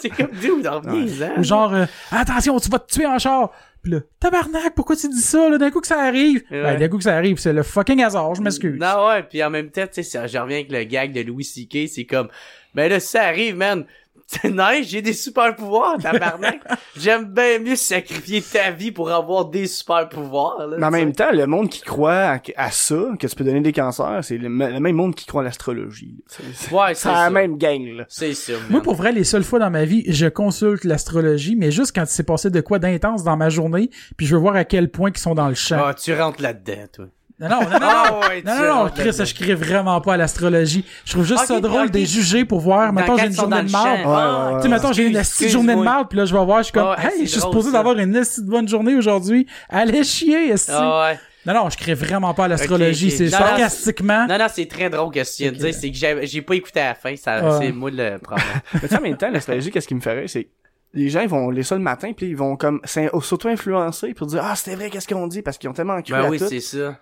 c'est, [LAUGHS] comme dude, en reviens-en. Ou genre, euh, attention, tu vas te tuer en char. Puis là, tabarnak, pourquoi tu dis ça, là, d'un coup que ça arrive? Ouais. Ben, d'un coup que ça arrive, c'est le fucking hasard, je m'excuse. Non, ouais, puis en même temps, tu sais, je reviens avec le gag de Louis C.K., c'est comme, ben là, si ça arrive, man, c'est nice, j'ai des super pouvoirs, tabarnak. [LAUGHS] J'aime bien mieux sacrifier ta vie pour avoir des super pouvoirs, là. Mais en même temps, le monde qui croit à, à ça, que tu peux donner des cancers, c'est le, le même monde qui croit à l'astrologie. Ouais, c'est la ça. même gang, là. C'est ça, Moi, pour vrai, les seules fois dans ma vie, je consulte l'astrologie, mais juste quand il s'est passé de quoi d'intense dans ma journée, puis je veux voir à quel point ils sont dans le champ. Ah, tu rentres là-dedans, toi. Non, non, non, non, Ah ouais, non, tu non, non, Chris, je crée vraiment pas à l'astrologie. Je trouve juste ça drôle ok. de les juger pour voir. Dans Mettons, j'ai une journée de marde. Ah. Tu sais, mettons, j'ai une petite journée de marde, puis là, je vais voir, je suis comme, Ah, hey, je suis drôle, supposé d'avoir une esti de bonne journée aujourd'hui. Allez chier, esti. Ah ouais. Non, non, je crée vraiment pas à l'astrologie. C'est Non, non, sarcastiquement. Non, non, c'est très drôle que ce qu'il vient de dire. C'est que j'ai j'ai pas écouté à la fin. Ça, Ah. c'est moi le problème. [LAUGHS] Mais tu sais, en même temps, l'astrologie, qu'est-ce qui me ferait, c'est les gens, ils vont les ça le matin, puis ils vont comme s'auto-influencer pour dire, ah, c'était vrai, qu'est-ce qu'ils ont dit, parce qu'ils ont tellement cru ben à oui, tout. c'est ça.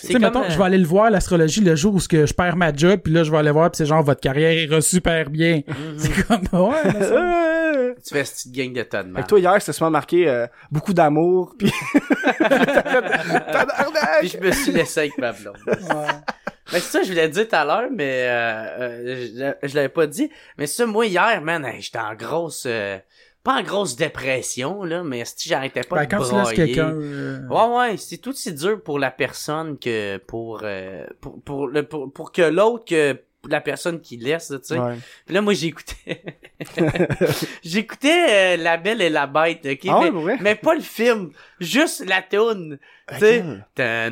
Tu sais, mettons, euh, je vais aller le voir, l'astrologie, le jour où ce que je perds ma job, puis là, je vais aller voir, puis c'est genre, votre carrière ira super bien. [LAUGHS] C'est comme, ouais, [LAUGHS] Tu fais cette petite gang de mal. que toi, hier, c'était souvent marqué euh, beaucoup d'amour, [LAUGHS] puis... Puis je me suis laissé avec ma blonde. Mais c'est ça, je voulais dire tout à l'heure, mais euh, euh, je, je l'avais pas dit. Mais ça, moi, hier, man, j'étais en grosse... euh, pas en grosse dépression, là, mais si j'arrêtais pas Ben, de quand tu brailler. laisses quelqu'un, euh, Ouais, ouais, c'est tout aussi dur pour la personne que pour euh, pour pour, le, pour pour que l'autre que la personne qui laisse, tu sais. Ouais. Puis là, moi, j'écoutais. [LAUGHS] j'écoutais euh, La Belle et la Bête, ok? Ah ouais, mais, vrai? mais pas le film, juste la tune. Tu sais. Ah.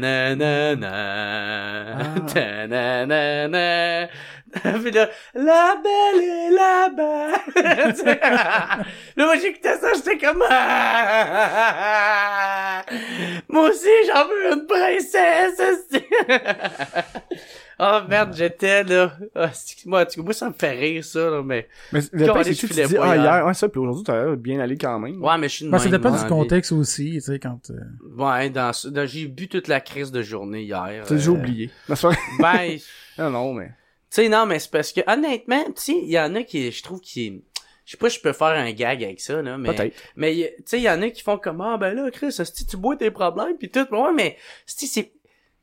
[LAUGHS] Puis là, La Belle et la Bête. [LAUGHS] Là, moi, j'écoutais ça, j'étais comme... Ah! Moi aussi, j'en veux une princesse. Oh merde, j'étais là. Ah, c'est- moi, moi, ça me fait rire, ça, là, mais. Mais le c'est que tu dis, ah, hier. ouais, ça, puis aujourd'hui, t'as bien aller quand même. Ouais, mais je suis de ben, ça dépend du en contexte aussi, tu sais, quand, euh. Ouais, dans, dans- j'ai bu toute la crise de journée hier. T'as déjà euh, oublié. Ben, [LAUGHS] tu Non, non, mais... sais, non, mais c'est parce que, honnêtement, tu sais, il y en a qui, je trouve, qui. Je sais pas si je peux faire un gag avec ça, là, mais. Peut-être. Mais, tu sais, il y en a qui font comme, ah, ben là, Chris, si tu bois tes problèmes, pis tout. Ouais, mais, c'ti, c'est,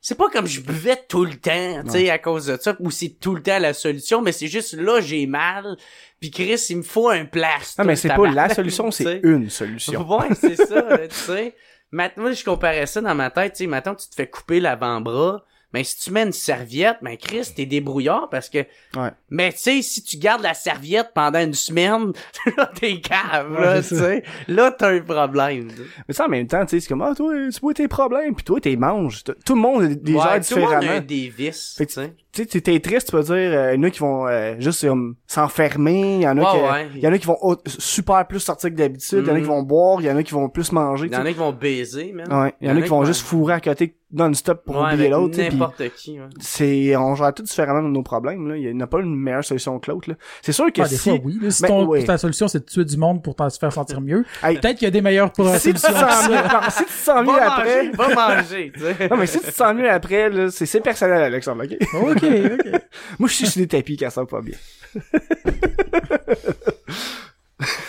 c'est pas comme je buvais tout le temps, tu sais, à cause de ça, ou c'est tout le temps la solution, mais c'est juste là, j'ai mal, puis Chris, il me faut un plaster. Non, mais c'est pas la solution, [LAUGHS] c'est une solution. Ouais, c'est ça, tu sais. Maintenant, je comparais ça dans ma tête, tu sais, maintenant tu te fais couper l'avant-bras, mais si tu mets une serviette, ben Chris, t'es débrouillard parce que Ouais. mais tu sais, si tu gardes la serviette pendant une semaine, [LAUGHS] là, t'es cave, là, Ouais, tu sais. Là, t'as un problème. Mais ça, en même temps, tu sais, c'est comme, ah, toi, tu bois tes problèmes, puis toi, t'es manges. Tout le monde a des Ouais, gens tout le monde a différemment. des vices, Fait tu que sais. Tu sais, t'es triste, tu peux dire, euh, il y en a qui vont euh, juste comme, s'enfermer, il y en a Ouais, qui, ouais. il y en a qui vont super plus sortir que d'habitude, il y en a qui Mhm. vont boire, il y en a qui vont plus manger, Il y en a qui vont baiser, man. Ouais, il y en a qui vont juste fourrer à côté non-stop pour ouais, oublier l'autre, tu sais, puis n'importe qui, ouais. c'est, on gère tout différemment nos problèmes, là. Il n'y a pas une meilleure solution que l'autre, là. C'est sûr que ah, des si, fois, oui. là, si Ben, ton, ouais. ta solution, c'est de tuer du monde pour t'en se faire sentir mieux, [LAUGHS] Hey. peut-être qu'il y a des meilleures si tu solutions. sens mieux, si tu te sens mieux après, va manger, tu sais. non, mais si tu te sens mieux après, là, c'est, c'est personnel, Alexandre, ok? ok, ok. [LAUGHS] Moi, je suis sur des tapis quand ça va pas bien. [LAUGHS]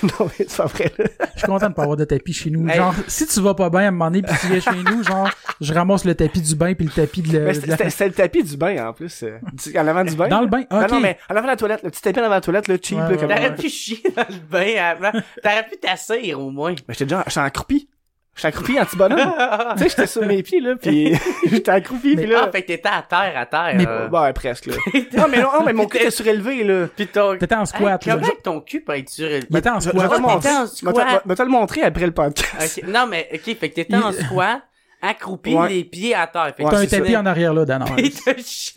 non, mais c'est pas vrai, là. Je suis content de pas avoir de tapis chez nous. Hey. Genre, si tu vas pas bien à un moment donné pis tu viens chez nous, genre, je ramasse le tapis du bain puis le tapis de, la- de c'était le tapis du bain, en plus. euh, du- en avant du bain. Dans le bain? Non, Ok. non, mais en avant de la toilette, le petit tapis en avant de la toilette, là, cheap, Ouais, là, comme... T'aurais pu chier dans le bain avant. T'aurais pu t'asseoir, au moins. Mais j'étais déjà, j'étais accroupi. J'étais accroupi en petit bonhomme. [LAUGHS] tu sais, j'étais sur mes pieds, là, pis [LAUGHS] j'étais accroupi, pis Ah, là... fait que t'étais à terre, à terre. Mais- euh. Ouais, presque, là. [LAUGHS] non, mais non, non, mais mon cul était surélevé, là. Pis ton... T'étais en squat, Hey, là. comment que ton cul peut être surélevé? En Je, je Ah, t'étais en Je te- squat. je vais te le montrer après le podcast. Non, mais, ok, fait que t'étais en squat, accroupi, Ouais. les pieds à terre. Fait Ouais, T'as un c'est ça. tapis en arrière, là, Dan. Il te chie.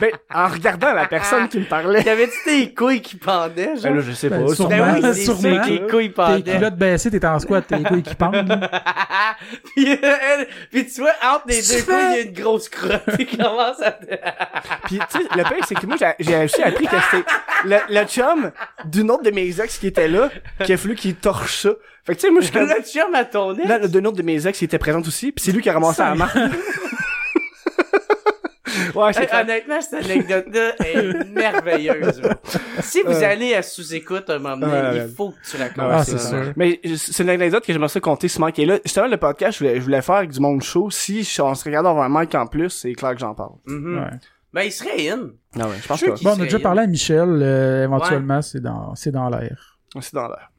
ben, en regardant la personne qui me parlait. T'avais-tu tes couilles qui pendaient, genre? Ben là, je sais pas. Ben, sûrement. Ben oui, sûrement, les couilles Tes pendaient. culottes baissées, t'étais en squat, tes couilles qui pendent. [LAUGHS] puis, euh, elle- puis tu vois, entre les Tu deux fais- couilles, il y a une grosse crotte qui commence à te... Puis, tu sais, le pire, c'est que moi, j'ai- j'ai aussi appris que c'était le, le chum d'une autre de mes ex qui était là, qui a fallu qu'il torche ça. Fait que, tu sais, moi, je suis comme... Le chum à ton ex? Là, d'une autre de mes ex qui était présente aussi, puis c'est lui qui a ramassé la marque. [LAUGHS] ouais, c'est Hey, clair. honnêtement, cette anecdote-là est merveilleuse. Si vous Euh. allez à sous-écoute un moment donné, Ouais, ouais. il faut que tu racontes Ah, ça. c'est sûr. Mais je- c'est une anecdote que j'aimerais ça compter ce manque. Et là, justement, le podcast, je voulais, je voulais faire avec du monde chaud. Si je- on se regarde avoir un mic en plus, c'est clair que j'en parle. Mhm. Ouais. Ben, il serait in. Non, ouais, je pense Je suis que sûr Bon, on a déjà in. parlé à Michel, euh, éventuellement, c'est dans, c'est dans l'air. c'est dans l'air.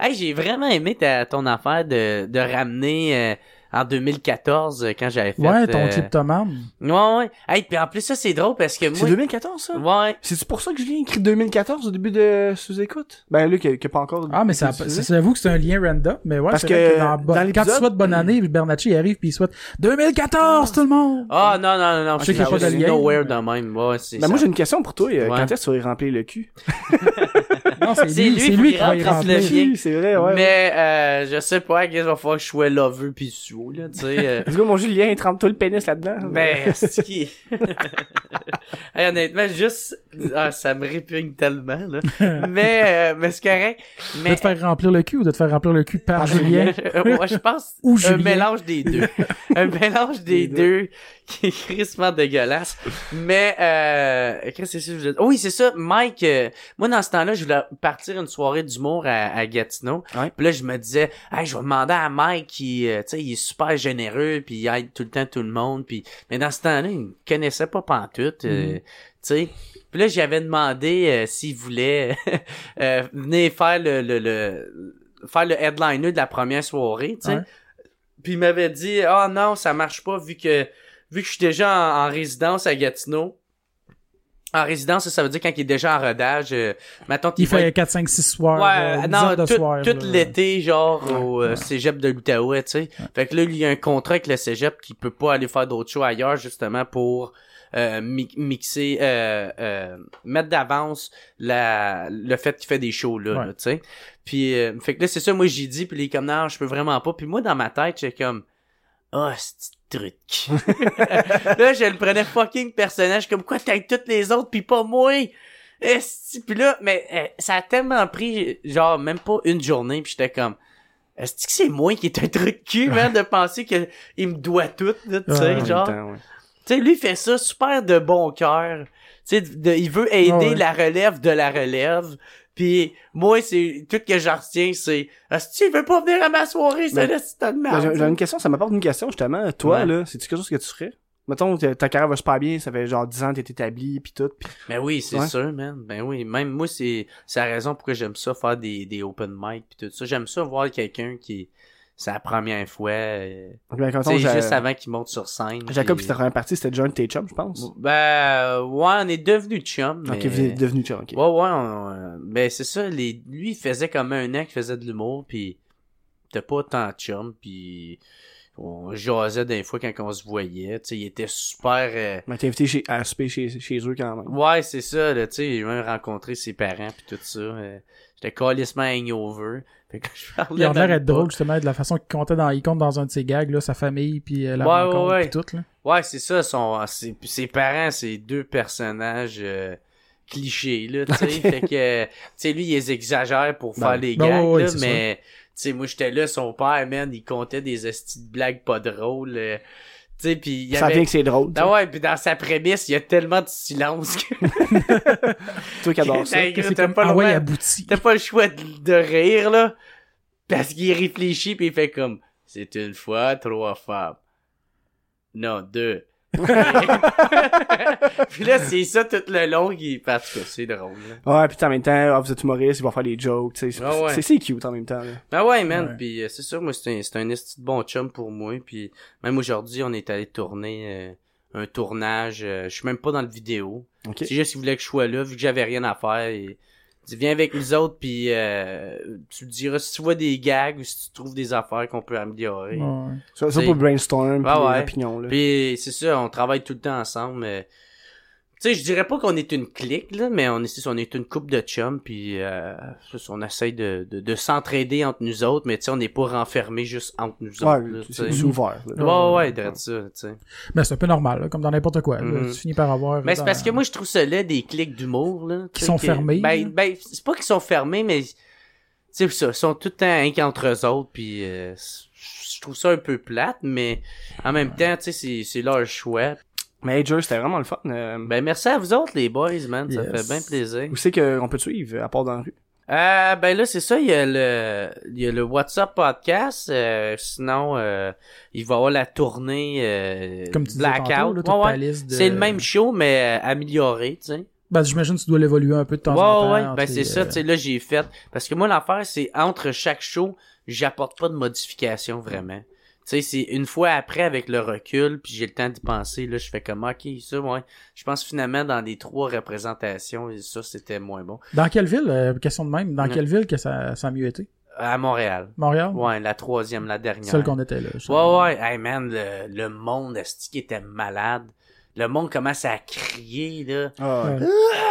Hey, j'ai vraiment aimé ta, ton affaire de, de ramener euh, en 2014 euh, quand j'avais fait. Ouais, ton euh, Cliptoman. Ouais, ouais. Hey, puis en plus, ça, c'est drôle parce que C'est moi. 2014, ça? Ouais. C'est-tu pour ça que Julien écrit 2014 au début de sous-écoute? Ben, lui, qui a, qui a pas encore... Ah, mais ça, j'avoue que c'est un lien random, mais ouais, Parce c'est vrai que dans, dans quand tu souhaites bonne année, Bernacci il arrive puis il souhaite 2014 tout le monde. Ah, non, non, non, non. Ok, Je suis qu'il y a pas de lien. nowhere de même. Ouais, c'est Ben, moi, j'ai une question pour toi. euh, Ouais. Quand est-ce que tu vas y remplir le cul? [LAUGHS] Non, c'est lui, lui, lui qu'il qui rentre le bien. C'est vrai, ouais. Mais, euh, je sais pas, il va falloir que je sois loveux pis sous, là, tu sais. euh. [LAUGHS] Let's go, mon Julien, il trempe tout le pénis là-dedans. Ben, c'est qui? [LAUGHS] hey, honnêtement, juste, ah, ça me répugne tellement, là. [LAUGHS] mais, euh, mais c'est correct. De Mais, te faire remplir le cul ou de te faire remplir le cul par Julien? Euh, moi, je pense, Ou un Julien. mélange des deux. un mélange des deux qui est crissement dégueulasse. Mais, euh, qu'est-ce que c'est ça? que je voulais- Oui, c'est ça. Mike, euh, moi, dans ce temps-là, je voulais partir une soirée d'humour à, à Gatineau. Ouais. Puis là, je me disais, hey, je vais demander à Mike qui, euh, tu sais, il est super généreux puis il aide tout le temps tout le monde puis mais dans ce temps-là, il me connaissait pas pantoute, euh, tu sais. Puis là, j'avais demandé euh, s'il voulait [LAUGHS] euh, venir faire le, le, le faire le headliner de la première soirée, tu sais. Ouais. Puis il m'avait dit "Ah non, ça marche pas vu que vu que je suis déjà en, en résidence à Gatineau." En résidence, ça, veut dire quand il est déjà en rodage, euh, mettons Il va fait être- 4, 5, 6 soirs. Ouais, euh, non, de tout, l'été, genre, au euh, ouais. cégep de l'Outaouais, tu sais. Fait que là, il y a un contrat avec le cégep qui peut pas aller faire d'autres shows ailleurs, justement, pour euh, mi- mixer, euh, euh, mettre d'avance la, le fait qu'il fait des shows, là, tu sais. Puis, euh, fait que là, c'est ça, moi, j'ai dit, puis il est comme, non, je peux vraiment pas. Puis moi, dans ma tête, j'étais comme, oh, ce truc. [LAUGHS] là, je le prenais fucking personnage, comme, quoi, t'as toutes les autres, puis pas moi? Esti, puis là, mais euh, ça a tellement pris, genre, même pas une journée, puis j'étais comme, est-ce que c'est moi qui est un truc cul, man, [LAUGHS] de penser que il me doit tout, tu sais, Ouais, genre. ouais. Tu sais, lui, il fait ça super de bon cœur. Tu sais, il veut aider ouais. la relève de la relève. Puis moi, c'est tout que j'en retiens, c'est est-ce que tu veux pas venir à ma soirée, Ben, c'est de Ben, merde. j'ai une question, ça m'apporte une question, justement. Toi, Ouais. là, c'est-tu quelque chose que tu ferais? Mettons, ta carrière va super bien, ça fait genre 10 ans que t'es établi, pis tout. pis- Ben oui, c'est Ouais. sûr, man. Ben oui, même moi, c'est c'est la raison pourquoi j'aime ça faire des, des open mic puis tout ça. J'aime ça voir quelqu'un qui c'est la première fois, euh, Ben, juste avant qu'il monte sur scène. Jacob, puis- ta première partie, c'était John Tate Chum, je pense. Ben euh, ouais, on est devenu chum. Ok, mais- vous êtes devenu chum, ok. Ouais, ouais, on- ben c'est ça, les, lui, il faisait comme un an qu'il faisait de l'humour, puis t'as pas tant chum, puis on jasait des fois quand on se voyait, tu sais, il était super... euh, Ben, t'es invité chez, à souper chez, chez eux quand même. Ouais, c'est ça, tu sais, j'ai même rencontré ses parents, puis tout ça. euh, J'étais calissement hangover, fait que [LAUGHS] je parlais Il a l'air pas. drôle, justement, de la façon qu'il comptait dans, il compte dans un de ses gags, là, sa famille, puis euh, la Ouais, rencontre, ouais, ouais. puis tout, là. Ouais, c'est ça, son, ses, ses parents, c'est deux personnages... euh, clichés là tu sais [LAUGHS] fait que tu sais lui il les exagère pour Ben, faire les ben, gags là, mais tu sais moi j'étais là son père man il comptait des estis de blagues pas drôles euh, sais puis il y Ça avait vient que c'est drôle. ah ouais puis dans sa prémisse il y a tellement de silence que [LAUGHS] Toi qui adore ça. T'as- pas le ah ouais, t'as pas le choix de, de rire là parce qu'il réfléchit puis il fait comme c'est une fois trois femmes non deux [LAUGHS] puis là c'est ça tout le long qui parce que c'est drôle là. Ouais, pis en même temps, ah, vous êtes humoriste, il va faire des jokes, tu sais. c'est- Ah ouais. C'est c'est cute en même temps, là. Ben ouais, man. Ouais. Puis euh, c'est sûr, moi, c'est un, c'est un esti de bon chum pour moi. Puis même aujourd'hui, on est allé tourner euh, un tournage. euh, je suis même pas dans le vidéo. Ok. C'est juste qu'il voulait que je sois là, vu que j'avais rien à faire. Et, dit, viens avec nous autres, puis euh, tu diras si tu vois des gags ou si tu trouves des affaires qu'on peut améliorer. Ouais. Ça, ça C'est- pour brainstorm, pis Ah ouais. opinions, là. Puis c'est ça, on travaille tout le temps ensemble. mais Tu sais, je dirais pas qu'on est une clique, là, mais on est, on est une coupe de chums, puis euh, on essaye de, de, de s'entraider entre nous autres, mais tu sais, on n'est pas renfermé juste entre nous Ouais, autres. c'est ouvert, là. Ouais, ouais, ouais, ça, tu sais. Ben, c'est un peu normal, là, comme dans n'importe quoi. là. Mhm. Tu finis par avoir... Mais c'est dans- parce que moi, je trouve ça là des clics d'humour, là. sais, sont que- fermés. Ben, ben, c'est pas qu'ils sont fermés, mais, tu sais, ça, ils sont tout le temps un qu'entre eux autres, puis euh, je trouve ça un peu plate, mais en même temps, tu sais, c'est, c'est leur choix. Mais hey, Jer, c'était vraiment le fun. Euh, Ben, merci à vous autres, les boys, man. Ça fait bien plaisir. Où c'est qu'on peut te suivre, à part dans la rue? Euh, ben là, c'est ça, il y a le, il y a le WhatsApp podcast, euh, sinon, euh, il va y avoir la tournée, euh, Comme tu Blackout. Ouais, ouais. liste de- C'est le même show, mais euh, amélioré, tu sais. Ben, j'imagine que tu dois l'évoluer un peu de temps Ouais, en temps. ouais, ben c'est ça, tu sais, là, j'ai fait, parce que moi, l'affaire, c'est entre chaque show, j'apporte pas de modification, vraiment. Tu sais, c'est une fois après, avec le recul, puis j'ai le temps d'y penser, là, je fais comme, ok, ça, ouais. Je pense finalement, dans les trois représentations, ça, c'était moins bon. Dans quelle ville, euh, question de même, dans Ouais. quelle ville que ça, ça a mieux été? À Montréal. Montréal? Ouais, la troisième, la dernière. Celle qu'on était là. Ouais, ouais. Hey, man, le, le monde, est qui était malade? Le monde commence à crier, là. Ah, ouais.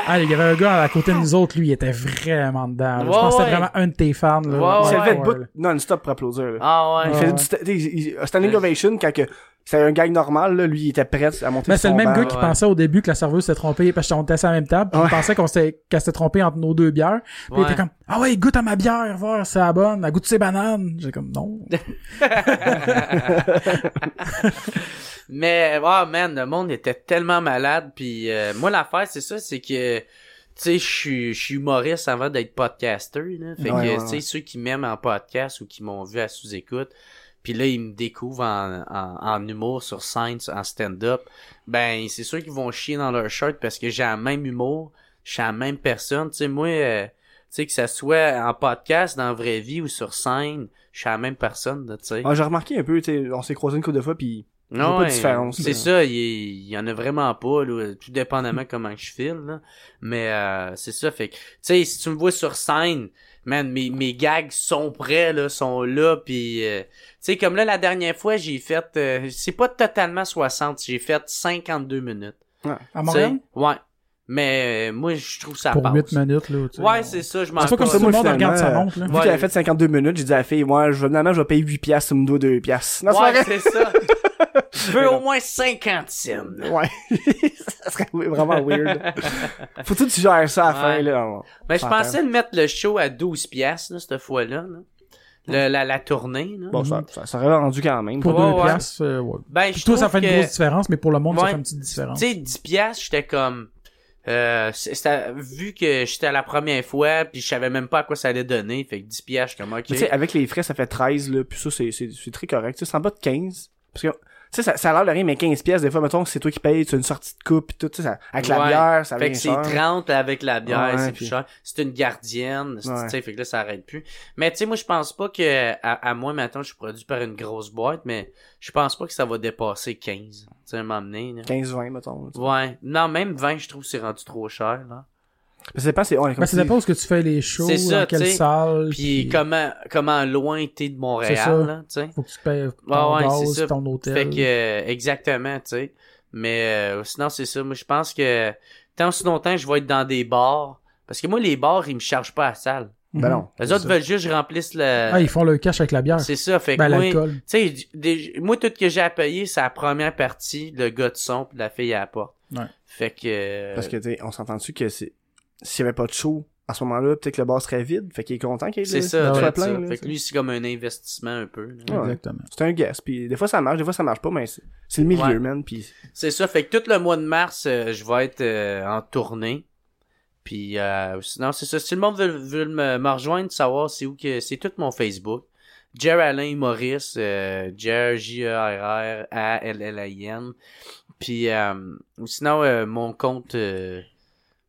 Ah, il y avait un gars à côté de nous autres, lui, il était vraiment dedans. là. je Ouais, pense que c'était vraiment un de tes fans. Là. Ouais, Il debout non-stop pour applaudir. là. Ah ouais. Il Ouais. faisait du sta- tu sais, il- il- standing ovation quand que c'était un gag normal, là, lui il était prêt à monter Mais c'est le même gars qui ouais. pensait au début que la serveuse s'était trompée parce qu'on était assis à la même table. Puis Ouais. Il pensait qu'on s'était, qu'elle s'était trompée entre nos deux bières. Puis il était comme, ah ouais, goûte à ma bière, voir, c'est la bonne. Elle goûte ses bananes. J'ai comme, non. [LAUGHS] [LAUGHS] [LAUGHS] Mais, oh man, le monde était tellement malade. Puis euh, moi, l'affaire, c'est ça, c'est que, tu sais, je suis- je suis humoriste avant d'être podcaster. Là. Fait Ouais, que, ouais, tu sais, ouais. ceux qui m'aiment en podcast ou qui m'ont vu à sous-écoute, puis là, ils me découvrent en, en, en humour sur scène, en stand-up, ben, c'est sûr qu'ils vont chier dans leur shirt parce que j'ai le même humour, je suis la même personne. Tu sais, moi, euh, tu sais, que ça soit en podcast, dans la vraie vie ou sur scène, je suis la même personne, tu sais. Ah, j'ai remarqué un peu, tu sais, on s'est croisé une couple de fois puis Non, pas de ouais, différence, C'est ça, il, y en a vraiment pas, là, tout dépendamment comment je file, là. Mais euh, c'est ça, fait que, tu sais, si tu me vois sur scène, man, mes, mes gags sont prêts, là, sont là, puis euh, tu sais, comme là, la dernière fois, j'ai fait, euh, c'est pas totalement 60, j'ai fait 52 minutes. À Tu sais, Montréal? Ouais. Mais euh, moi, je trouve ça Pour passe. 8 minutes, là. tu sais. Ouais, c'est ça, je m'en C'est pas comme ça, tout le moi, monde regarde sa montre, là. Vu Ouais. qu'elle fait 52 minutes, j'ai dit à la fille, moi, je, finalement, je vais payer 8 piastres, tu me dois 2 piastres. Non, Ouais, c'est ça. [LAUGHS] Je veux au moins 50 cents. Ouais. [LAUGHS] ça serait vraiment weird. [LAUGHS] Faut-tu que tu gères ça à la fin, là? Ben, je pensais de mettre le show à 12 piastres, là, cette fois-là, là. Le- la, la tournée, là. Bon, ça, ça serait rendu quand même. Pour Ouais, deux ouais. piastres, euh, ouais. Ben, Puis je toi, ça fait une que, grosse différence, mais pour le monde, ça fait une petite différence. Tu sais, 10 piastres, j'étais comme... Euh, vu que j'étais à la première fois, puis je savais même pas à quoi ça allait donner, fait que 10 piastres, comme, ok. Mais tu sais, avec les frais, ça fait 13, là, puis ça, c'est, c'est, c'est très correct. Tu sais, c'est en bas de 15. Parce que, sais, ça, ça a l'air de rien, mais 15 pièces, des fois, mettons, c'est toi qui payes, tu as une sortie de coupe, pis tout, tu sais, ça- avec la Ouais. bière, ça Fait vient que c'est cher. 30 avec la bière, Ouais, c'est puis- plus cher. C'est une gardienne, tu sais, fait que là, ça arrête plus. Mais tu sais, moi, je pense pas que, à, à moi, maintenant, je suis produit par une grosse boîte, mais je pense pas que ça va dépasser 15. Tu sais, m'emmener, là. 15-20, mettons. tu sais. Ouais. Non, même 20, je trouve c'est rendu trop cher, là. C'est pas, c'est, ouais, comme Ben, ça dépend où est-ce que tu fais les shows, ça, dans quelle salle. Puis comment, comment loin t'es de C'est ça. Montréal, là, tu sais. Faut que tu payes ton Ouais, ouais, c'est ça. ton hôtel. Fait que, euh, exactement, tu sais. Mais euh, sinon, c'est ça. Moi, je pense que tant aussi longtemps je vais être dans des bars. Parce que moi, les bars, ils me chargent pas à la salle. Ben non. Les autres ça. veulent juste que je remplisse le... Ah, ils font le cash avec la bière. c'est ça, fait que Ben, moi, l'alcool. tu sais, des- moi, tout ce que j'ai à payer, c'est la première partie, le gars de son, puis la fille à la porte. Ouais. Fait que... euh, Parce que, tu sais, on s'entend dessus que c'est, s'il y avait pas de show, à ce moment-là, peut-être que le bar serait vide. Fait qu'il est content qu'il y ait c'est le- ça, soit ça. plein, là, Fait que lui, c'est comme un investissement un peu. là. Ouais. Exactement. C'est un guess. Puis des fois ça marche, des fois ça marche pas, mais c'est, c'est le milieu, Ouais. man. Puis C'est ça, fait que tout le mois de mars, euh, je vais être euh, en tournée. Puis euh, sinon, c'est ça. Si le monde veut, veut me, me rejoindre, savoir c'est où que c'est tout mon Facebook. Jer Alain Maurice, euh, Jer J E R R A L L I N. Puis euh, ou sinon euh, mon compte euh,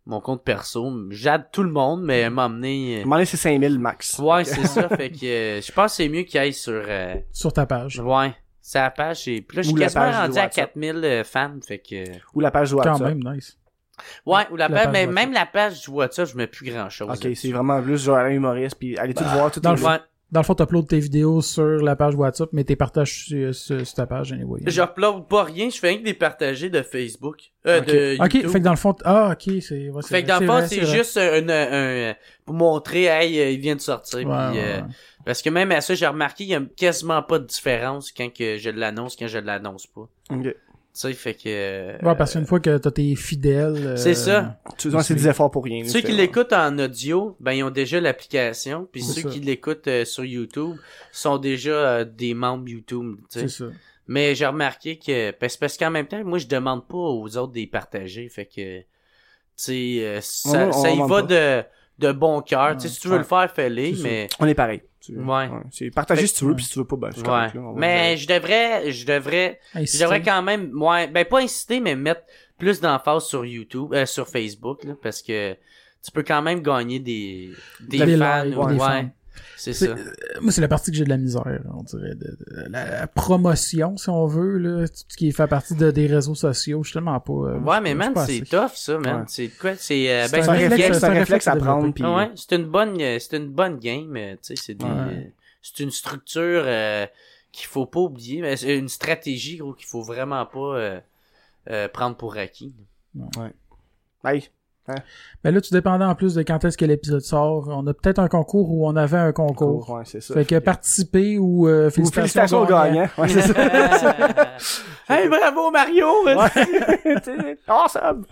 mon compte perso, j'aide tout le monde mais m'emmener euh, demander c'est 5000 max. Ouais, c'est ça, fait que euh, je pense que c'est mieux qu'il aille sur euh, Sur ta page. ouais, sa page et puis là je suis quasiment rendu à WhatsApp. 4000 euh, fans, fait que Ou la page du Quand WhatsApp. même, nice. Ouais, ou la, La page, page mais WhatsApp. même la page du WhatsApp, je mets plus grand chose. Ok, c'est vraiment plus genre un humoriste, puis allez tout voir, tout dans le Ouais. Dans le fond, t'uploades tes vidéos sur la page WhatsApp, mais t'es partages sur, sur, sur ta page, anyway. J'upload pas rien, je fais rien que des partagés de Facebook. Euh, Ok. de Ok, fait que dans le fond, ah, ok, c'est, ouais, c'est Fait que dans le fond, c'est juste un, un- un- pour montrer, hey, euh, il vient de sortir. Ouais, puis, ouais, euh, ouais. Parce que même à ça, j'ai remarqué, il y a quasiment pas de différence quand que je l'annonce, quand je l'annonce pas. Ok. Tu sais, fait que... euh, Ouais, parce qu'une fois que t'as tes fidèles. euh, C'est ça. Tu vois, c'est des efforts pour rien. Ceux qui l'écoutent en audio, ben ils ont déjà l'application, puis ceux ça. qui l'écoutent euh, sur YouTube sont déjà euh, des membres YouTube. tu sais. C'est ça. Mais j'ai remarqué que parce, parce qu'en même temps, moi je demande pas aux autres de les partager, fait que tu sais euh, ça, on ça y va de de bon cœur. tu sais, si tu veux Ouais. le faire, fais-le, mais On est pareil. Tu- Ouais. C'est partager Fait- si tu veux, puis si tu veux pas, ben, c'est ouais. correct, là, on va Mais dire. je devrais, je devrais, je devrais quand même, ouais, ben pas insister, mais mettre plus d'emphase sur YouTube, euh, sur Facebook, là, parce que tu peux quand même gagner des, des Des fans, likes, ouais, des fans. C'est ça. euh, Moi, c'est la partie que j'ai de la misère, on dirait. de- de- la, la promotion, si on veut, là, tout ce qui fait partie de, des réseaux sociaux. Je suis tellement pas. euh, Ouais, mais man, c'est tough, ça, man. Ouais. C'est quoi? C'est, euh, ben, un réflexe, un réflexe à prendre, Ah ouais, c'est une bonne, euh, c'est une bonne game, euh, tu sais, c'est des, Ouais. euh, c'est une structure euh, qu'il faut pas oublier, mais c'est une stratégie gros qu'il faut vraiment pas euh, euh, prendre pour acquis. Hey, Mais là, tu dépendais en plus de quand est-ce que l'épisode sort. On a peut-être un concours où on avait un concours. cours, ouais, c'est ça. Fait que participer ou euh, Ou félicitations, félicitations gagnants. Ouais, c'est ça. [LAUGHS] hey, bravo Mario! [LAUGHS] Ouais. [LAUGHS] awesome!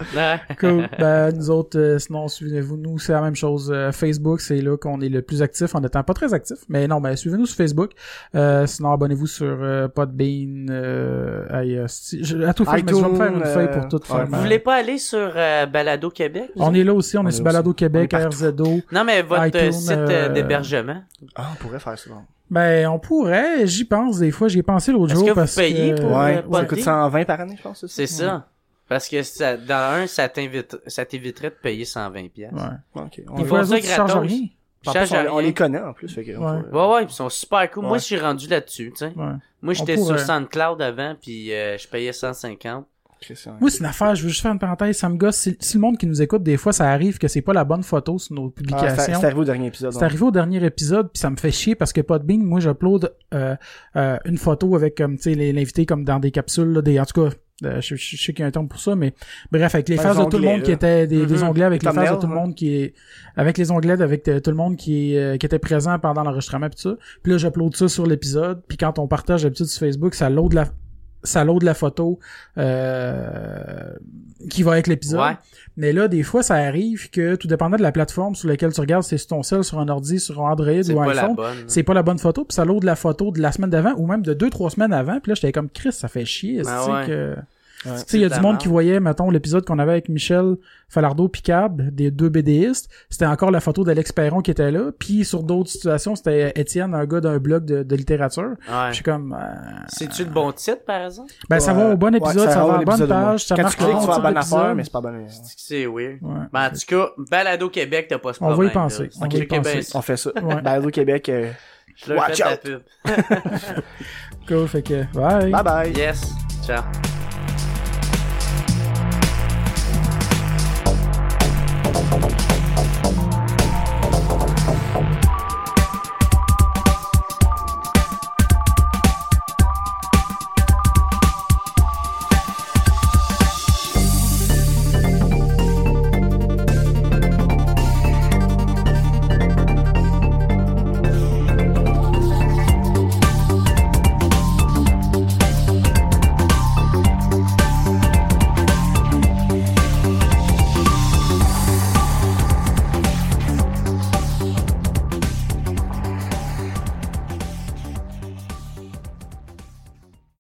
Cool. Ben, nous autres, euh, sinon, suivez-vous. Nous, c'est la même chose. Euh, Facebook, c'est là qu'on est le plus actif en étant pas très actif. Mais non, ben, suivez-nous sur Facebook. Euh, sinon, abonnez-vous sur euh, Podbean. Euh, euh, je- à tout faire, mais je vais me faire une feuille pour tout faire. Vous voulez pas aller sur euh, Balado Québec? On est là aussi, on, On est sur. Balado Québec. RZO. Non, mais votre euh, iTunes, site euh, euh, d'hébergement. Ah, on pourrait faire ça. Ben, on pourrait, j'y pense des fois, j'y ai pensé l'autre jour que vous parce payez que... pour- Ouais, ça pas coûte dit. 120 par année, je pense, C'est ça? Parce que ça, dans un, ça t'invite, ça t'éviterait de payer 120 pièces. Ouais. Ok. On, Ils font ça gratos. plus, on, on les connaît, en plus. Fait que Ouais. pourrait- Ouais, ouais, ils sont super cool. Moi, je suis rendu là-dessus, tu sais. Ouais. Moi, j'étais sur SoundCloud avant, puis euh, je payais 150. Christian. Moi, c'est une affaire, je veux juste faire une parenthèse, ça me gosse. Si, si le monde qui nous écoute, des fois, ça arrive que c'est pas la bonne photo sur nos Ah, c'est publications. c'est arrivé au dernier épisode. C'est ouais. arrivé au dernier épisode, puis ça me fait chier parce que Podbean, moi, j'upload euh, euh, une photo avec comme tu sais l'invité comme dans des capsules, là, des en tout cas. euh, je, je- je sais qu'il y a un terme pour ça, mais bref, avec les faces de tout le monde qui étaient des, des onglets avec Les faces de tout le hein. monde qui est avec les onglets avec euh, tout le monde qui est, euh, qui était présent pendant l'enregistrement puis tout ça. Puis là, j'upload ça sur l'épisode, puis quand on partage d'habitude sur Facebook, ça load la ça load la photo euh, qui va avec l'épisode. Ouais. Mais là, des fois, ça arrive que, tout dépendant de la plateforme sur laquelle tu regardes, c'est sur ton cell, sur un ordi, sur un Android ou la iPhone, bonne. c'est pas la bonne photo, puis ça load la photo de la semaine d'avant ou même de deux, trois semaines avant, puis là, j'étais comme, Chris, ça fait chier, tu sais, ouais. que... Ouais. Tu sais, il y a du monde qui voyait, mettons, l'épisode qu'on avait avec Michel Falardeau Picab, des deux BDistes. C'était encore la photo d'Alex Perron qui était là. Puis sur d'autres situations, c'était Étienne, un gars d'un blog de, de littérature. Ouais. Je suis comme... euh, C'est-tu le bon titre, par exemple? Ben, ça va au bon Ouais, épisode, ça, au va à bon la bonne page, ça Quand marque tu cliques, tu vas à bonne affaire, mais c'est pas bonne. C'est. Ouais. Ben, en tout cas, Balado Québec, t'as pas ce On va y problème. penser. On va y penser. ça. On fait ça. Ouais. Balado Québec. euh, Je leur Watch fais de la out. pub. [LAUGHS] Cool, fait que... Bye! Bye bye. Yes. Ciao.